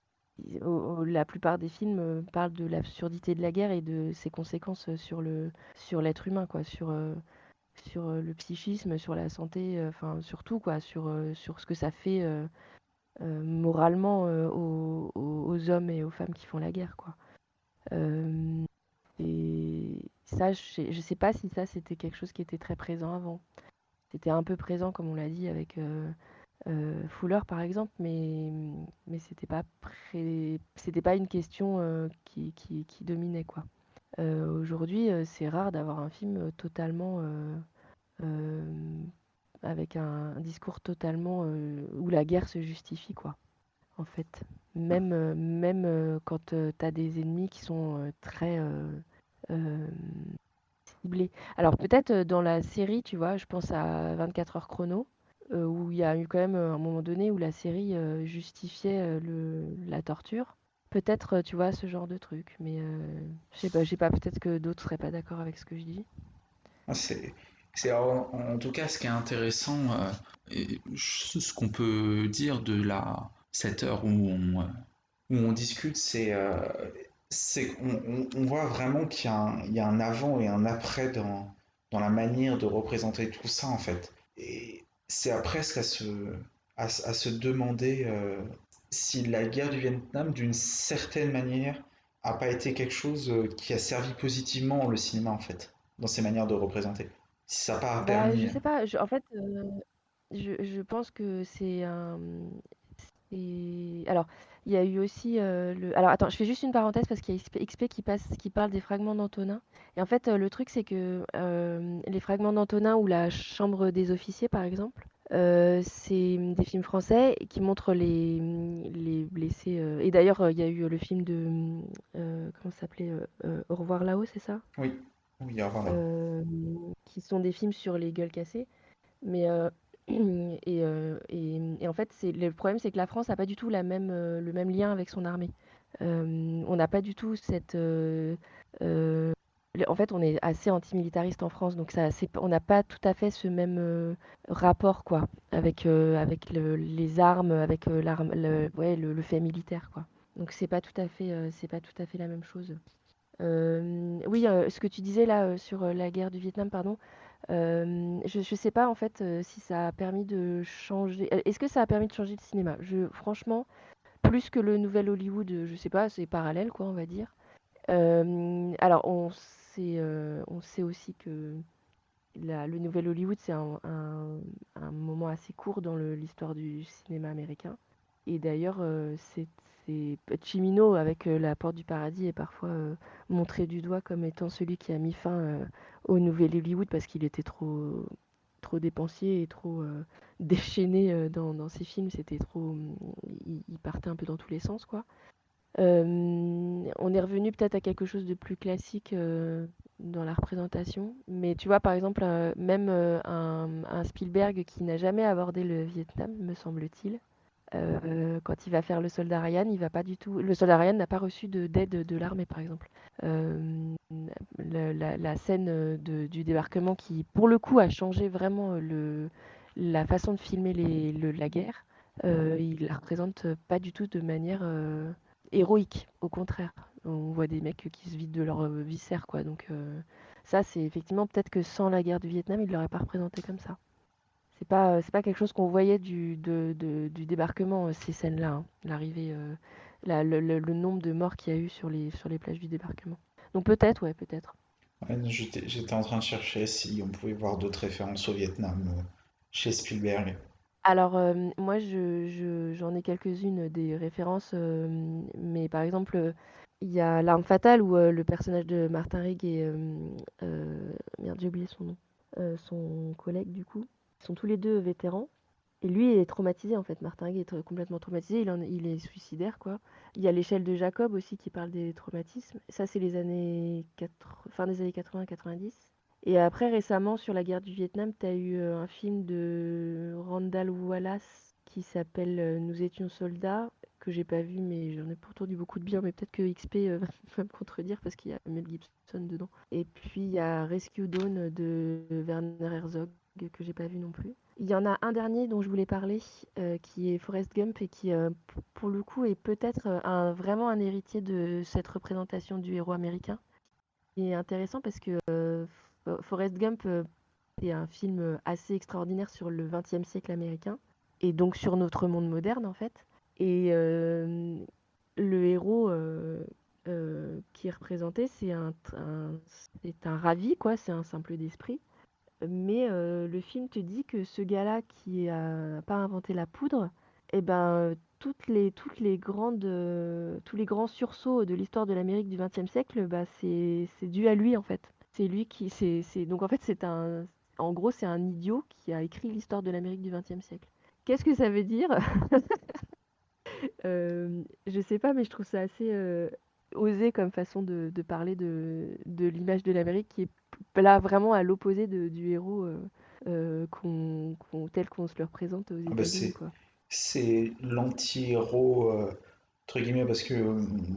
la plupart des films parlent de l'absurdité de la guerre et de ses conséquences sur le sur l'être humain, quoi, sur sur le psychisme, sur la santé, enfin sur tout quoi, sur sur ce que ça fait moralement aux, aux- hommes et aux femmes qui font la guerre, quoi. Et ça, je je sais pas si ça c'était quelque chose qui était très présent avant. C'était un peu présent, comme on l'a dit, avec euh, Fuller par exemple, mais mais c'était pas pré- c'était pas une question qui, qui, qui dominait quoi. Euh, aujourd'hui, euh, c'est rare d'avoir un film euh, totalement avec un, discours totalement où la guerre se justifie quoi en fait. Même, même quand tu as des ennemis qui sont très ciblés. Alors peut-être dans la série, tu vois, je pense à 24 heures chrono, où il y a eu quand même un moment donné où la série justifiait le, la torture. Peut-être, euh, tu vois, ce genre de truc. Mais euh, je sais pas, pas, peut-être que d'autres seraient pas d'accord avec ce que je dis. Ah, C'est, c'est en, tout cas ce qui est intéressant, euh, ce qu'on peut dire de la, cette heure où on, où on discute, c'est c'est qu'on on- on voit vraiment qu'il y a un, avant et un après dans, dans la manière de représenter tout ça en fait. Et c'est presque à se, à, à se demander si la guerre du Vietnam, d'une certaine manière, a pas été quelque chose euh, qui a servi positivement le cinéma en fait, dans ses manières de représenter. Si ça n'a pas Bah, je permis. sais pas, je- en fait, euh, je, je pense que c'est un. c'est- Alors, il y a eu aussi euh, le. Alors, attends, je fais juste une parenthèse parce qu'il y a XP, XP qui passe, qui parle des fragments d'Antonin. Et en fait, euh, le truc, c'est que euh, les fragments d'Antonin ou la Chambre des officiers, par exemple, euh, c'est des films français qui montrent les, les blessés. euh, Et d'ailleurs, euh, il y a eu le film de. euh, comment ça s'appelait Au revoir là-haut, c'est ça? Oui, oui, au revoir là. euh, qui sont des films sur les gueules cassées. Mais *clears throat* et, et, et en fait, le problème, c'est que la France n'a pas du tout la même, le même lien avec son armée. On n'a pas du tout cette. En fait, on est assez antimilitariste en France, donc ça, on n'a pas tout à fait ce même euh, rapport, quoi, avec euh, les armes, avec euh, l'arme, le, ouais, le, fait militaire, quoi. Donc c'est pas tout à fait, pas tout à fait la même chose. Oui, ce que tu disais là sur la guerre du Vietnam, pardon, je ne sais pas en fait si ça a permis de changer. Est-ce que ça a permis de changer le cinéma? Je, franchement, plus que le nouvel Hollywood, euh, je sais pas, c'est parallèle quoi, on va dire. Alors on euh, on sait aussi que le nouvel Hollywood c'est un, moment assez court dans l'histoire du cinéma américain. Et d'ailleurs, euh, Cimino avec euh, La Porte du Paradis est parfois euh, montré du doigt comme étant celui qui a mis fin au nouvel Hollywood parce qu'il était trop, trop dépensier et trop déchaîné dans, dans ses films. C'était trop, il, il partait un peu dans tous les sens, quoi. Euh, on est revenu peut-être à quelque chose de plus classique euh, dans la représentation. Mais tu vois, par exemple, euh, même un, un Spielberg qui n'a jamais abordé le Vietnam, me semble-t-il. Quand il va faire le soldat Ryan, il va pas du tout. Le soldat Ryan n'a pas reçu de d'aide de l'armée, par exemple. Le- la, la scène de- du débarquement qui, pour le coup, a changé vraiment le, la façon de filmer les, le- la guerre. il la représente pas du tout de manière héroïque. Au contraire, on voit des mecs qui se vident de leur euh, viscère, quoi. Donc euh, ça, c'est effectivement peut-être que sans la guerre du Vietnam, il l'aurait pas représenté comme ça. C'est pas, c'est pas quelque chose qu'on voyait du, du débarquement, euh, ces scènes-là, hein, l'arrivée, euh, la- le, nombre de morts qu'il y a eu sur les, sur les plages du débarquement. Donc peut-être, ouais, peut-être. J'étais, en train de chercher si on pouvait voir d'autres références au Vietnam euh, chez Spielberg. Alors, moi, je, je- j'en ai quelques-unes des références, mais par exemple, il y a L'Arme fatale où le personnage de Martin Rigg et j'ai oublié son nom, son collègue du coup, ils sont tous les deux vétérans. Et lui, est traumatisé en fait. Martin Rigg est complètement traumatisé. Il, en- il est suicidaire quoi. Il y a l'échelle de Jacob aussi qui parle des traumatismes. Ça, c'est les années 80, fin des années 80-90. Et après, récemment, sur la guerre du Vietnam, tu as eu un film de Randall Wallace qui s'appelle Nous étions soldats, que j'ai pas vu, mais j'en ai pourtant dit beaucoup de bien. Mais peut-être que XP *laughs* va me contredire parce qu'il y a Mel Gibson dedans. Et puis, il y a Rescue Dawn de Werner Herzog, que j'ai pas vu non plus. Il y en a un dernier dont je voulais parler, qui est Forrest Gump, et qui, pour le coup, est peut-être vraiment un héritier de cette représentation du héros américain. Il est intéressant parce que Forrest Gump euh, est un film euh, assez extraordinaire sur le XXe siècle américain, et donc sur notre monde moderne, en fait. Et euh, le héros euh, euh, qui est représenté, c'est un, un- un ravi, quoi, c'est un simple d'esprit. Mais euh, le film te dit que ce gars-là qui a pas inventé la poudre, eh ben, euh, toutes les, toutes les grandes, euh, tous les grands sursauts de l'histoire de l'Amérique du XXe siècle, bah, c'est dû à lui en fait. C'est lui qui, c'est, c'est, donc en fait c'est un, en gros c'est un idiot qui a écrit l'histoire de l'Amérique du XXe siècle. Qu'est-ce que ça veut dire? *laughs* Euh, je sais pas, mais je trouve ça assez euh, osé comme façon de, de parler de, de l'image de l'Amérique qui est là vraiment à l'opposé de- du héros euh, euh, tel qu'on se le représente aux Ah bah États-Unis, c'est, quoi. c'est l'anti-héros, entre guillemets, parce que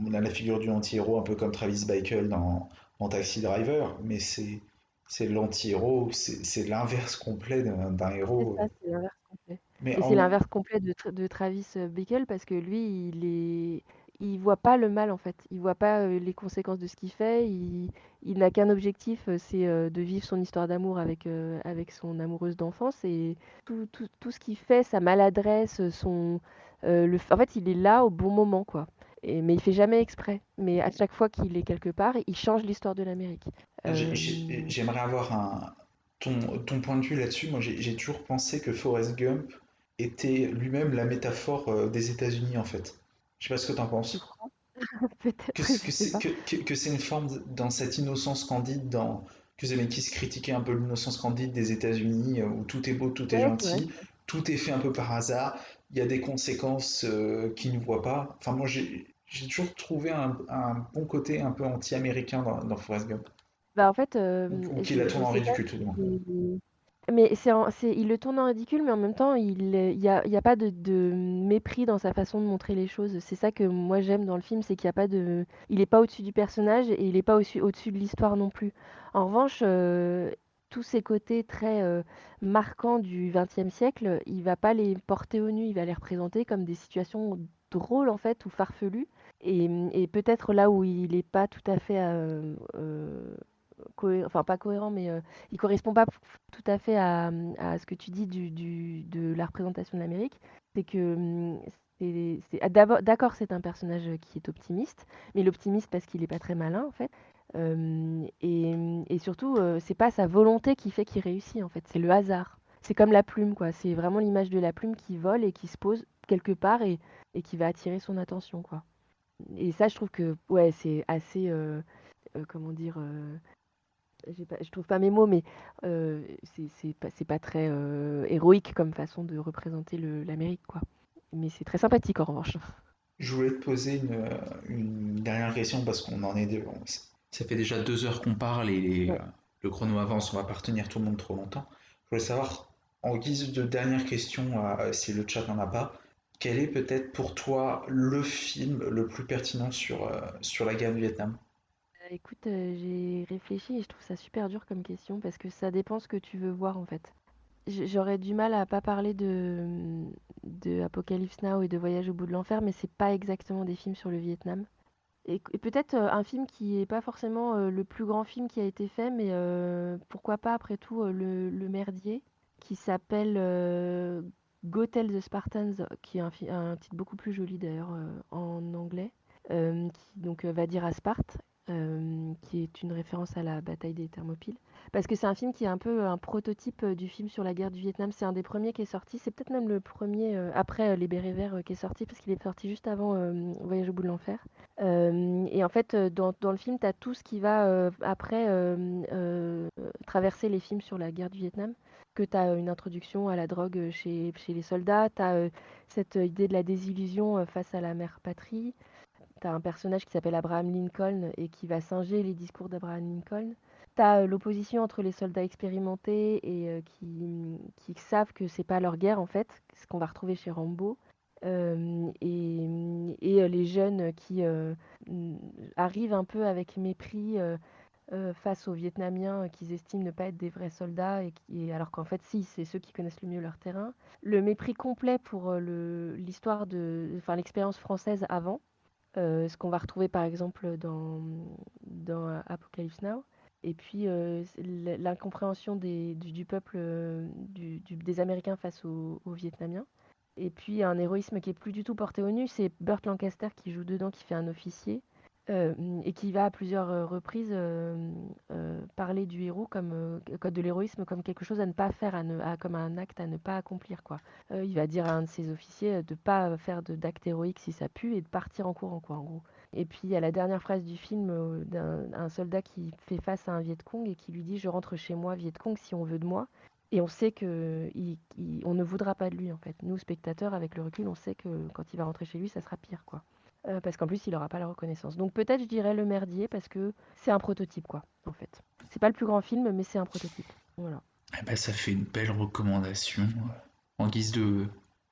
on a la figure du anti-héros un peu comme Travis Bickle dans, dans Taxi Driver, mais c'est, c'est l'anti-héros, c'est, c'est l'inverse complet d'un, héros. c'est l'inverse complet. Mais c'est en, l'inverse complet de, Tra- de Travis euh, Bickle parce que lui, il est, il voit pas le mal en fait. Il voit pas euh, les conséquences de ce qu'il fait. Il, il n'a qu'un objectif, euh, c'est de vivre son histoire d'amour avec, avec son amoureuse d'enfance et tout, tout, tout ce qu'il fait, sa maladresse, son, euh, le, en fait, il est là au bon moment quoi. Et, mais il fait jamais exprès. Mais à chaque fois qu'il est quelque part, il change l'histoire de l'Amérique. Euh, j'ai- j'aimerais avoir un, ton, ton point de vue là-dessus. Moi, j'ai toujours pensé que Forrest Gump était lui-même la métaphore euh, des États-Unis, en fait. Je sais pas ce que tu penses. crois? *laughs* Peut-être, que, que c'est une forme de- dans cette innocence candide dans que Zemeckis critiquait un peu l'innocence candide des États-Unis euh, où tout est beau, tout est Ouais, gentil, tout est fait un peu par hasard, il y a des conséquences euh, qu'ils ne voient pas. Enfin moi j'ai j'ai toujours trouvé un, un bon côté un peu anti-américain dans, dans Forrest Gump Bah en fait, euh, ou, la tourne en ridicule tout moins. si... Mais c'est, il le tourne en ridicule, mais en même temps, il il y a, y a pas de, de mépris dans sa façon de montrer les choses. C'est ça que moi j'aime dans le film, c'est qu'il a pas de, il est pas au-dessus du personnage et il est pas au-dessus, au-dessus de l'histoire non plus. En revanche, euh, tous ces côtés très euh, marquants du XXe siècle, il va pas les porter au nu, il va les représenter comme des situations drôles en fait ou farfelues. Et, et peut-être là où il est pas tout à fait euh, euh, enfin pas cohérent, mais euh, il correspond pas tout à fait à, ce que tu dis de la représentation de l'Amérique. C'est que c'est- ah, d'accord, c'est un personnage qui est optimiste, mais l'optimiste parce qu'il est pas très malin en fait. Euh, et, et surtout, euh, c'est pas sa volonté qui fait qu'il réussit en fait, c'est le hasard. C'est comme la plume quoi. C'est vraiment l'image de la plume qui vole et qui se pose quelque part et, et qui va attirer son attention quoi. Et ça, je trouve que ouais, c'est assez, euh, euh, comment dire. euh, pas, je trouve pas mes mots, mais c'est pas, pas très héroïque comme façon de représenter l'Amérique, quoi. Mais c'est très sympathique en revanche. Je voulais te poser une, une dernière question parce qu'on en est de, on- Ça fait déjà deux heures qu'on parle et les- Ouais. le chrono avance, on va pas retenir tout le monde trop longtemps. Je voulais savoir, en guise de dernière question, si le chat n'en a pas, quel est peut-être pour toi le film le plus pertinent sur, euh, la guerre du Vietnam? Euh, Écoute, euh, j'ai réfléchi et je trouve ça super dur comme question parce que ça dépend ce que tu veux voir en fait. J'aurais du mal à pas parler de, Apocalypse Now et de Voyage au bout de l'enfer, mais c'est pas exactement des films sur le Vietnam. Et, peut-être un film qui est pas forcément le plus grand film qui a été fait, mais pourquoi pas après tout le, Merdier, qui s'appelle Go Tell the Spartans, qui est un, titre beaucoup plus joli d'ailleurs euh, en anglais, euh, qui donc euh, va dire à Sparte, qui est une référence à la bataille des Thermopyles. Parce que c'est un film qui est un peu un prototype du film sur la guerre du Vietnam. C'est un des premiers qui est sorti. C'est peut-être même le premier après Les Bérets Verts qui est sorti, parce qu'il est sorti juste avant Voyage au bout de l'enfer. Et en fait, dans, dans le film, tu as tout ce qui va après traverser les films sur la guerre du Vietnam. Que tu as une introduction à la drogue chez, les soldats, tu as cette idée de la désillusion face à la mère patrie. Tu as un personnage qui s'appelle Abraham Lincoln et qui va singer les discours d'Abraham Lincoln. Tu as l'opposition entre les soldats expérimentés et euh, qui, savent que c'est pas leur guerre en fait, ce qu'on va retrouver chez Rambo. Et, euh, les jeunes qui n- arrivent un peu avec mépris euh, face aux Vietnamiens euh, qu'ils estiment ne pas être des vrais soldats, et alors qu'en fait, si, c'est ceux qui connaissent le mieux leur terrain. Le mépris complet pour euh, l'histoire de, enfin l'expérience française avant, ce qu'on va retrouver par exemple dans, dans Apocalypse Now. Et puis l'incompréhension du, peuple, des Américains face aux, aux Vietnamiens. Et puis un héroïsme qui est plus du tout porté au nu, c'est Burt Lancaster qui joue dedans, qui fait un officier, et qui va à plusieurs reprises parler du héros comme de l'héroïsme comme quelque chose à ne pas faire, à comme un acte à ne pas accomplir. Quoi. Il va dire à un de ses officiers de pas faire d'acte héroïque si ça pue et de partir en courant, quoi, en gros. Et puis il y a la dernière phrase du film d'un un soldat qui fait face à un Viet Cong et qui lui dit Je rentre chez moi, Viet Cong, si on veut de moi. Et on sait que on ne voudra pas de lui en fait. Nous spectateurs, avec le recul, on sait que quand il va rentrer chez lui, ça sera pire quoi. Euh, parce qu'en plus, il n'aura pas la reconnaissance. Donc peut-être je dirais le merdier parce que c'est un prototype quoi, en fait. C'est pas le plus grand film, mais c'est un prototype. Voilà. Eh ben, ça fait une belle recommandation. En guise de,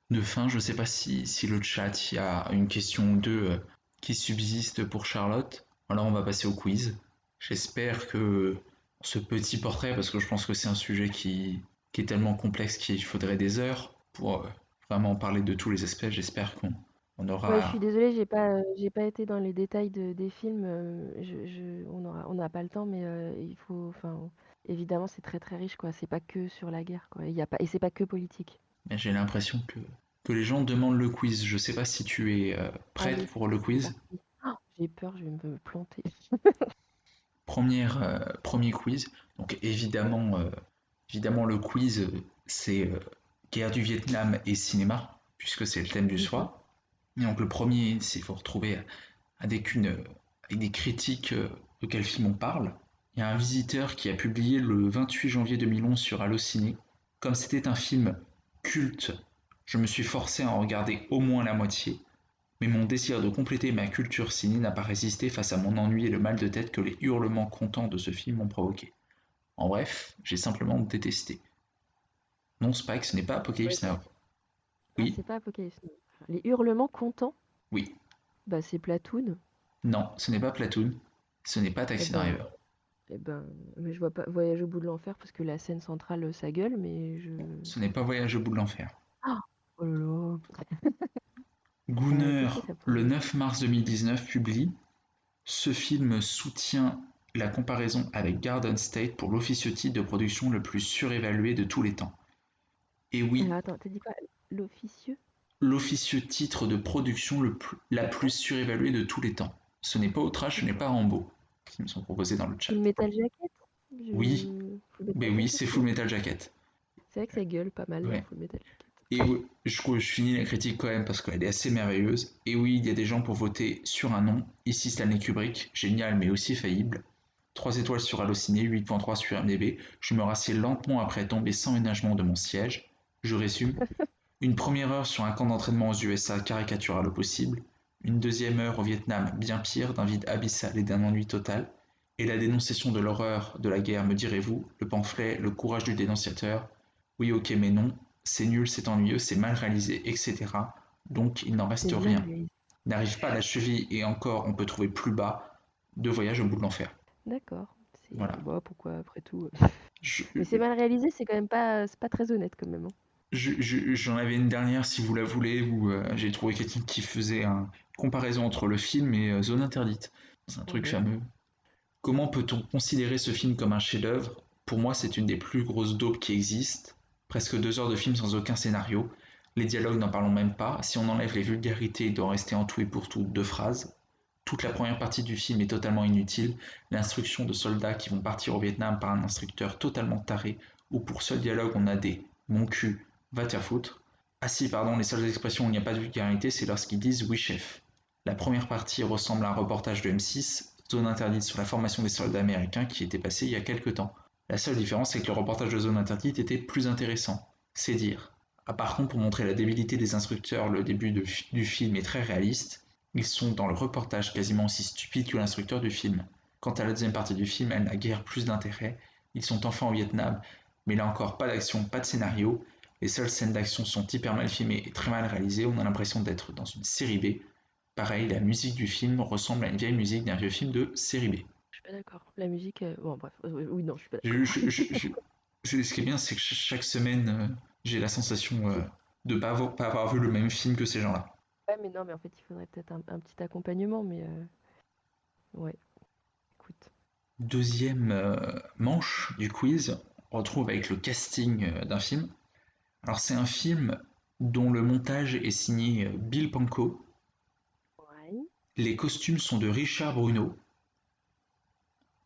de fin, je sais pas si, si le chat, y a une question ou deux euh, qui subsiste pour Charlotte. Alors on va passer au quiz. J'espère que ce petit portrait, parce que je pense que c'est un sujet qui, qui est tellement complexe qu'il faudrait des heures pour euh, vraiment parler de tous les aspects, j'espère qu'on on aura... Ouais, je suis désolée, j'ai pas, euh, j'ai pas été dans les détails de- des films. euh, je, je- on aura, on n'a pas le temps, mais euh, il faut, enfin, évidemment, c'est très très riche quoi. C'est pas que sur la guerre quoi. Il y a pas, et c'est pas que politique. Mais j'ai l'impression que, que les gens demandent le quiz. Je sais pas si tu es euh, prête Allez, pour le c'est quiz. parti. Oh, j'ai peur, je vais me planter. *laughs* Première, euh, premier quiz. Donc évidemment, euh, évidemment le quiz, euh, c'est euh, guerre du Vietnam et cinéma, puisque c'est le thème du Mhm. soir. Et donc le premier, c'est faut retrouver avec une, avec des critiques euh, de quel film on parle. Il y a un visiteur qui a publié le 28 janvier 2011 sur Allociné. Comme c'était un film culte, je me suis forcé à en regarder au moins la moitié. Mais mon désir de compléter ma culture ciné n'a pas résisté face à mon ennui et le mal de tête que les hurlements contents de ce film ont provoqué. En bref, j'ai simplement détesté. Non, Spike, ce n'est pas Apocalypse Now. Ah, Oui, c'est pas Apocalypse Now. Les hurlements contents, oui. bah c'est Platoon. Non, ce n'est pas Platoon. Ce n'est pas Eh Taxi ben, Driver. eh ben, mais je vois pas Voyage au bout de l'enfer parce que la scène centrale euh, sa gueule, mais je. Ce n'est pas Voyage au bout de l'enfer. Oh là là. *laughs* Pourrait le être 9 mars 2019, publie Ce film soutient la comparaison avec Garden State pour l'officieux titre de production le plus surévalué de tous les temps. Et oui, Alors attends, t'as dit quoi? L'officieux l'officieux titre de production le plus- la plus surévaluée de tous les temps. Ce n'est pas Outrage, ce n'est pas Rambo, qui me sont proposés dans le chat. Full Metal Jacket? Je- Oui. Metal Mais oui, Jacket, c'est Full Metal Jacket. C'est vrai que ça gueule pas mal, Ouais. Full Metal Jacket. Et oui, je, je finis la critique quand même parce qu'elle est assez merveilleuse. Et oui, il y a des gens pour voter sur un nom. Ici Stanley Kubrick, génial mais aussi faillible. 3 étoiles sur Allociné, 8.3 sur MDB. Je me rassieds lentement après tomber sans ménagement de mon siège. Je résume. *laughs* Une première heure sur un camp d'entraînement aux USA caricatural au possible. Une deuxième heure au Vietnam bien pire, d'un vide abyssal et d'un ennui total. Et la dénonciation de l'horreur de la guerre, me direz-vous, le pamphlet, le courage du dénonciateur. Oui, ok, mais non, c'est nul, c'est ennuyeux, c'est mal réalisé, etc. Donc il n'en reste rien. N'arrive pas à la cheville et encore on peut trouver plus bas de voyage au bout de l'enfer. D'accord. Voilà. Bon, pourquoi après tout euh. Je- *laughs* Mais c'est mal réalisé, c'est quand même pas très honnête quand même. hein. Je- je- J'en avais une dernière si vous la voulez où euh, j'ai trouvé quelqu'un qui faisait une comparaison entre le film et euh, Zone Interdite. C'est un truc fameux. Comment peut-on considérer ce film comme un chef-d'œuvre? Pour moi, c'est une des plus grosses daubes qui existent. Presque deux heures de film sans aucun scénario. Les dialogues n'en parlons même pas. Si on enlève les vulgarités, il doit rester en tout et pour tout deux phrases. Toute la première partie du film est totalement inutile. L'instruction de soldats qui vont partir au Vietnam par un instructeur totalement taré, où pour seul dialogue on a des mon cul, va te foutre. Ah si, pardon, les seules expressions où il n'y a pas de vulgarité, c'est lorsqu'ils disent oui chef. La première partie ressemble à un reportage de M6, zone interdite sur la formation des soldats américains qui était passé il y a quelques temps. La seule différence, c'est que le reportage de zone interdite était plus intéressant. C'est dire. Ah, par contre, pour montrer la débilité des instructeurs, le début du film est très réaliste. Ils sont dans le reportage quasiment aussi stupides que l'instructeur du film. Quant à la deuxième partie du film, elle n'a guère plus d'intérêt. Ils sont enfin au Vietnam, mais là encore pas d'action, pas de scénario. Les seules scènes d'action sont hyper mal filmées et très mal réalisées, on a l'impression d'être dans une série B. Pareil, la musique du film ressemble à une vieille musique d'un vieux film de série B. Je suis pas d'accord. La musique, euh, bon bref, euh, oui non, je suis pas d'accord. je- je- je- c'est- ce qui est bien, c'est que ch- chaque semaine, euh, j'ai la sensation de pas avoir, pas avoir vu le même film que ces gens-là. Ouais, mais non, mais en fait, il faudrait peut-être un, un petit accompagnement, mais ouais. Écoute, Deuxième manche du quiz, on retrouve avec le casting d'un film. Alors c'est un film dont le montage est signé euh, Bill ouais. Les costumes sont de Richard Bruno.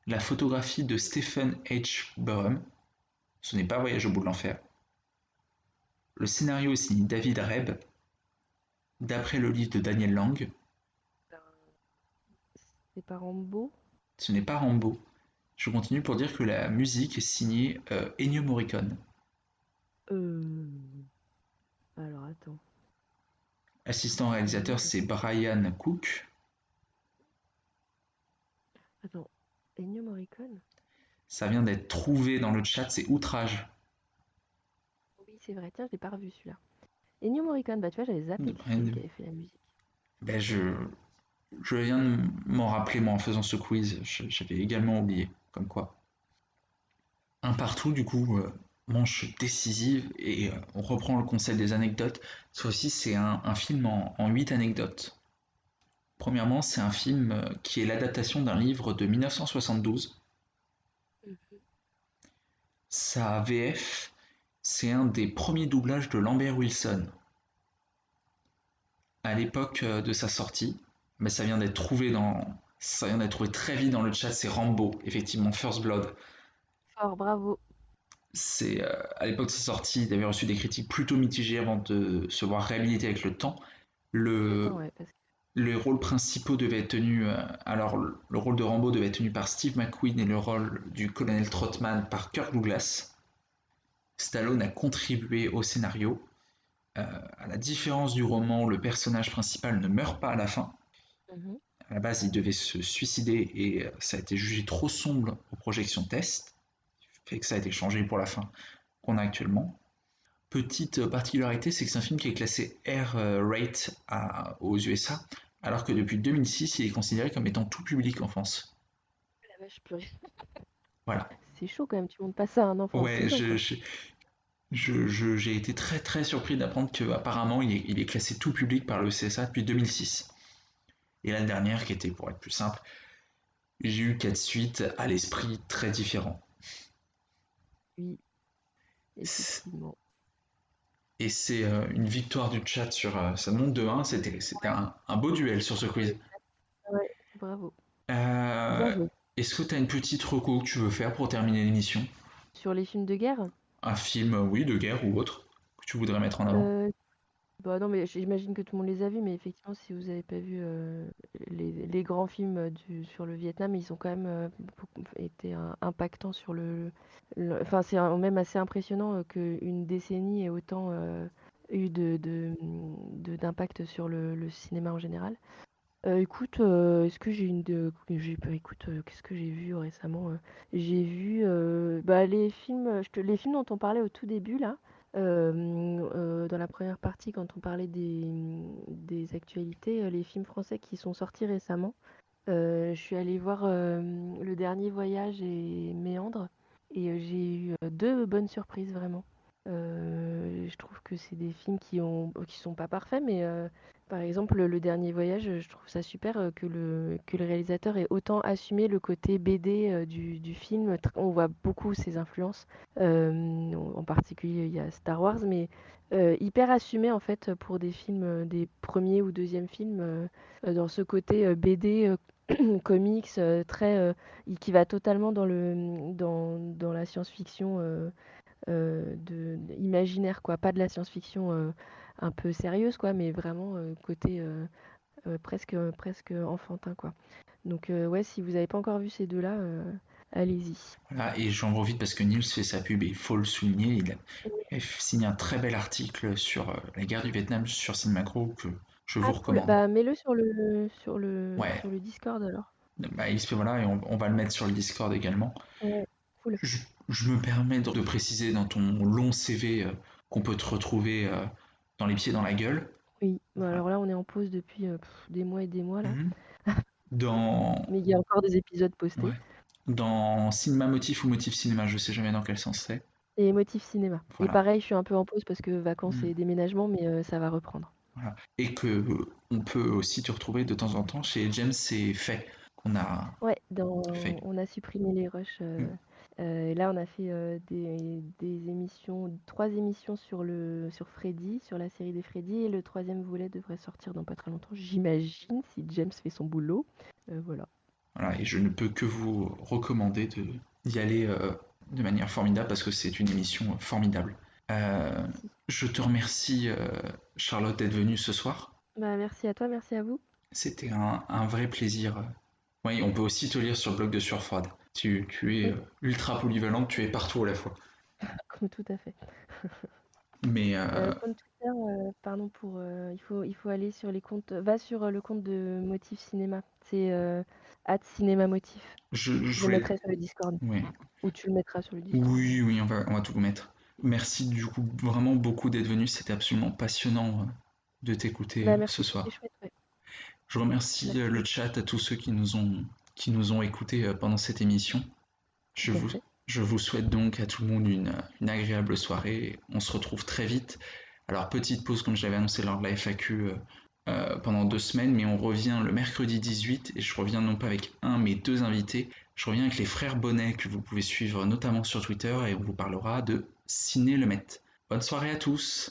La photographie de Stephen H. Burham. Ce n'est pas Voyage au bout de l'enfer. Le scénario est signé David Reb. D'après le livre de Daniel Lang, C'est pas Rambo? ce n'est pas Rambo. Je continue pour dire que la musique est signée euh, Ennio Morricone. Euh... Alors attends. Assistant réalisateur, c'est Brian Cook. Attends. Ennio Morricone? Ça vient d'être trouvé dans le chat, c'est Outrage. Oui, c'est vrai. Tiens, je l'ai pas revu celui-là. Ennio Morricone, bah tu vois, j'avais zappé qui avait fait la musique. Ben je, je viens de m'en rappeler moi en faisant ce quiz, j'avais également oublié, comme quoi. Un partout du coup, euh, manche décisive et euh, on reprend le concept des anecdotes. Ça aussi c'est un, film en, 8 anecdotes. Premièrement, c'est un film euh, qui est l'adaptation d'un livre de 1972. Sa VF, c'est un des premiers doublages de Lambert Wilson à l'époque euh, de sa sortie, mais ça vient d'être trouvé dans, ça vient d'être trouvé très vite dans le chat, c'est Rambo, effectivement, First Blood. Fort, bravo. C'est euh, à l'époque de sa sortie, il avait reçu des critiques plutôt mitigées avant de se voir réhabilité avec le temps. Le, Attends, ouais, parce que les rôles principaux devaient être tenus, euh, alors le le rôle de Rambo devait être tenu par Steve McQueen et le rôle du colonel Trotman par Kirk Douglas. Stallone a contribué au scénario. Euh, à la différence du roman, le personnage principal ne meurt pas à la fin. Mhm. À la base, il devait se suicider et ça a été jugé trop sombre aux projections test, fait que ça a été changé pour la fin qu'on a actuellement. Petite euh, particularité, c'est que c'est un film qui est classé R-rate à- aux USA, alors que depuis 2006, il est considéré comme étant tout public en France. La vache purée. *laughs* Voilà. C'est chaud quand même, tu montes pas ça à un enfant. Ouais, chaud, je- je- j'ai été très très surpris d'apprendre qu'apparemment il est, il est classé tout public par le CSA depuis 2006. Et l'année dernière, qui était pour être plus simple, j'ai eu quatre suites à l'esprit très différent. Oui. Effectivement. Et c'est euh, une victoire du chat sur euh, ça monte de 1, c'était c'était un, un beau duel sur ce quiz. Bravo. Euh. Est-ce que tu as une petite reco que tu veux faire pour terminer l'émission? Sur les films de guerre? Un film, euh, oui, de guerre ou autre, que tu voudrais mettre en avant? Euh, bah non, mais j'imagine que tout le monde les a vus, mais effectivement, si vous n'avez pas vu euh, les, grands films euh, sur le Vietnam, ils ont quand même euh, été impactants sur le. Enfin, c'est même assez impressionnant qu'une décennie ait autant eu d'impact sur le, cinéma en général. Écoute, est-ce que j'ai une de... écoute, qu'est-ce que j'ai vu récemment J'ai vu bah, les films, les films dont on parlait au tout début là. Dans la première partie, quand on parlait des, actualités, les films français qui sont sortis récemment, je suis allée voir Le Dernier Voyage et Méandre, et j'ai eu deux bonnes surprises vraiment. Euh, je trouve que c'est des films qui ont sont pas parfaits, mais euh, par exemple, Le Dernier Voyage, je trouve ça super euh, que le, réalisateur ait autant assumé le côté BD du, film. On voit beaucoup ses influences. En particulier, il y a Star Wars, mais hyper assumé en fait pour des films, des premiers ou deuxièmes films, dans ce côté BD, *clears throat* comics, très, qui va totalement dans la science-fiction euh, de, imaginaire, quoi. Pas de la science-fiction euh, un peu sérieuse, quoi, mais vraiment euh, côté presque, presque enfantin, quoi. Donc, ouais, si vous n'avez pas encore vu ces deux-là, allez-y. Voilà, et j'en profite parce que Niels fait sa pub et il faut le souligner. Il a, il a signé un très bel article sur la guerre du Vietnam sur Cinemacro que je vous Ah, cool. recommande. Bah, mets-le sur le, sur le, Ouais. sur le Discord alors. Bah, il se fait, voilà, et on, on va le mettre sur le Discord également. Ouais, cool. Je, je me permets de, préciser dans ton long CV euh, qu'on peut te retrouver euh, dans les pieds dans la gueule. Oui, bah, alors là, on est en pause depuis euh, pff, des mois et des mois, là. Mhm. *laughs* Dans, Mais il y a encore des épisodes postés. Ouais. dans Cinéma Motif ou Motif Cinéma, je sais jamais dans quel sens c'est. Et Motif Cinéma. Voilà. Et pareil, je suis un peu en pause parce que vacances Mhm. et déménagement, mais euh, ça va reprendre. Voilà. Et que euh, on peut aussi te retrouver de temps en temps chez James c'est fait qu'on a Ouais, dans... Fait. on a supprimé les rushs. euh, Mm. Euh, et là, on a fait euh, des, des émissions, trois émissions sur le sur Freddy, sur la série des Freddy, et le troisième volet devrait sortir dans pas très longtemps, j'imagine, si James fait son boulot. Euh, voilà. Voilà, et je ne peux que vous recommander de, d'y aller de manière formidable parce que c'est une émission formidable. Je te remercie, Charlotte, d'être venue ce soir. Bah, merci à toi, merci à vous. C'était un, un vrai plaisir. Oui, on peut aussi te lire sur le blog de Surfroide. Tu, tu es Oui. euh, ultra polyvalente, tu es partout à la fois. Comme tout à fait. *laughs* Mais Euh, euh, Twitter, pardon pour, il faut, il faut aller sur les comptes. Va sur le compte de Motif Cinéma. C'est euh, Cinéma Motif. je, Je je le mettrai sur le Discord. Ouais. Ou tu le mettras sur le Discord. Oui, oui, on va, on va tout mettre. Merci du coup vraiment beaucoup d'être venu. C'était absolument passionnant de t'écouter Bah, ce soir. chouette, ouais. Je remercie Merci. euh, le chat à tous ceux qui nous ont, qui nous ont écoutés euh, pendant cette émission. Je vous, je vous souhaite donc à tout le monde une, une agréable soirée. On se retrouve très vite. Alors, petite pause, comme je l'avais annoncé lors de la FAQ, euh, pendant deux semaines, mais on revient le mercredi 18 et je reviens non pas avec un, mais deux invités. Je reviens avec les frères Bonnet que vous pouvez suivre notamment sur Twitter et on vous parlera de Ciné Le Met. Bonne soirée à tous!